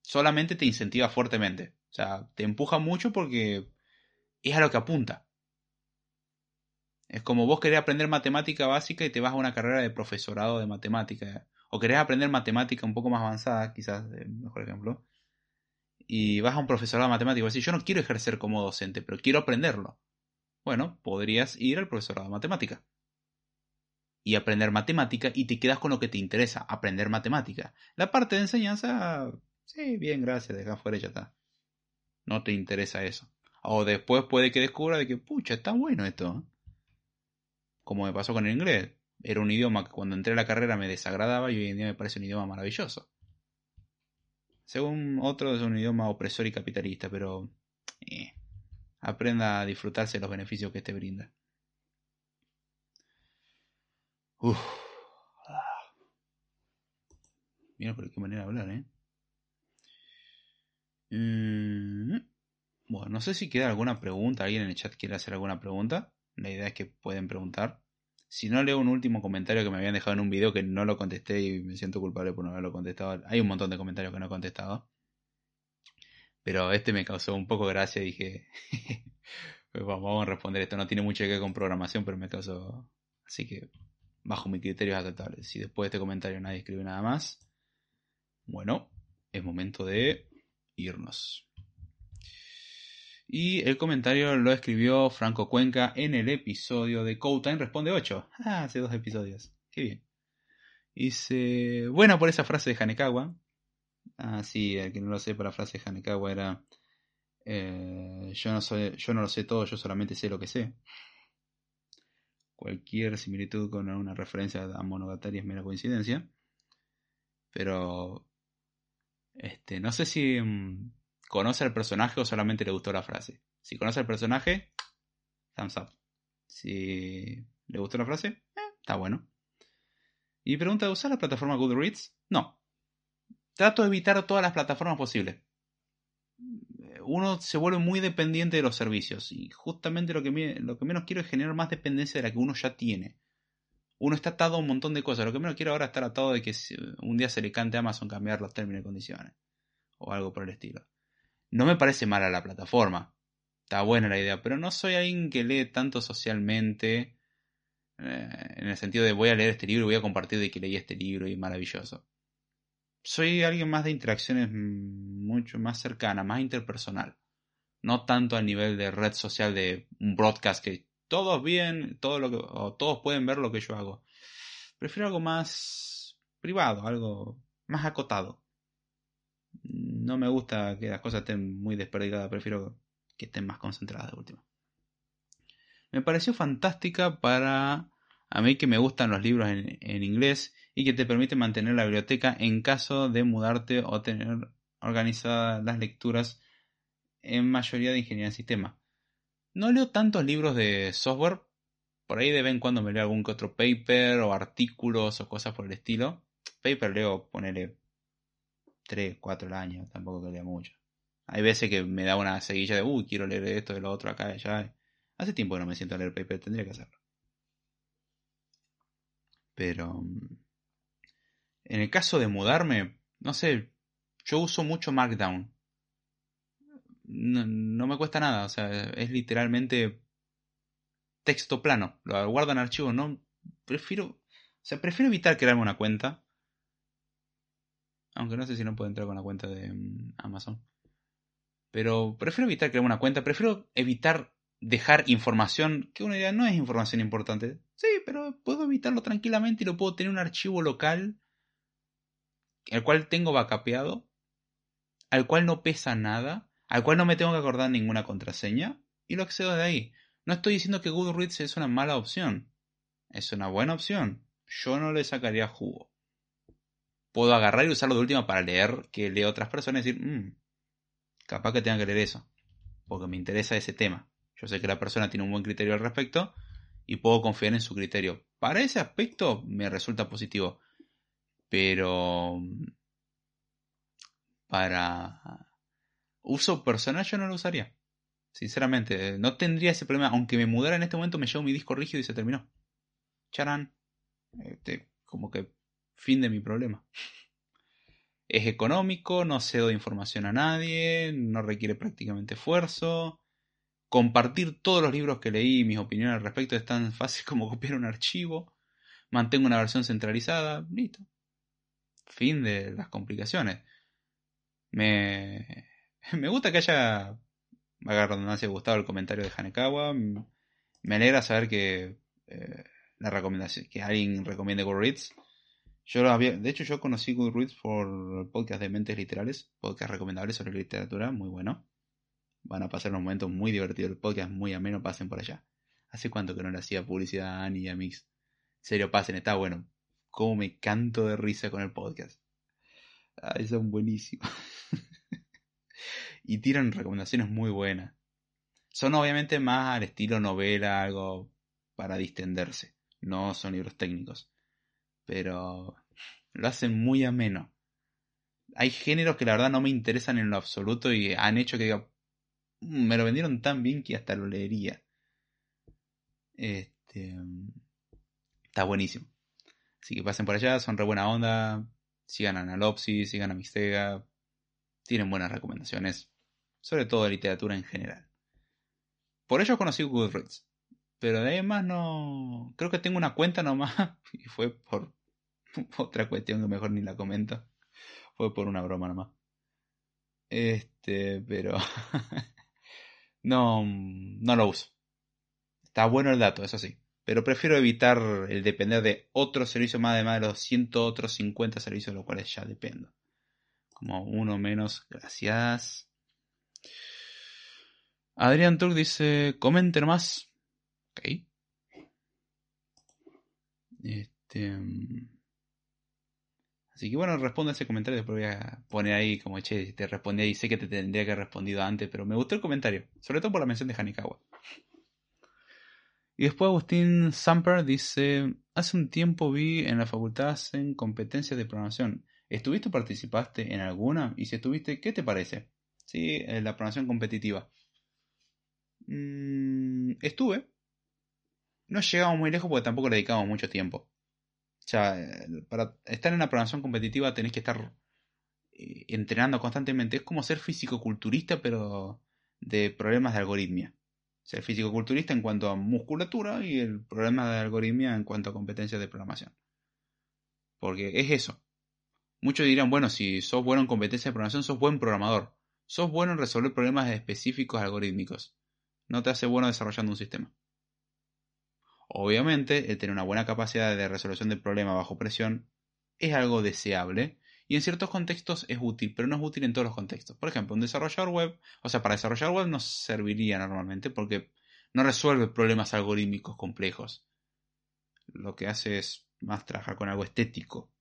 Solamente te incentiva fuertemente. O sea, te empuja mucho porque es a lo que apunta. Es como vos querés aprender matemática básica y te vas a una carrera de profesorado de matemática. O querés aprender matemática un poco más avanzada, quizás, mejor ejemplo y vas a un profesorado de matemáticas y vas a decir, yo no quiero ejercer como docente, pero quiero aprenderlo. Bueno, podrías ir al profesorado de matemática y aprender matemática y te quedas con lo que te interesa, aprender matemática. La parte de enseñanza, sí, bien, gracias, deja fuera ya está. No te interesa eso. O después puede que descubra de que, pucha, está bueno esto. Como me pasó con el inglés. Era un idioma que cuando entré a la carrera me desagradaba y hoy en día me parece un idioma maravilloso. Según otros es un idioma opresor y capitalista, pero eh, aprenda a disfrutarse de los beneficios que te brinda. Uf. Mira por qué manera hablar, ¿eh? Mm, bueno, no sé si queda alguna pregunta. ¿Alguien en el chat quiere hacer alguna pregunta? La idea es que pueden preguntar. Si no leo un último comentario que me habían dejado en un video que no lo contesté y me siento culpable por no haberlo contestado. Hay un montón de comentarios que no he contestado. Pero este me causó un poco gracia y dije, pues vamos a responder esto. No tiene mucho que ver con programación, pero me causó... Así que bajo mi criterio es. Si después de este comentario nadie escribe nada más, bueno, es momento de irnos. Y el comentario lo escribió Franco Cuenca en el episodio de Code Responde 8. Ah, hace dos episodios. Qué bien. Dice, bueno por esa frase de Hanekawa. Ah, sí, el que no lo sepa, la frase de Hanekawa era, eh, yo, no soy, yo no lo sé todo, yo solamente sé lo que sé. Cualquier similitud con una referencia a Monogatari es mera coincidencia. Pero, este, no sé si... Conoce al personaje o solamente le gustó la frase. Si conoce al personaje, thumbs up. Si le gustó la frase, eh, está bueno. Y pregunta, ¿usar la plataforma Goodreads? No. Trato de evitar todas las plataformas posibles. Uno se vuelve muy dependiente de los servicios y justamente lo que, lo que menos quiero es generar más dependencia de la que uno ya tiene. Uno está atado a un montón de cosas. Lo que menos quiero ahora es estar atado de que un día se le cante a Amazon cambiar los términos y condiciones. O algo por el estilo. No me parece mala la plataforma. Está buena la idea, pero no soy alguien que lee tanto socialmente. Eh, en el sentido de voy a leer este libro voy a compartir de que leí este libro y maravilloso. Soy alguien más de interacciones mucho más cercanas, más interpersonal. No tanto al nivel de red social de un broadcast que todos bien, todo lo que, o todos pueden ver lo que yo hago. Prefiero algo más privado, algo más acotado. No me gusta que las cosas estén muy desperdigadas, prefiero que estén más concentradas de última. Me pareció fantástica para a mí que me gustan los libros en, inglés y que te permite mantener la biblioteca en caso de mudarte o tener organizadas las lecturas en mayoría de ingeniería en sistema. No leo tantos libros de software, por ahí de vez en cuando me leo algún que otro paper o artículos o cosas por el estilo. Paper leo, ponele 3, 4 al año, tampoco que lea mucho. Hay veces que me da una seguilla de, uy, quiero leer esto, de lo otro, acá allá. Hace tiempo que no me siento a leer paper, tendría que hacerlo. Pero mm, en el caso de mudarme, no sé, yo uso mucho Markdown. No, me cuesta nada, o sea, es literalmente texto plano. Lo guardo en archivo, no. Prefiero. O sea, prefiero evitar crearme una cuenta. Aunque no sé si no puedo entrar con la cuenta de mm, Amazon. Pero prefiero evitar crearme una cuenta. Prefiero evitar dejar información que uno diría no es información importante. Sí, pero puedo evitarlo tranquilamente y lo puedo tener en un archivo local. El cual tengo backupeado al cual no pesa nada, al cual no me tengo que acordar ninguna contraseña, y lo accedo de ahí. No estoy diciendo que Goodreads es una mala opción. Es una buena opción. Yo no le sacaría jugo. Puedo agarrar y usarlo de última para leer que leo otras personas y decir, mmm, capaz que tenga que leer eso. Porque me interesa ese tema. Yo sé que la persona tiene un buen criterio al respecto y puedo confiar en su criterio. Para ese aspecto me resulta positivo. Pero para uso personal yo no lo usaría. Sinceramente, no tendría ese problema. Aunque me mudara en este momento, me llevo mi disco rígido y se terminó. Charán. Este, como que fin de mi problema. Es económico, no cedo información a nadie, no requiere prácticamente esfuerzo. Compartir todos los libros que leí y mis opiniones al respecto es tan fácil como copiar un archivo. Mantengo una versión centralizada, listo. Fin de las complicaciones. Me, me gusta que haya, redundancia, gustado el comentario de Hanekawa. Me alegra saber que eh, la recomendación, que alguien recomiende Goodreads. Yo lo había, de hecho, yo conocí Goodreads por el podcast de Mentes Literales, podcast recomendable sobre literatura, muy bueno. Van a pasar unos momentos muy divertidos, el podcast muy ameno, pasen por allá. Hace cuánto que no le hacía publicidad a Ani y a Mix. Serio, pasen, está bueno. Cómo me canto de risa con el podcast. Ay, son buenísimos. y tiran recomendaciones muy buenas. Son obviamente más al estilo novela, algo para distenderse. No son libros técnicos. Pero lo hacen muy ameno. Hay géneros que la verdad no me interesan en lo absoluto y han hecho que diga, mm, me lo vendieron tan bien que hasta lo leería. Este, está buenísimo. Así que pasen por allá, son re buena onda. Sigan a Analopsis, sigan a Mistega. Tienen buenas recomendaciones, sobre todo de literatura en general. Por ello conocí Goodreads. Pero de ahí más no. Creo que tengo una cuenta nomás. Y fue por otra cuestión que mejor ni la comento. Fue por una broma nomás. Este, pero. no, no lo uso. Está bueno el dato, eso sí pero prefiero evitar el depender de otro servicio más de más de los 100 otros 50 servicios de los cuales ya dependo. Como uno menos, gracias. Adrián Turk dice, comenten más. Ok. Este, mm, así que bueno, responde a ese comentario. Después voy a poner ahí como, che, te respondí ahí. Sé que te tendría que haber respondido antes, pero me gustó el comentario. Sobre todo por la mención de Hanikawa. Y después Agustín Samper dice, hace un tiempo vi en la facultad en competencias de programación. ¿Estuviste o participaste en alguna? Y si estuviste, ¿qué te parece? Sí, la programación competitiva. Mm, estuve. No llegamos muy lejos porque tampoco le dedicamos mucho tiempo. O sea, para estar en la programación competitiva tenés que estar eh, entrenando constantemente. Es como ser físico-culturista, pero de problemas de algoritmia ser físico-culturista en cuanto a musculatura y el problema de algoritmia en cuanto a competencias de programación. Porque es eso. Muchos dirán, bueno, si sos bueno en competencia de programación, sos buen programador. sos bueno en resolver problemas específicos algorítmicos. No te hace bueno desarrollando un sistema. Obviamente, el tener una buena capacidad de resolución de problemas bajo presión es algo deseable y en ciertos contextos es útil, pero no es útil en todos los contextos. Por ejemplo, un desarrollador web, o sea, para desarrollar web no serviría normalmente porque no resuelve problemas algorítmicos complejos. Lo que hace es más trabajar con algo estético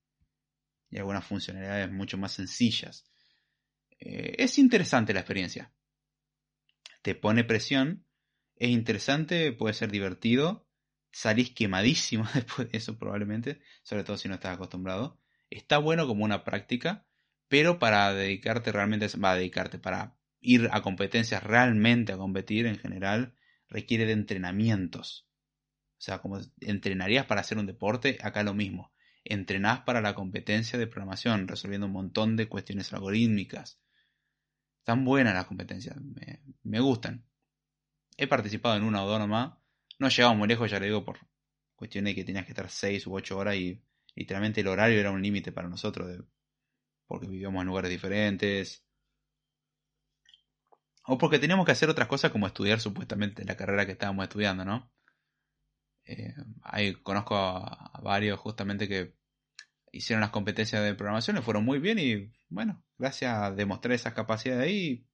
y algunas funcionalidades mucho más sencillas. Eh, es interesante la experiencia. Te pone presión, es interesante, puede ser divertido, salís quemadísimo después de eso probablemente, sobre todo si no estás acostumbrado. Está bueno como una práctica, pero para dedicarte realmente, va a dedicarte para ir a competencias realmente a competir en general, requiere de entrenamientos. O sea, como entrenarías para hacer un deporte, acá lo mismo. Entrenás para la competencia de programación, resolviendo un montón de cuestiones algorítmicas. Están buenas las competencias, me, gustan. He participado en una o dos nomás. No he llegado muy lejos, ya le digo, por cuestiones de que tenías que estar 6 u 8 horas y literalmente el horario era un límite para nosotros, porque vivíamos en lugares diferentes. O porque teníamos que hacer otras cosas como estudiar supuestamente la carrera que estábamos estudiando, ¿no? Eh, ahí conozco a, varios justamente que hicieron las competencias de programación, le fueron muy bien y bueno, gracias a demostrar esas capacidades ahí,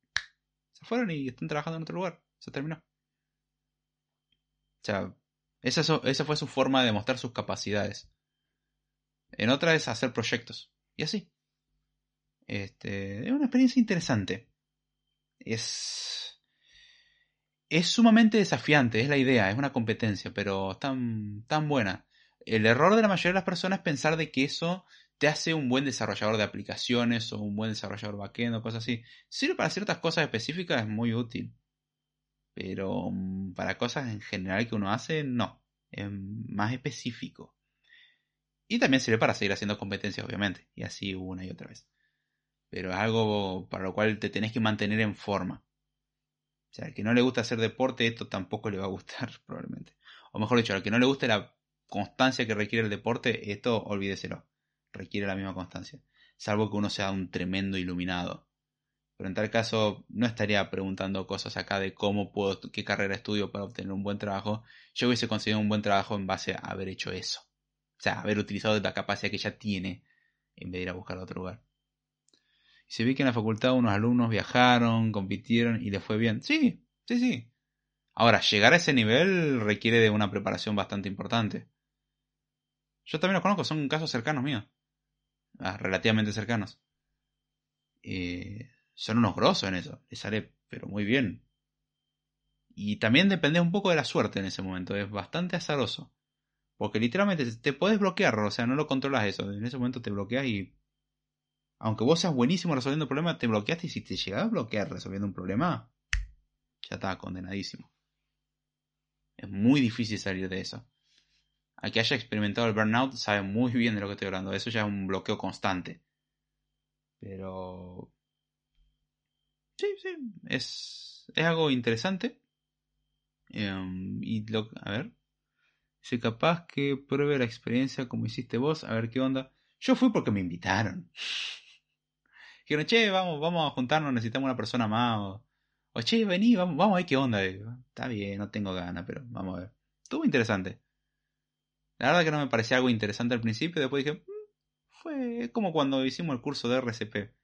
se fueron y están trabajando en otro lugar. Se terminó. O sea, esa, fue su forma de demostrar sus capacidades. En otra es hacer proyectos. Y así. Este, es una experiencia interesante. Es es sumamente desafiante, es la idea, es una competencia, pero tan, tan buena. El error de la mayoría de las personas es pensar de que eso te hace un buen desarrollador de aplicaciones o un buen desarrollador backend o cosas así. Sirve para ciertas cosas específicas, es muy útil. Pero mm, para cosas en general que uno hace, no. Es más específico. Y también sirve para seguir haciendo competencias, obviamente. Y así una y otra vez. Pero es algo para lo cual te tenés que mantener en forma. O sea, al que no le gusta hacer deporte, esto tampoco le va a gustar, probablemente. O mejor dicho, al que no le guste la constancia que requiere el deporte, esto olvídeselo. Requiere la misma constancia. Salvo que uno sea un tremendo iluminado. Pero en tal caso, no estaría preguntando cosas acá de cómo puedo, qué carrera estudio para obtener un buen trabajo. Yo hubiese conseguido un buen trabajo en base a haber hecho eso. O sea, haber utilizado la capacidad que ya tiene en vez de ir a buscar a otro lugar. Y se ve que en la facultad unos alumnos viajaron, compitieron y les fue bien. Sí, sí, sí. Ahora, llegar a ese nivel requiere de una preparación bastante importante. Yo también los conozco, son casos cercanos míos. Ah, relativamente cercanos. Eh, son unos grosos en eso. Les sale, pero muy bien. Y también depende un poco de la suerte en ese momento. Es bastante azaroso. Porque literalmente te puedes bloquear, o sea, no lo controlas eso. En ese momento te bloqueas y aunque vos seas buenísimo resolviendo problemas, te bloqueaste y si te llegaba a bloquear resolviendo un problema, ya estaba condenadísimo. Es muy difícil salir de eso. A que haya experimentado el burnout sabe muy bien de lo que estoy hablando. Eso ya es un bloqueo constante. Pero... Sí, sí, es, es algo interesante. Em, y lo, a ver. Si capaz que pruebe la experiencia como hiciste vos, a ver qué onda. Yo fui porque me invitaron. Dijeron, che, vamos, vamos a juntarnos, necesitamos una persona más. O, che, vení, vamos, vamos a ver qué onda. Está bien, no tengo ganas, pero vamos a ver. Estuvo interesante. La verdad que no me parecía algo interesante al principio, después dije, mm, fue como cuando hicimos el curso de RCP.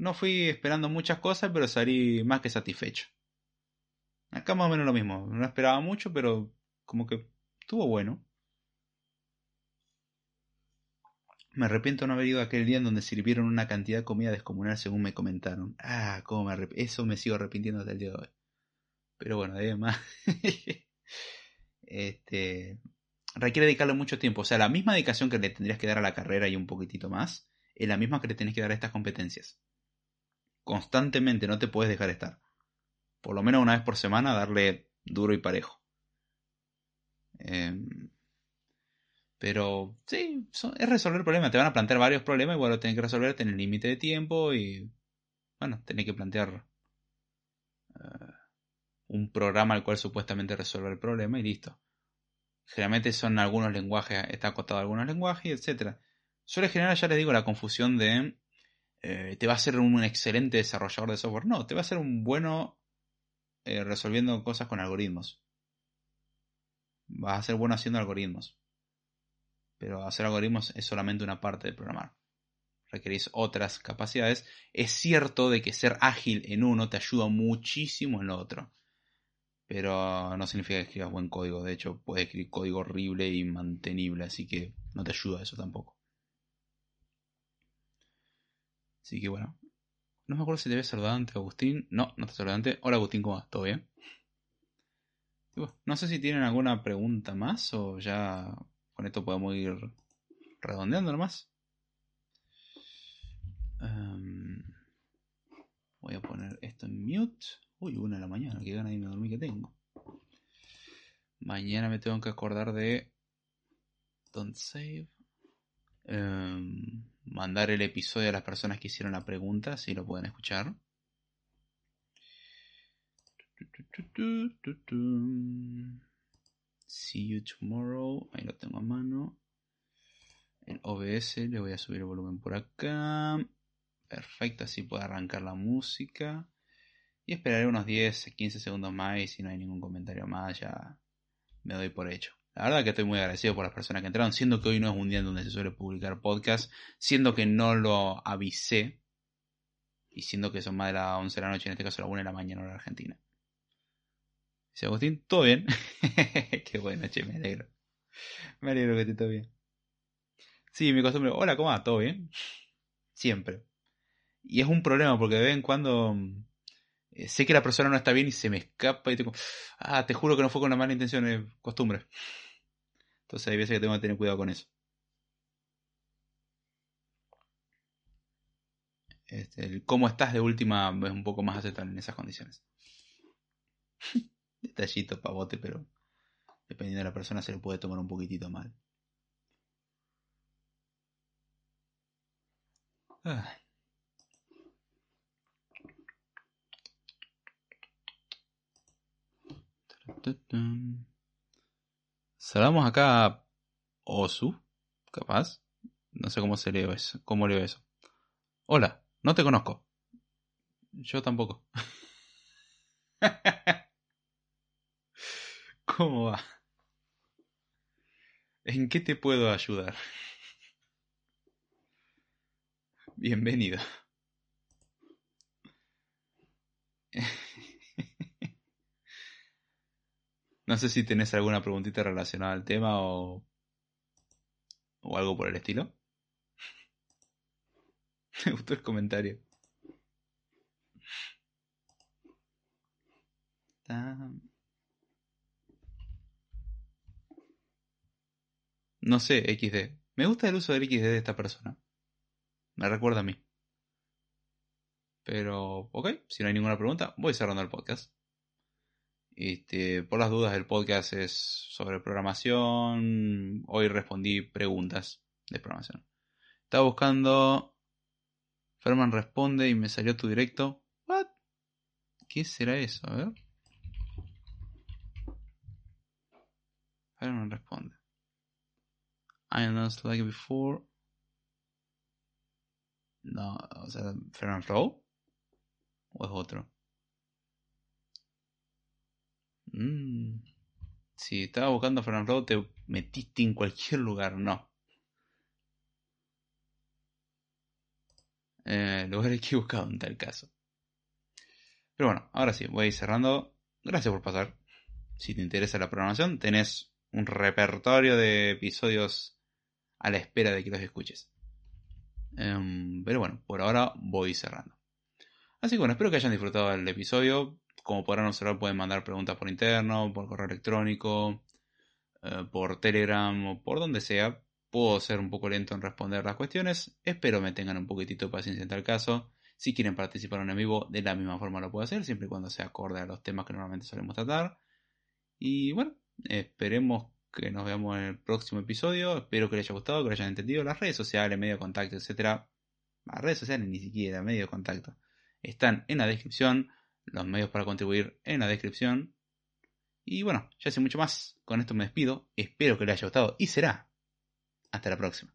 No fui esperando muchas cosas, pero salí más que satisfecho. Acá más o menos lo mismo. No esperaba mucho, pero como que estuvo bueno. Me arrepiento no haber ido aquel día en donde sirvieron una cantidad de comida descomunal según me comentaron. Ah, cómo me Eso me sigo arrepintiendo hasta el día de hoy. Pero bueno, además... este... Requiere dedicarle mucho tiempo. O sea, la misma dedicación que le tendrías que dar a la carrera y un poquitito más, es la misma que le tenés que dar a estas competencias. Constantemente, no te puedes dejar estar. Por lo menos una vez por semana darle duro y parejo. Eh, pero sí, es resolver problemas. Te van a plantear varios problemas y bueno, tenés que resolver, tener límite de tiempo y bueno, tenés que plantear eh, un programa al cual supuestamente resuelve el problema y listo. Generalmente son algunos lenguajes, está acotado a algunos lenguajes, etc. Suele generar, ya les digo, la confusión de eh, te va a ser un excelente desarrollador de software. No, te va a ser un bueno eh, resolviendo cosas con algoritmos. Vas a ser bueno haciendo algoritmos. Pero hacer algoritmos es solamente una parte de programar. Requerís otras capacidades. Es cierto de que ser ágil en uno te ayuda muchísimo en lo otro. Pero no significa que escribas buen código. De hecho, puedes escribir código horrible y mantenible. Así que no te ayuda eso tampoco. Así que bueno. No me acuerdo si te había saludado antes, Agustín. No, no te saludé antes. Hola, Agustín, ¿cómo vas? ¿Todo bien? no sé si tienen alguna pregunta más o ya con esto podemos ir redondeando nomás. Em, voy a poner esto en mute. Uy, una de la mañana, qué ganas de irme a dormir que tengo. Mañana me tengo que acordar de Don't Save. Em, mandar el episodio a las personas que hicieron la pregunta, si lo pueden escuchar. See you tomorrow. Ahí lo tengo a mano. El OBS le voy a subir el volumen por acá. Perfecto, así puedo arrancar la música. Y esperaré unos 10, 15 segundos más y si no hay ningún comentario más ya me doy por hecho. La verdad que estoy muy agradecido por las personas que entraron, siendo que hoy no es un día en donde se suele publicar podcast, siendo que no lo avisé y siendo que son más de las 11 de la noche, en este caso la 1 de la mañana la Argentina. Dice Agustín, ¿todo bien? Qué bueno, che, me alegro. Me alegro que esté todo bien. Sí, mi costumbre, hola, ¿cómo va? ¿Todo bien? Siempre. Y es un problema porque de vez en cuando eh, sé que la persona no está bien y se me escapa y tengo, ah, te juro que no fue con una mala intención, es costumbre. Entonces hay veces que tengo que tener cuidado con eso. Este, el cómo estás de última es un poco más aceptable en esas condiciones. Detallito pavote, pero dependiendo de la persona se le puede tomar un poquitito mal. Ah. Saludamos acá a Osu, capaz. No sé cómo se lee eso. ¿Cómo leo eso? Hola, no te conozco. Yo tampoco. ¿Cómo va? ¿En qué te puedo ayudar? Bienvenido. No sé si tenés alguna preguntita relacionada al tema o, o algo por el estilo. Me gustó el comentario. No sé, XD. Me gusta el uso del XD de esta persona. Me recuerda a mí. Pero, ok, si no hay ninguna pregunta, voy cerrando el podcast. Este, por las dudas, el podcast es sobre programación. Hoy respondí preguntas de programación. Estaba buscando. Ferman responde y me salió tu directo. ¿What? ¿Qué será eso? A ver. Ferman responde. I not like before. No, o sea, Ferman Flow. ¿O es otro? Mm. Si estaba buscando a Fernando te metiste en cualquier lugar, no. Eh, lugar equivocado en tal caso. Pero bueno, ahora sí, voy cerrando. Gracias por pasar. Si te interesa la programación, tenés un repertorio de episodios a la espera de que los escuches. Em, pero bueno, por ahora voy cerrando. Así que bueno, espero que hayan disfrutado del episodio como podrán observar, pueden mandar preguntas por interno, por correo electrónico, eh, por Telegram o por donde sea. Puedo ser un poco lento en responder las cuestiones. Espero me tengan un poquitito de paciencia en tal caso. Si quieren participar en vivo, de la misma forma lo puedo hacer, siempre y cuando sea acorde a los temas que normalmente solemos tratar. Y bueno, esperemos que nos veamos en el próximo episodio. Espero que les haya gustado, que les hayan entendido. Las redes sociales, medio contacto, etcétera. Las redes sociales ni siquiera, medio contacto. Están en la descripción los medios para contribuir en la descripción. Y bueno, ya sé mucho más. Con esto me despido. Espero que les haya gustado y será. Hasta la próxima.